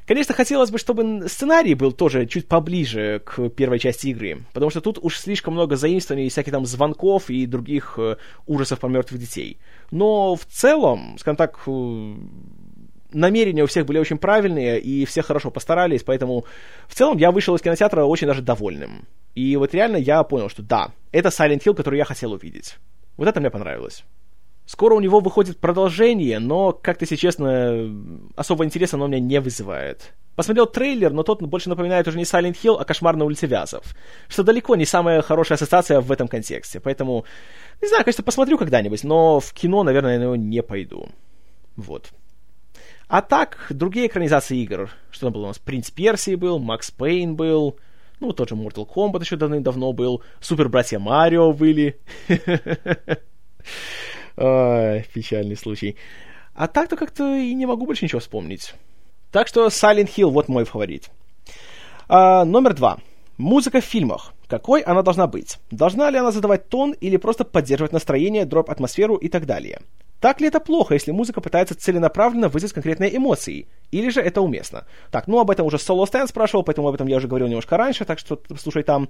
Конечно, хотелось бы, чтобы сценарий был тоже чуть поближе к первой части игры, потому что тут уж слишком много заимствований, всяких там звонков и других э, ужасов про мертвых детей. Но в целом, скажем так, э, намерения у всех были очень правильные, и все хорошо постарались, поэтому в целом я вышел из кинотеатра очень даже довольным. И вот реально я понял, что да, это Silent Hill, который я хотел увидеть. Вот это мне понравилось. Скоро у него выходит продолжение, но, как-то, если честно, особо интереса оно у меня не вызывает. Посмотрел трейлер, но тот больше напоминает уже не Silent Hill, а Кошмар на улице Вязов. Что далеко не самая хорошая ассоциация в этом контексте. Поэтому, не знаю, конечно, посмотрю когда-нибудь, но в кино, наверное, я на него не пойду. Вот. А так, другие экранизации игр. Что там было у нас? Принц Персии был, Макс Пейн был, ну, тот же Mortal Kombat еще давным-давно был. Супер Братья Марио были. Печальный случай. А так-то как-то и не могу больше ничего вспомнить. Так что Silent Hill вот мой фаворит. А, номер два. Музыка в фильмах. Какой она должна быть? Должна ли она задавать тон или просто поддерживать настроение, дроп атмосферу и так далее? Так ли это плохо, если музыка пытается целенаправленно вызвать конкретные эмоции? Или же это уместно? Так, ну об этом уже Соло Стэн спрашивал, поэтому об этом я уже говорил немножко раньше, так что слушай там.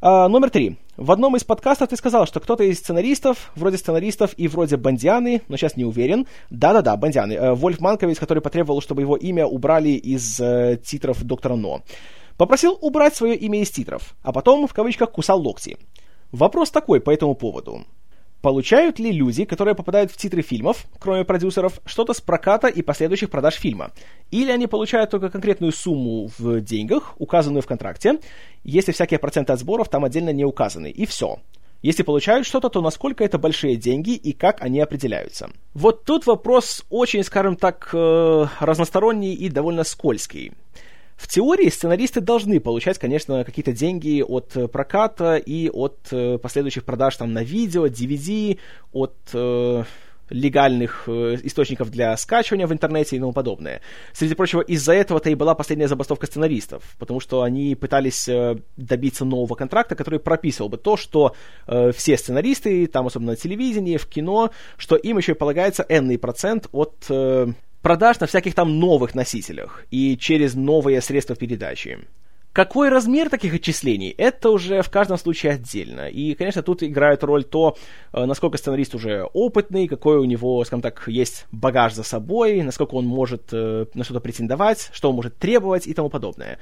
А, номер три. В одном из подкастов ты сказал, что кто-то из сценаристов, вроде сценаристов и вроде Бандианы, но сейчас не уверен. Да-да-да, Бандианы. Э, Вольф Манковиц, который потребовал, чтобы его имя убрали из э, титров Доктора Но. Попросил убрать свое имя из титров, а потом, в кавычках, кусал локти. Вопрос такой по этому поводу. Получают ли люди, которые попадают в титры фильмов, кроме продюсеров, что-то с проката и последующих продаж фильма? Или они получают только конкретную сумму в деньгах, указанную в контракте, если всякие проценты от сборов там отдельно не указаны, и все. Если получают что-то, то насколько это большие деньги и как они определяются? Вот тут вопрос очень, скажем так, э, разносторонний и довольно скользкий. В теории сценаристы должны получать, конечно, какие-то деньги от э, проката и от э, последующих продаж там на видео, DVD, от э, легальных э, источников для скачивания в интернете и тому подобное. Среди прочего, из-за этого-то и была последняя забастовка сценаристов, потому что они пытались э, добиться нового контракта, который прописывал бы то, что э, все сценаристы, там особенно на телевидении, в кино, что им еще и полагается энный процент от э, продаж на всяких там новых носителях и через новые средства передачи. Какой размер таких отчислений, это уже в каждом случае отдельно. И, конечно, тут играет роль то, э, насколько сценарист уже опытный, какой у него, скажем так, есть багаж за собой, насколько он может э, на что-то претендовать, что он может требовать и тому подобное.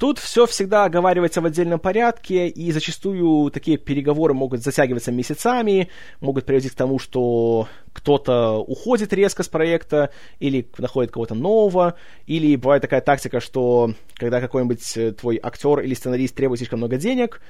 Тут все всегда оговаривается в отдельном порядке, и зачастую такие переговоры могут затягиваться месяцами, могут приводить к тому, что кто-то уходит резко с проекта, или находит кого-то нового, или бывает такая тактика, что когда какой-нибудь э, твой актер или сценарист требует слишком много денег,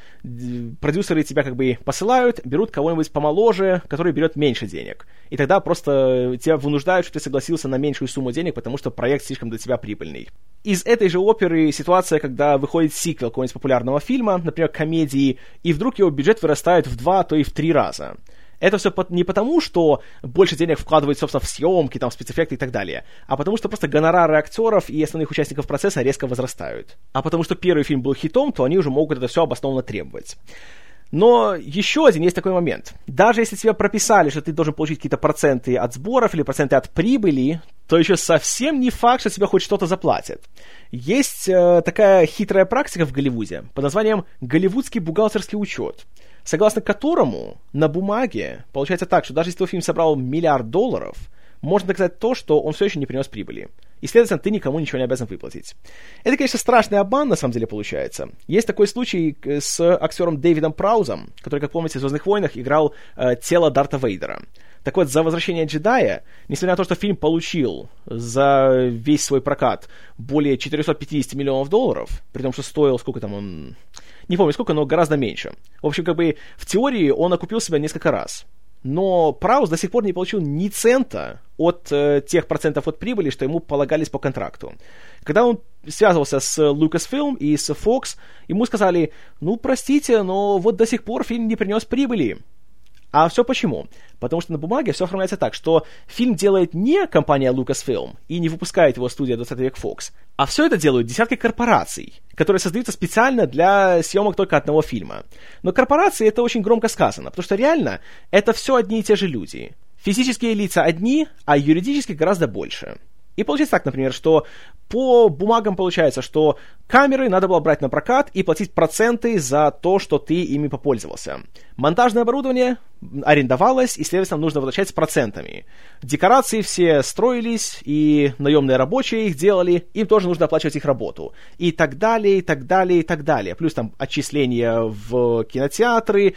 продюсеры тебя как бы посылают, берут кого-нибудь помоложе, который берет меньше денег. И тогда просто тебя вынуждают, чтобы ты согласился на меньшую сумму денег, потому что проект слишком для тебя прибыльный. Из этой же оперы ситуация, когда выходит сиквел какого-нибудь популярного фильма, например, комедии, и вдруг его бюджет вырастает в два, то и в три раза. Это все не потому, что больше денег вкладывают, собственно, в съемки, там, спецэффекты и так далее, а потому что просто гонорары актеров и основных участников процесса резко возрастают. А потому что первый фильм был хитом, то они уже могут это все обоснованно требовать. Но еще один есть такой момент. Даже если тебя прописали, что ты должен получить какие-то проценты от сборов или проценты от прибыли, то еще совсем не факт, что тебе хоть что-то заплатят. Есть э, такая хитрая практика в Голливуде под названием «голливудский бухгалтерский учет», согласно которому на бумаге получается так, что даже если твой фильм собрал миллиард долларов, можно доказать то, что он все еще не принес прибыли и, следовательно, ты никому ничего не обязан выплатить. Это, конечно, страшный обман, на самом деле, получается. Есть такой случай э, с актером Дэвидом Праузом, который, как помните, в «Звездных войнах» играл э, тело Дарта Вейдера. Так вот, за «Возвращение джедая», несмотря на то, что фильм получил за весь свой прокат более 450 миллионов долларов, при том, что стоил, сколько там он... Не помню сколько, но гораздо меньше. В общем, как бы в теории он окупил себя несколько раз но Праус до сих пор не получил ни цента от э, тех процентов от прибыли, что ему полагались по контракту. Когда он связывался с Lucasfilm и с Fox, ему сказали, ну, простите, но вот до сих пор фильм не принес прибыли. А все почему? Потому что на бумаге все оформляется так, что фильм делает не компания Lucasfilm и не выпускает его студия 20 век Fox, а все это делают десятки корпораций, которые создаются специально для съемок только одного фильма. Но корпорации это очень громко сказано, потому что реально это все одни и те же люди. Физические лица одни, а юридически гораздо больше. И получается так, например, что по бумагам получается, что камеры надо было брать на прокат и платить проценты за то, что ты ими попользовался. Монтажное оборудование арендовалось, и, следовательно, нужно возвращать с процентами. Декорации все строились, и наемные рабочие их делали, им тоже нужно оплачивать их работу. И так далее, и так далее, и так далее. Плюс там отчисления в кинотеатры,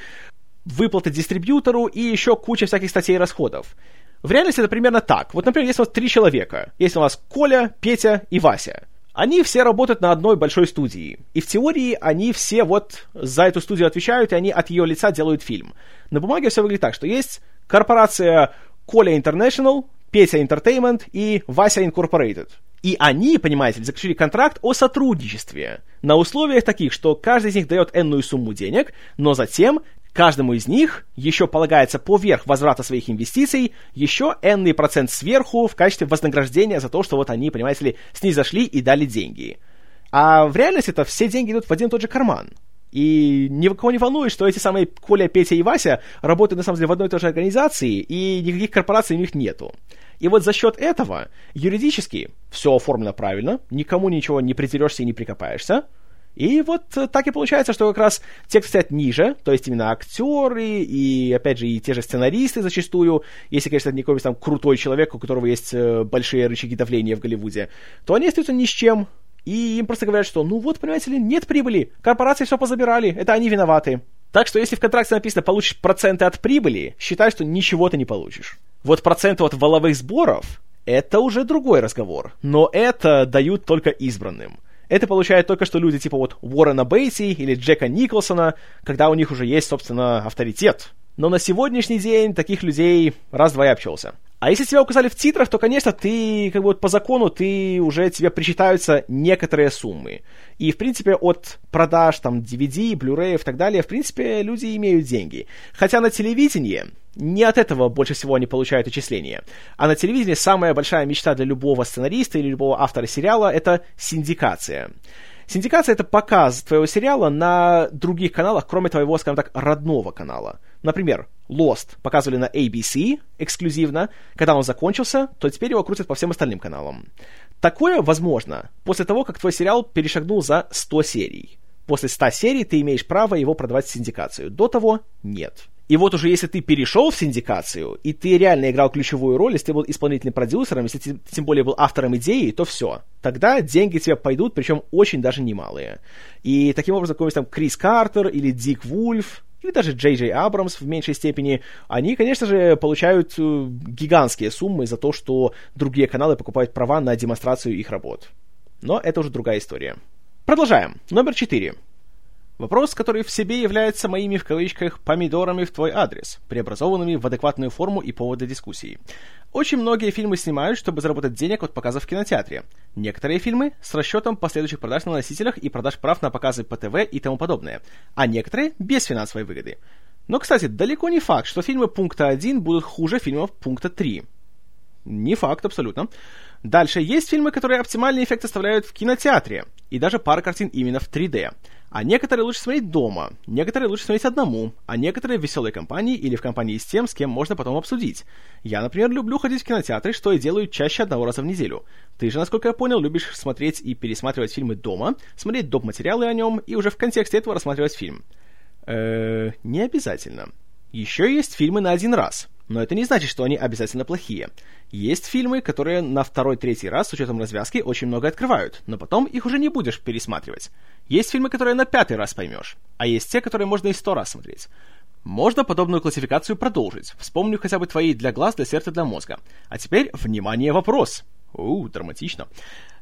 выплаты дистрибьютору и еще куча всяких статей расходов. В реальности это примерно так. Вот, например, если у вас три человека. Если у вас Коля, Петя и Вася. Они все работают на одной большой студии. И в теории они все вот за эту студию отвечают, и они от ее лица делают фильм. На бумаге все выглядит так, что есть корпорация Коля International, Петя Entertainment и Вася Incorporated. И они, понимаете ли, заключили контракт о сотрудничестве на условиях таких, что каждый из них дает энную сумму денег, но затем Каждому из них еще полагается поверх возврата своих инвестиций еще энный процент сверху в качестве вознаграждения за то, что вот они, понимаете ли, снизошли и дали деньги. А в реальности это все деньги идут в один и тот же карман. И ни в кого не волнует, что эти самые Коля, Петя и Вася работают на самом деле в одной и той же организации, и никаких корпораций у них нету. И вот за счет этого юридически все оформлено правильно, никому ничего не придерешься и не прикопаешься, и вот э, так и получается, что как раз те, кто стоят ниже, то есть именно актеры и, опять же, и те же сценаристы зачастую, если, конечно, это не какой-нибудь там крутой человек, у которого есть э, большие рычаги давления в Голливуде, то они остаются ни с чем. И им просто говорят, что, ну вот, понимаете ли, нет прибыли, корпорации все позабирали, это они виноваты. Так что если в контракте написано «получишь проценты от прибыли», считай, что ничего ты не получишь. Вот проценты от валовых сборов – это уже другой разговор, но это дают только избранным – это получают только что люди типа вот Уоррена Бейти или Джека Николсона, когда у них уже есть, собственно, авторитет. Но на сегодняшний день таких людей раз-два и общался. А если тебя указали в титрах, то, конечно, ты, как бы вот по закону, ты уже тебе причитаются некоторые суммы. И, в принципе, от продаж там DVD, Blu-ray и так далее, в принципе, люди имеют деньги. Хотя на телевидении не от этого больше всего они получают отчисления. А на телевидении самая большая мечта для любого сценариста или любого автора сериала — это синдикация. Синдикация — это показ твоего сериала на других каналах, кроме твоего, скажем так, родного канала. Например, Lost показывали на ABC эксклюзивно. Когда он закончился, то теперь его крутят по всем остальным каналам. Такое возможно после того, как твой сериал перешагнул за 100 серий. После 100 серий ты имеешь право его продавать в синдикацию. До того нет. И вот уже если ты перешел в синдикацию, и ты реально играл ключевую роль, если ты был исполнительным продюсером, если ты тем более был автором идеи, то все. Тогда деньги тебе пойдут, причем очень даже немалые. И таким образом какой-нибудь там Крис Картер или Дик Вульф или даже Джей Джей Абрамс в меньшей степени, они, конечно же, получают э, гигантские суммы за то, что другие каналы покупают права на демонстрацию их работ. Но это уже другая история. Продолжаем. Номер четыре. Вопрос, который в себе является моими, в кавычках, помидорами в твой адрес, преобразованными в адекватную форму и повод для дискуссии. Очень многие фильмы снимают, чтобы заработать денег от показов в кинотеатре. Некоторые фильмы с расчетом последующих продаж на носителях и продаж прав на показы по ТВ и тому подобное, а некоторые без финансовой выгоды. Но, кстати, далеко не факт, что фильмы пункта 1 будут хуже фильмов пункта 3. Не факт абсолютно. Дальше есть фильмы, которые оптимальный эффект оставляют в кинотеатре, и даже пара картин именно в 3D. А некоторые лучше смотреть дома, некоторые лучше смотреть одному, а некоторые в веселой компании или в компании с тем, с кем можно потом обсудить. Я, например, люблю ходить в кинотеатры, что и делаю чаще одного раза в неделю. Ты же, насколько я понял, любишь смотреть и пересматривать фильмы дома, смотреть доп. материалы о нем и уже в контексте этого рассматривать фильм. Э, не обязательно. Еще есть фильмы на один раз, но это не значит, что они обязательно плохие. Есть фильмы, которые на второй-третий раз с учетом развязки очень много открывают, но потом их уже не будешь пересматривать. Есть фильмы, которые на пятый раз поймешь, а есть те, которые можно и сто раз смотреть. Можно подобную классификацию продолжить. Вспомню хотя бы твои для глаз, для сердца, для мозга. А теперь, внимание, вопрос. Ууу, драматично.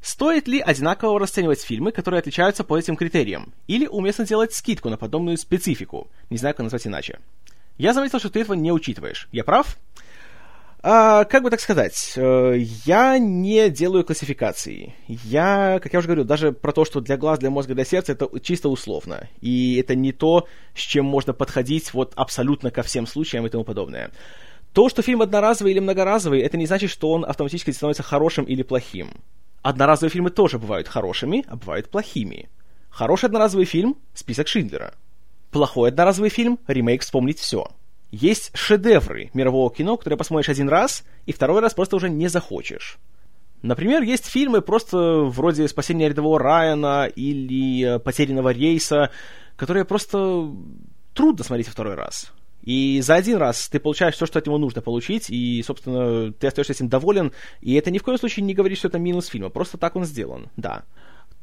Стоит ли одинаково расценивать фильмы, которые отличаются по этим критериям? Или уместно делать скидку на подобную специфику? Не знаю, как назвать иначе. Я заметил, что ты этого не учитываешь. Я прав? А, как бы так сказать, э, я не делаю классификации. Я, как я уже говорил, даже про то, что для глаз, для мозга, для сердца, это чисто условно. И это не то, с чем можно подходить вот абсолютно ко всем случаям и тому подобное. То, что фильм одноразовый или многоразовый, это не значит, что он автоматически становится хорошим или плохим. Одноразовые фильмы тоже бывают хорошими, а бывают плохими. Хороший одноразовый фильм – список Шиндлера. Плохой одноразовый фильм – ремейк «Вспомнить все». Есть шедевры мирового кино, которые посмотришь один раз, и второй раз просто уже не захочешь. Например, есть фильмы просто вроде «Спасение рядового Райана» или «Потерянного рейса», которые просто трудно смотреть второй раз. И за один раз ты получаешь все, что от него нужно получить, и, собственно, ты остаешься этим доволен, и это ни в коем случае не говорит, что это минус фильма, просто так он сделан, да.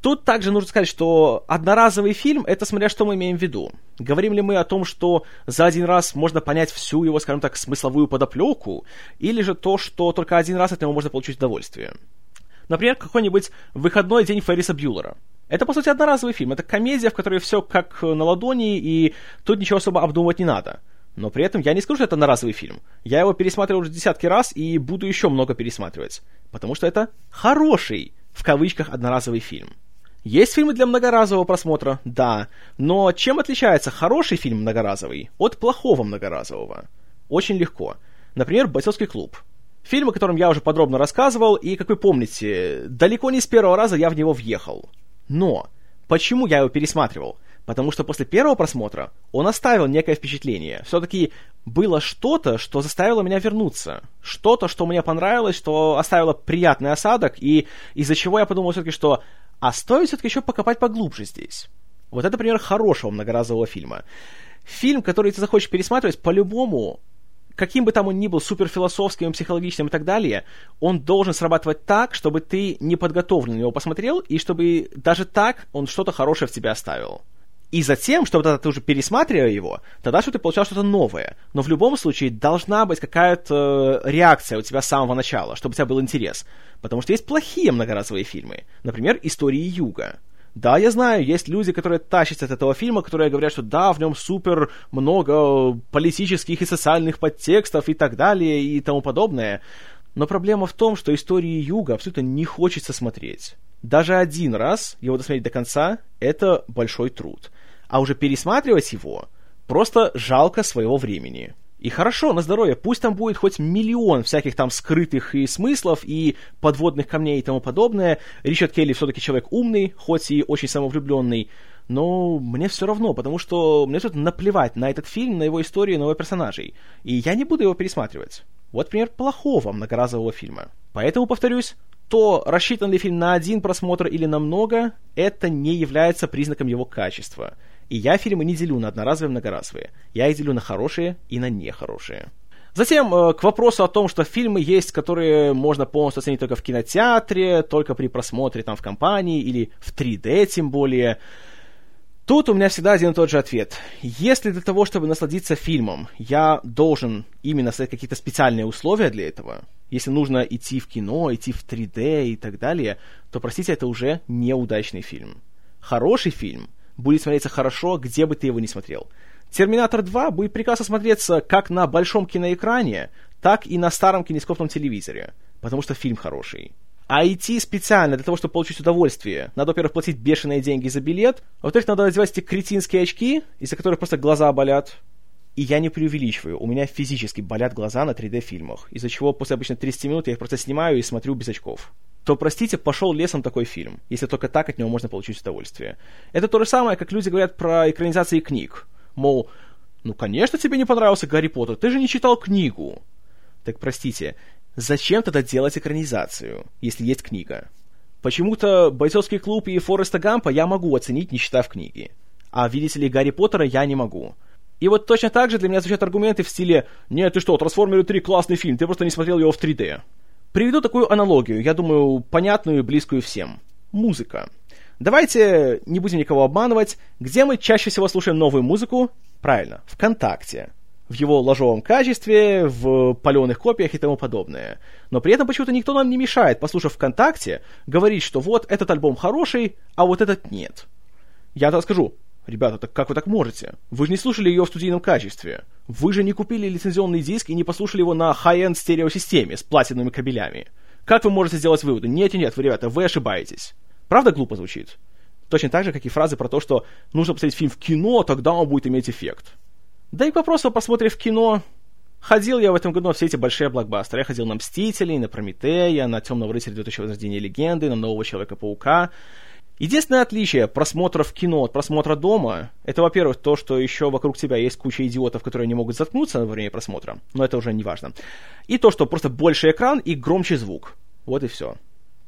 Тут также нужно сказать, что одноразовый фильм, это смотря что мы имеем в виду. Говорим ли мы о том, что за один раз можно понять всю его, скажем так, смысловую подоплеку, или же то, что только один раз от него можно получить удовольствие. Например, какой-нибудь «Выходной день Ферриса Бьюлера». Это, по сути, одноразовый фильм. Это комедия, в которой все как на ладони, и тут ничего особо обдумывать не надо. Но при этом я не скажу, что это одноразовый фильм. Я его пересматривал уже десятки раз и буду еще много пересматривать. Потому что это хороший, в кавычках, одноразовый фильм. Есть фильмы для многоразового просмотра? Да. Но чем отличается хороший фильм многоразовый от плохого многоразового? Очень легко. Например, «Бойцовский клуб». Фильм, о котором я уже подробно рассказывал, и, как вы помните, далеко не с первого раза я в него въехал. Но почему я его пересматривал? Потому что после первого просмотра он оставил некое впечатление. Все-таки было что-то, что заставило меня вернуться. Что-то, что мне понравилось, что оставило приятный осадок, и из-за чего я подумал все-таки, что а стоит все-таки еще покопать поглубже здесь. Вот это пример хорошего многоразового фильма. Фильм, который ты захочешь пересматривать, по-любому, каким бы там он ни был суперфилософским, психологичным и так далее, он должен срабатывать так, чтобы ты неподготовленно его посмотрел, и чтобы даже так он что-то хорошее в тебя оставил. И затем, чтобы тогда ты уже пересматривая его, тогда что ты получал что-то новое. Но в любом случае должна быть какая-то реакция у тебя с самого начала, чтобы у тебя был интерес. Потому что есть плохие многоразовые фильмы. Например, «Истории Юга». Да, я знаю, есть люди, которые тащатся от этого фильма, которые говорят, что да, в нем супер много политических и социальных подтекстов и так далее и тому подобное. Но проблема в том, что истории Юга абсолютно не хочется смотреть. Даже один раз его досмотреть до конца — это большой труд. А уже пересматривать его просто жалко своего времени. И хорошо, на здоровье, пусть там будет хоть миллион всяких там скрытых и смыслов, и подводных камней и тому подобное. Ричард Келли все-таки человек умный, хоть и очень самовлюбленный, но мне все равно, потому что мне тут наплевать на этот фильм, на его историю, на его персонажей. И я не буду его пересматривать. Вот пример плохого многоразового фильма. Поэтому, повторюсь, то, рассчитан ли фильм на один просмотр или на много, это не является признаком его качества. И я фильмы не делю на одноразовые и многоразовые. Я их делю на хорошие и на нехорошие. Затем э, к вопросу о том, что фильмы есть, которые можно полностью оценить только в кинотеатре, только при просмотре там в компании или в 3D тем более. Тут у меня всегда один и тот же ответ. Если для того, чтобы насладиться фильмом, я должен именно создать какие-то специальные условия для этого, если нужно идти в кино, идти в 3D и так далее, то, простите, это уже неудачный фильм. Хороший фильм будет смотреться хорошо, где бы ты его ни смотрел. «Терминатор 2» будет прекрасно смотреться как на большом киноэкране, так и на старом кинескопном телевизоре, потому что фильм хороший. А идти специально для того, чтобы получить удовольствие, надо, во-первых, платить бешеные деньги за билет, во-вторых, надо надевать эти кретинские очки, из-за которых просто глаза болят. И я не преувеличиваю, у меня физически болят глаза на 3D-фильмах, из-за чего после обычно 30 минут я их просто снимаю и смотрю без очков. То, простите, пошел лесом такой фильм, если только так от него можно получить удовольствие. Это то же самое, как люди говорят про экранизации книг. Мол, ну, конечно, тебе не понравился Гарри Поттер, ты же не читал книгу. Так простите, Зачем тогда делать экранизацию, если есть книга? Почему-то «Бойцовский клуб» и «Фореста Гампа» я могу оценить, не читав книги. А, видите ли, «Гарри Поттера» я не могу. И вот точно так же для меня звучат аргументы в стиле «Нет, ты что, «Трансформеры 3» классный фильм, ты просто не смотрел его в 3D». Приведу такую аналогию, я думаю, понятную и близкую всем. Музыка. Давайте не будем никого обманывать. Где мы чаще всего слушаем новую музыку? Правильно, ВКонтакте в его ложовом качестве, в паленых копиях и тому подобное. Но при этом почему-то никто нам не мешает, послушав ВКонтакте, говорить, что вот этот альбом хороший, а вот этот нет. Я тогда скажу, ребята, так как вы так можете? Вы же не слушали ее в студийном качестве. Вы же не купили лицензионный диск и не послушали его на high-end стереосистеме с платиновыми кабелями. Как вы можете сделать выводы? Нет, нет, вы, ребята, вы ошибаетесь. Правда глупо звучит? Точно так же, как и фразы про то, что нужно посмотреть фильм в кино, тогда он будет иметь эффект. Да и к вопросу о просмотре в кино. Ходил я в этом году на все эти большие блокбастеры. Я ходил на «Мстителей», на «Прометея», на «Темного рыцаря. 2000 возрождения легенды», на «Нового Человека-паука». Единственное отличие просмотра в кино от просмотра дома, это, во-первых, то, что еще вокруг тебя есть куча идиотов, которые не могут заткнуться во время просмотра, но это уже не важно. И то, что просто больше экран и громче звук. Вот и все.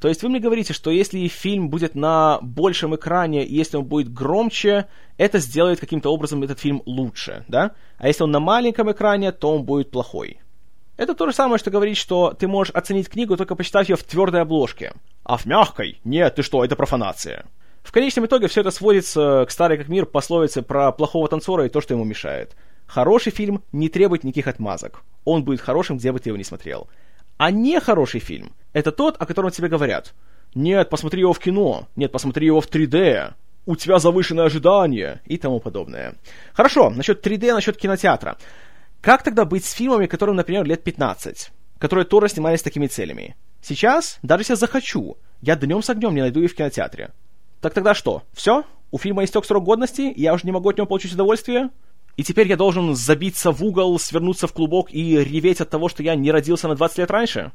То есть вы мне говорите, что если фильм будет на большем экране, и если он будет громче, это сделает каким-то образом этот фильм лучше, да? А если он на маленьком экране, то он будет плохой. Это то же самое, что говорить, что ты можешь оценить книгу, только почитав ее в твердой обложке. А в мягкой? Нет, ты что, это профанация. В конечном итоге все это сводится к старой как мир пословице про плохого танцора и то, что ему мешает. Хороший фильм не требует никаких отмазок. Он будет хорошим, где бы ты его ни смотрел. А не хороший фильм — это тот, о котором тебе говорят. Нет, посмотри его в кино. Нет, посмотри его в 3D. У тебя завышенное ожидание и тому подобное. Хорошо, насчет 3D, насчет кинотеатра. Как тогда быть с фильмами, которым, например, лет 15, которые тоже снимались с такими целями? Сейчас, даже если захочу, я днем с огнем не найду их в кинотеатре. Так тогда что? Все? У фильма истек срок годности, я уже не могу от него получить удовольствие? И теперь я должен забиться в угол, свернуться в клубок и реветь от того, что я не родился на 20 лет раньше?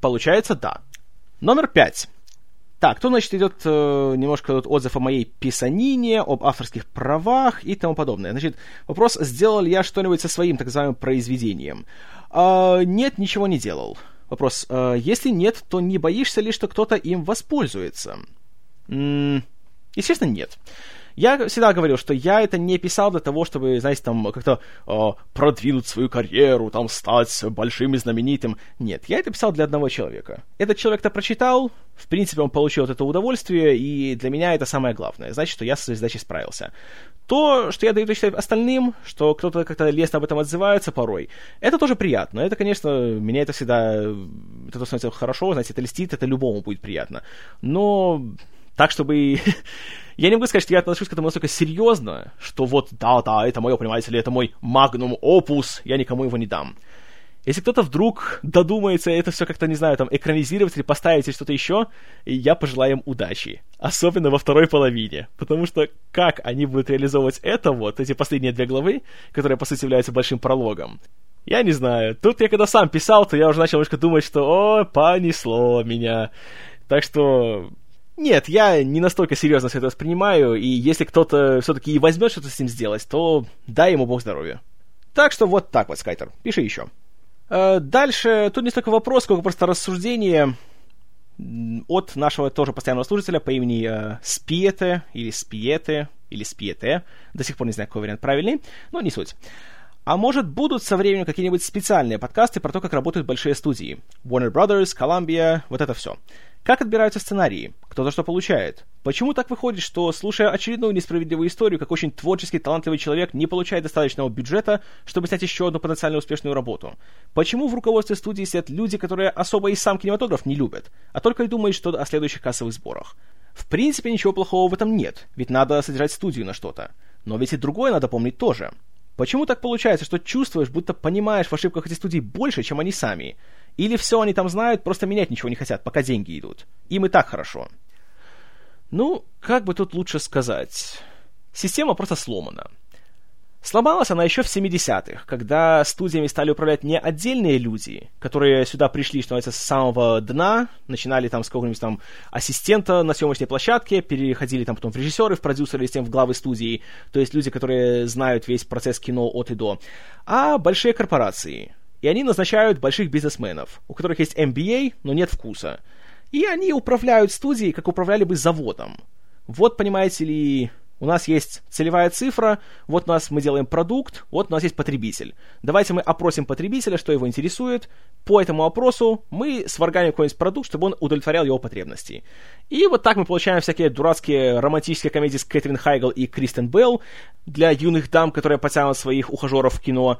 Получается, да. Номер пять. Так, тут, значит, идет э, немножко тут отзыв о моей писанине, об авторских правах и тому подобное. Значит, вопрос, сделал ли я что-нибудь со своим так называемым произведением? Э, нет, ничего не делал. Вопрос, э, если нет, то не боишься ли, что кто-то им воспользуется? Естественно, нет. Я всегда говорил, что я это не писал для того, чтобы, знаете, там как-то э, продвинуть свою карьеру, там стать большим и знаменитым. Нет, я это писал для одного человека. Этот человек это прочитал, в принципе, он получил от этого удовольствие, и для меня это самое главное. Значит, что я со своей задачей справился. То, что я даю читать остальным, что кто-то как-то лестно об этом отзывается порой, это тоже приятно. Это, конечно, меня это всегда... Это становится хорошо, знаете, это льстит, это любому будет приятно. Но так, чтобы Я не могу сказать, что я отношусь к этому настолько серьезно, что вот, да-да, это мое, понимаете ли, это мой магнум опус, я никому его не дам. Если кто-то вдруг додумается это все как-то, не знаю, там, экранизировать или поставить или что-то еще, я пожелаю им удачи. Особенно во второй половине. Потому что как они будут реализовывать это вот, эти последние две главы, которые, по сути, являются большим прологом, я не знаю. Тут я когда сам писал, то я уже начал немножко думать, что «О, понесло меня». Так что нет, я не настолько серьезно все это воспринимаю, и если кто-то все-таки и возьмет что-то с ним сделать, то дай ему бог здоровья. Так что вот так вот, Скайтер. Пиши еще. Э, дальше, тут не столько вопрос, сколько просто рассуждение от нашего тоже постоянного слушателя по имени э, Спиете, или Спиете, или Спиете. До сих пор не знаю, какой вариант правильный, но не суть. А может, будут со временем какие-нибудь специальные подкасты про то, как работают большие студии. Warner Brothers, Columbia, вот это все. Как отбираются сценарии? кто-то что получает. Почему так выходит, что, слушая очередную несправедливую историю, как очень творческий, талантливый человек не получает достаточного бюджета, чтобы снять еще одну потенциально успешную работу? Почему в руководстве студии сидят люди, которые особо и сам кинематограф не любят, а только и думают что о следующих кассовых сборах? В принципе, ничего плохого в этом нет, ведь надо содержать студию на что-то. Но ведь и другое надо помнить тоже. Почему так получается, что чувствуешь, будто понимаешь в ошибках этих студий больше, чем они сами? Или все они там знают, просто менять ничего не хотят, пока деньги идут? Им и так хорошо. Ну, как бы тут лучше сказать? Система просто сломана. Сломалась она еще в 70-х, когда студиями стали управлять не отдельные люди, которые сюда пришли, что называется, с самого дна, начинали там с какого-нибудь там ассистента на съемочной площадке, переходили там потом в режиссеры, в продюсеры, с тем в главы студии, то есть люди, которые знают весь процесс кино от и до, а большие корпорации. И они назначают больших бизнесменов, у которых есть MBA, но нет вкуса. И они управляют студией, как управляли бы заводом. Вот, понимаете ли, у нас есть целевая цифра, вот у нас мы делаем продукт, вот у нас есть потребитель. Давайте мы опросим потребителя, что его интересует. По этому опросу мы сварганим какой-нибудь продукт, чтобы он удовлетворял его потребности. И вот так мы получаем всякие дурацкие романтические комедии с Кэтрин Хайгл и Кристен Белл для юных дам, которые потянут своих ухажеров в кино.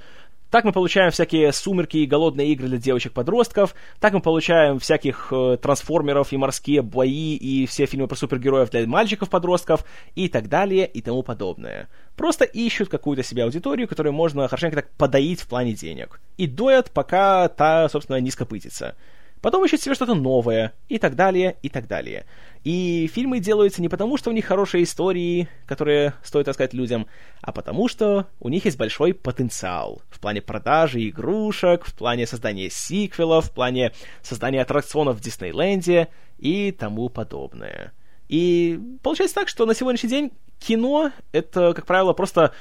Так мы получаем всякие сумерки и голодные игры для девочек-подростков. Так мы получаем всяких э, трансформеров и морские бои и все фильмы про супергероев для мальчиков-подростков и так далее и тому подобное. Просто ищут какую-то себе аудиторию, которую можно хорошенько так подоить в плане денег. И доят, пока та, собственно, не скопытится потом ищут себе что-то новое, и так далее, и так далее. И фильмы делаются не потому, что у них хорошие истории, которые стоит рассказать людям, а потому что у них есть большой потенциал в плане продажи игрушек, в плане создания сиквелов, в плане создания аттракционов в Диснейленде и тому подобное. И получается так, что на сегодняшний день кино — это, как правило, просто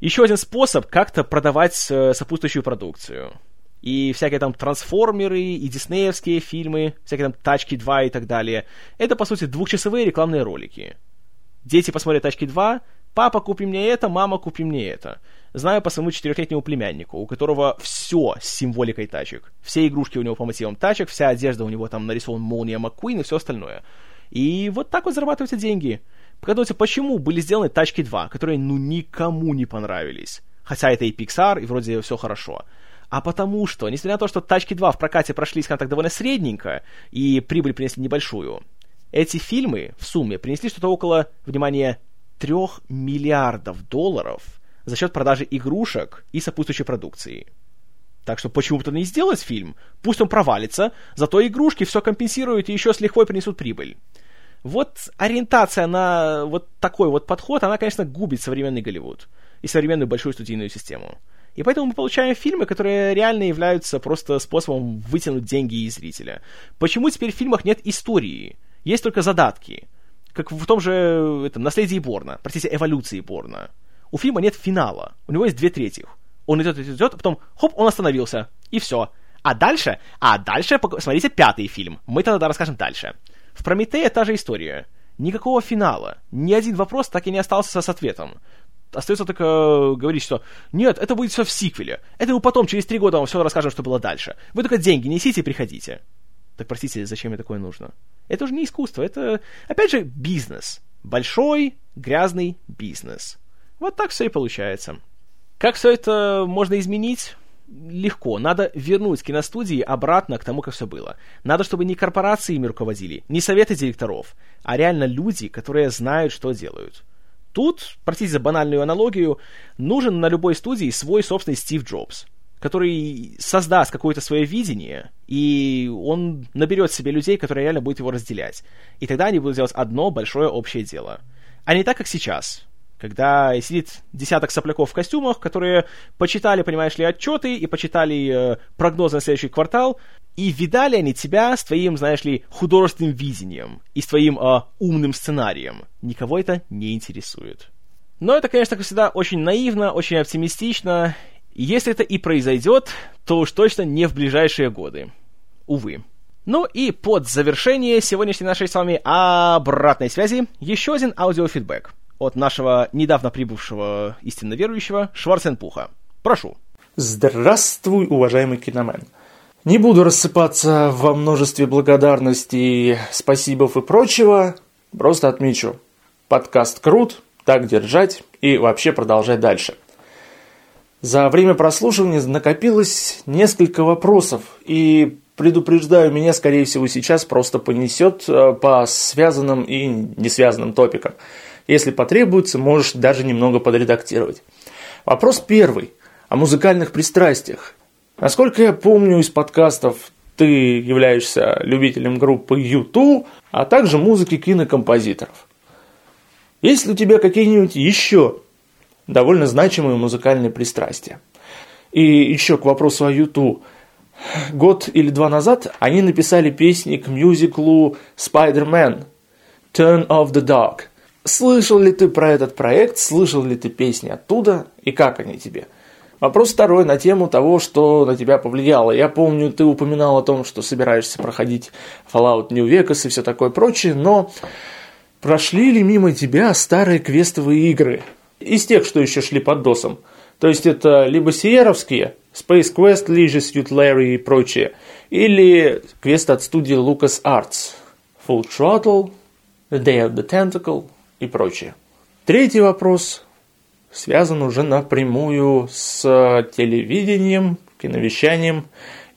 еще один способ как-то продавать э, сопутствующую продукцию и всякие там трансформеры, и диснеевские фильмы, всякие там Тачки 2 и так далее. Это, по сути, двухчасовые рекламные ролики. Дети посмотрят Тачки 2, папа, купи мне это, мама, купи мне это. Знаю по своему четырехлетнему племяннику, у которого все с символикой тачек. Все игрушки у него по мотивам тачек, вся одежда у него там нарисован Молния Маккуин и все остальное. И вот так вот зарабатываются деньги. Подумайте, почему были сделаны Тачки 2, которые ну никому не понравились. Хотя это и Pixar, и вроде все хорошо а потому что, несмотря на то, что «Тачки 2» в прокате прошли, скажем так, довольно средненько, и прибыль принесли небольшую, эти фильмы в сумме принесли что-то около, внимание, 3 миллиардов долларов за счет продажи игрушек и сопутствующей продукции. Так что почему бы не сделать фильм? Пусть он провалится, зато игрушки все компенсируют и еще с лихвой принесут прибыль. Вот ориентация на вот такой вот подход, она, конечно, губит современный Голливуд и современную большую студийную систему. И поэтому мы получаем фильмы, которые реально являются просто способом вытянуть деньги из зрителя. Почему теперь в фильмах нет истории? Есть только задатки. Как в том же этом, «Наследии Борна», простите, «Эволюции Борна». У фильма нет финала. У него есть две трети. Он идет, идет, идет, а потом, хоп, он остановился. И все. А дальше, а дальше, смотрите пятый фильм. Мы тогда расскажем дальше. В «Прометее» та же история. Никакого финала. Ни один вопрос так и не остался с ответом остается только э, говорить, что нет, это будет все в сиквеле. Это мы потом, через три года вам все расскажем, что было дальше. Вы только деньги несите и приходите. Так простите, зачем мне такое нужно? Это уже не искусство, это, опять же, бизнес. Большой, грязный бизнес. Вот так все и получается. Как все это можно изменить? Легко. Надо вернуть киностудии обратно к тому, как все было. Надо, чтобы не корпорации ими руководили, не советы директоров, а реально люди, которые знают, что делают. Тут, простите за банальную аналогию, нужен на любой студии свой собственный Стив Джобс, который создаст какое-то свое видение, и он наберет себе людей, которые реально будут его разделять. И тогда они будут делать одно большое общее дело. А не так, как сейчас, когда сидит десяток сопляков в костюмах, которые почитали, понимаешь ли, отчеты и почитали э, прогнозы на следующий квартал, и видали они тебя с твоим, знаешь ли, художественным видением и с твоим э, умным сценарием. Никого это не интересует. Но это, конечно, как всегда, очень наивно, очень оптимистично. Если это и произойдет, то уж точно не в ближайшие годы. Увы. Ну и под завершение сегодняшней нашей с вами обратной связи еще один аудиофидбэк от нашего недавно прибывшего истинно верующего Шварценпуха. Прошу. Здравствуй, уважаемый киномен. Не буду рассыпаться во множестве благодарностей, спасибов и прочего. Просто отмечу. Подкаст крут, так держать и вообще продолжать дальше. За время прослушивания накопилось несколько вопросов, и предупреждаю, меня, скорее всего, сейчас просто понесет э, по связанным и несвязанным топикам. Если потребуется, можешь даже немного подредактировать. Вопрос первый о музыкальных пристрастиях. Насколько я помню из подкастов, ты являешься любителем группы U2, а также музыки кинокомпозиторов. Есть ли у тебя какие-нибудь еще довольно значимые музыкальные пристрастия? И еще к вопросу о U2. Год или два назад они написали песни к мюзиклу Spider-Man Turn of the Dark. Слышал ли ты про этот проект, слышал ли ты песни оттуда и как они тебе? Вопрос второй на тему того, что на тебя повлияло. Я помню, ты упоминал о том, что собираешься проходить Fallout New Vegas и все такое прочее, но прошли ли мимо тебя старые квестовые игры? Из тех, что еще шли под досом. То есть это либо сиеровские, Space Quest, Leisure Suit Larry и прочее, или квест от студии Lucas Arts, Full Throttle, The Day of the Tentacle и прочее. Третий вопрос связан уже напрямую с телевидением, киновещанием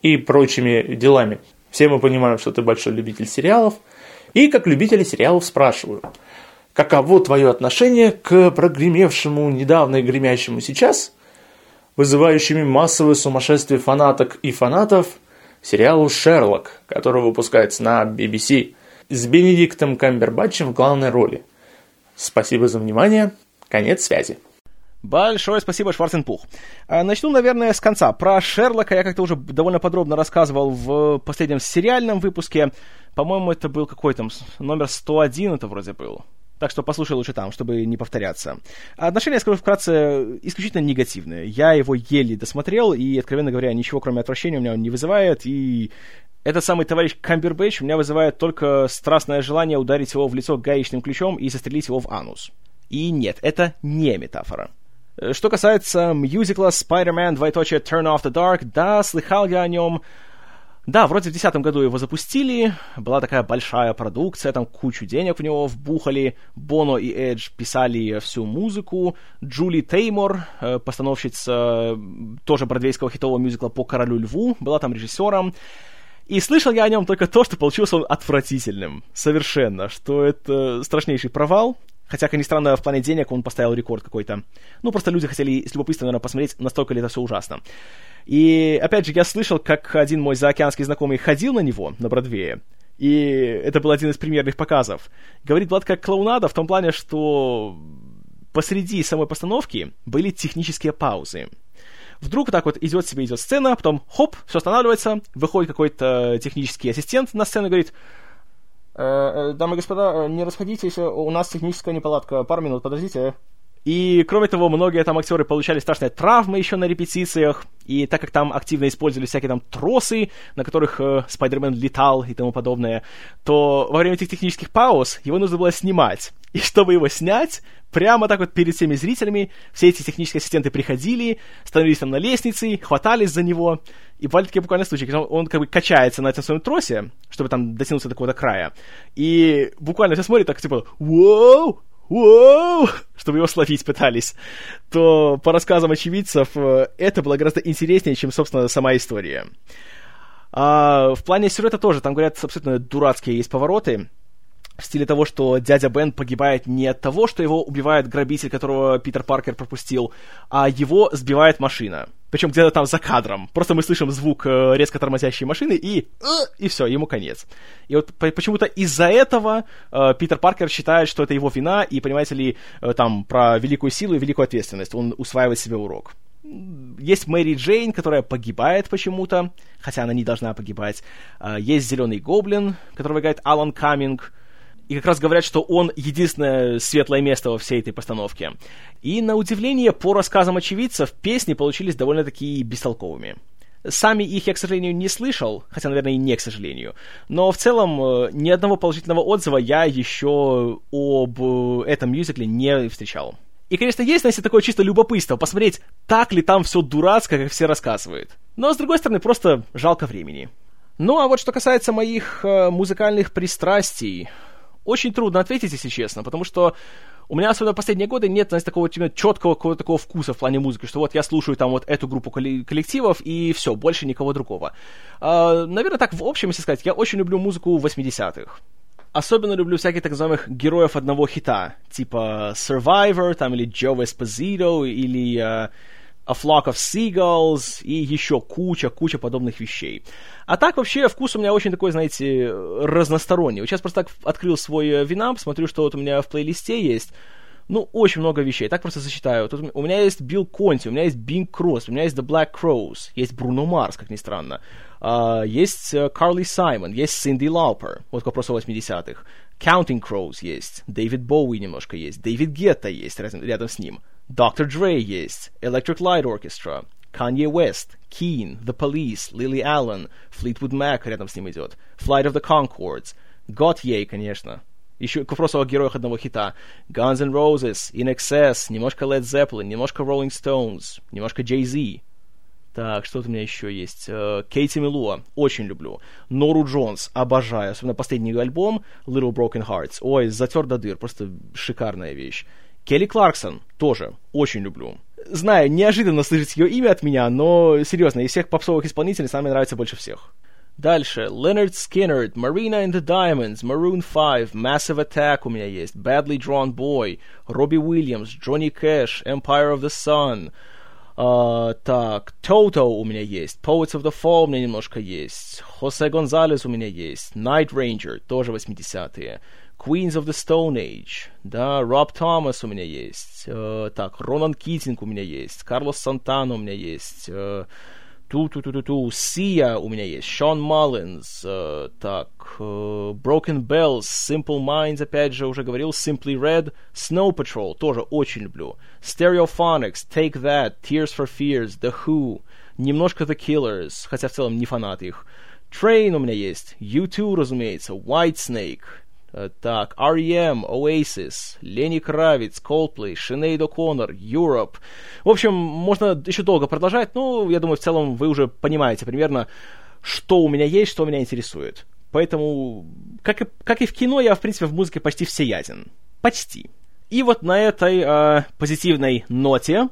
и прочими делами. Все мы понимаем, что ты большой любитель сериалов. И как любители сериалов спрашиваю, каково твое отношение к прогремевшему недавно и гремящему сейчас, вызывающими массовое сумасшествие фанаток и фанатов, сериалу «Шерлок», который выпускается на BBC, с Бенедиктом Камбербатчем в главной роли. Спасибо за внимание. Конец связи. Большое спасибо, Шварценпух. А, начну, наверное, с конца. Про Шерлока я как-то уже довольно подробно рассказывал в последнем сериальном выпуске. По-моему, это был какой там номер 101 это вроде был. Так что послушай лучше там, чтобы не повторяться. Отношения, скажу вкратце, исключительно негативные. Я его еле досмотрел, и, откровенно говоря, ничего кроме отвращения у меня не вызывает, и этот самый товарищ Камбербэтч у меня вызывает только страстное желание ударить его в лицо гаечным ключом и застрелить его в анус. И нет, это не метафора. Э, что касается мюзикла Spider-Man, двоеточие Turn Off the Dark, да, слыхал я о нем. Да, вроде в 2010 году его запустили, была такая большая продукция, там кучу денег в него вбухали, Боно и Эдж писали всю музыку, Джули Теймор, э, постановщица тоже бродвейского хитового мюзикла «По королю льву», была там режиссером, и слышал я о нем только то, что получился он отвратительным. Совершенно. Что это страшнейший провал. Хотя, как ни странно, в плане денег он поставил рекорд какой-то. Ну, просто люди хотели с любопытством, наверное, посмотреть, настолько ли это все ужасно. И, опять же, я слышал, как один мой заокеанский знакомый ходил на него, на Бродвее, и это был один из примерных показов. Говорит, была как клоунада в том плане, что посреди самой постановки были технические паузы. Вдруг так вот идет себе, идет сцена, потом хоп, все останавливается, выходит какой-то технический ассистент на сцену и говорит, Э, э, дамы и господа, э, не расходитесь, у нас техническая неполадка. Пару минут, подождите. И, кроме того, многие там актеры получали страшные травмы еще на репетициях, и так как там активно использовали всякие там тросы, на которых э, Спайдермен летал и тому подобное, то во время этих технических пауз его нужно было снимать. И чтобы его снять, прямо так вот перед всеми зрителями все эти технические ассистенты приходили, становились там на лестнице, хватались за него, и бывали такие буквально случаи, когда он, он как бы качается на этом своем тросе, чтобы там дотянуться до какого-то края, и буквально все смотрят так, типа, «Воу! Воу! чтобы его словить пытались, то по рассказам очевидцев э, это было гораздо интереснее, чем, собственно, сама история. А в плане сюжета тоже, там, говорят, абсолютно дурацкие есть повороты, в стиле того, что дядя Бен погибает не от того, что его убивает грабитель, которого Питер Паркер пропустил, а его сбивает машина. Причем где-то там за кадром. Просто мы слышим звук э, резко тормозящей машины, и, э, и все, ему конец. И вот почему-то из-за этого э, Питер Паркер считает, что это его вина, и, понимаете ли, там про великую силу и великую ответственность. Он усваивает себе урок. Есть Мэри Джейн, которая погибает почему-то, хотя она не должна погибать. Есть Зеленый Гоблин, которого играет Алан Каминг и как раз говорят, что он единственное светлое место во всей этой постановке. И, на удивление, по рассказам очевидцев, песни получились довольно-таки бестолковыми. Сами их я, к сожалению, не слышал, хотя, наверное, и не к сожалению. Но в целом э, ни одного положительного отзыва я еще об э, этом мюзикле не встречал. И, конечно, есть, знаете, такое чисто любопытство, посмотреть, так ли там все дурацко, как все рассказывают. Но, с другой стороны, просто жалко времени. Ну, а вот что касается моих э, музыкальных пристрастий, очень трудно ответить, если честно, потому что у меня, особенно последние годы, нет, знаете, такого именно четкого какого такого вкуса в плане музыки, что вот я слушаю там вот эту группу коллективов, и все, больше никого другого. Э, наверное, так в общем, если сказать, я очень люблю музыку 80-х. Особенно люблю всяких так называемых героев одного хита, типа Survivor, там, или Joe Esposito, или uh, A Flock of Seagulls, и еще куча-куча подобных вещей. А так вообще вкус у меня очень такой, знаете, разносторонний. Вот сейчас просто так открыл свой винамп, смотрю, что вот у меня в плейлисте есть ну, очень много вещей. Так просто зачитаю. Тут у меня есть Билл Конти, у меня есть Бинг Кросс, у меня есть The Black Crows, есть Бруно Марс, как ни странно. Uh, есть Карли uh, Саймон, есть Синди Лаупер, вот к вопросу 80-х. Counting Crows есть, Дэвид Боуи немножко есть, Дэвид Гетта есть рядом с ним, Доктор Dre есть, Electric Light Orchestra, Kanye West, Keen, The Police, Lily Allen, Fleetwood Mac рядом с ним идет, Flight of the Concords, Готье, конечно, еще к вопросу о героях одного хита. Guns N' Roses, In Excess, немножко Led Zeppelin, немножко Rolling Stones, немножко Jay-Z. Так, что у меня еще есть? Э, Кейти Милуа, очень люблю. Нору Джонс, обожаю. Особенно последний альбом Little Broken Hearts. Ой, затер до дыр, просто шикарная вещь. Келли Кларксон, тоже, очень люблю. Знаю, неожиданно слышать ее имя от меня, но серьезно, из всех попсовых исполнителей самый нравится больше всех. Дальше. Leonard Skinner, Marina and the Diamonds, Maroon 5, Massive Attack у меня есть, Badly Drawn Boy, Робби Уильямс, Джонни Кэш, Empire of the Sun. Uh, так, Toto у меня есть, Poets of the Fall у меня немножко есть, Хосе Гонзалес у меня есть, Night Ranger, тоже 80-е, Queens of the Stone Age, да, Роб Томас у меня есть, uh, так, Ронан Китинг у меня есть, Карлос Сантана у меня есть, uh, Ту-ту-ту-ту-ту. Сия у меня есть. Шон Маллинс. Э, так. Э, Broken Bells. Simple Minds, опять же, уже говорил. Simply Red. Snow Patrol. Тоже очень люблю. Stereophonics. Take That. Tears for Fears. The Who. Немножко The Killers. Хотя в целом не фанат их. Train у меня есть. U2, разумеется. Whitesnake. Э, так, R.E.M., Oasis, Лени Кравиц, Coldplay, Шинейд О'Коннор, Europe. В общем, можно еще долго продолжать, но я думаю, в целом вы уже понимаете примерно, что у меня есть, что меня интересует. Поэтому, как и, как и в кино, я, в принципе, в музыке почти всеяден. Почти. И вот на этой э, позитивной ноте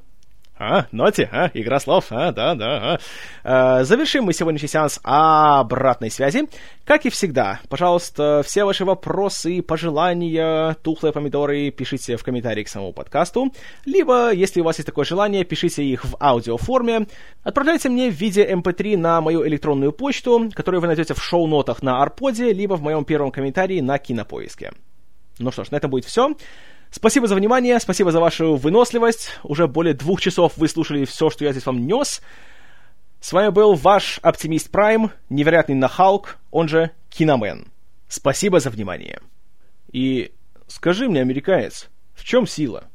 а, ноти, а, игра слов, а, да, да, а. Э, завершим мы сегодняшний сеанс обратной связи. Как и всегда, пожалуйста, все ваши вопросы, пожелания, тухлые помидоры пишите в комментарии к самому подкасту, либо, если у вас есть такое желание, пишите их в аудиоформе, отправляйте мне в виде mp3 эм на мою электронную почту, которую вы найдете в шоу-нотах на Арподе, либо в моем первом комментарии на Кинопоиске. Ну что ж, на этом будет все. Спасибо за внимание, спасибо за вашу выносливость. Уже более двух часов вы слушали все, что я здесь вам нес. С вами был ваш оптимист Прайм, невероятный нахалк, он же Киномен. Спасибо за внимание. И скажи мне, американец, в чем сила?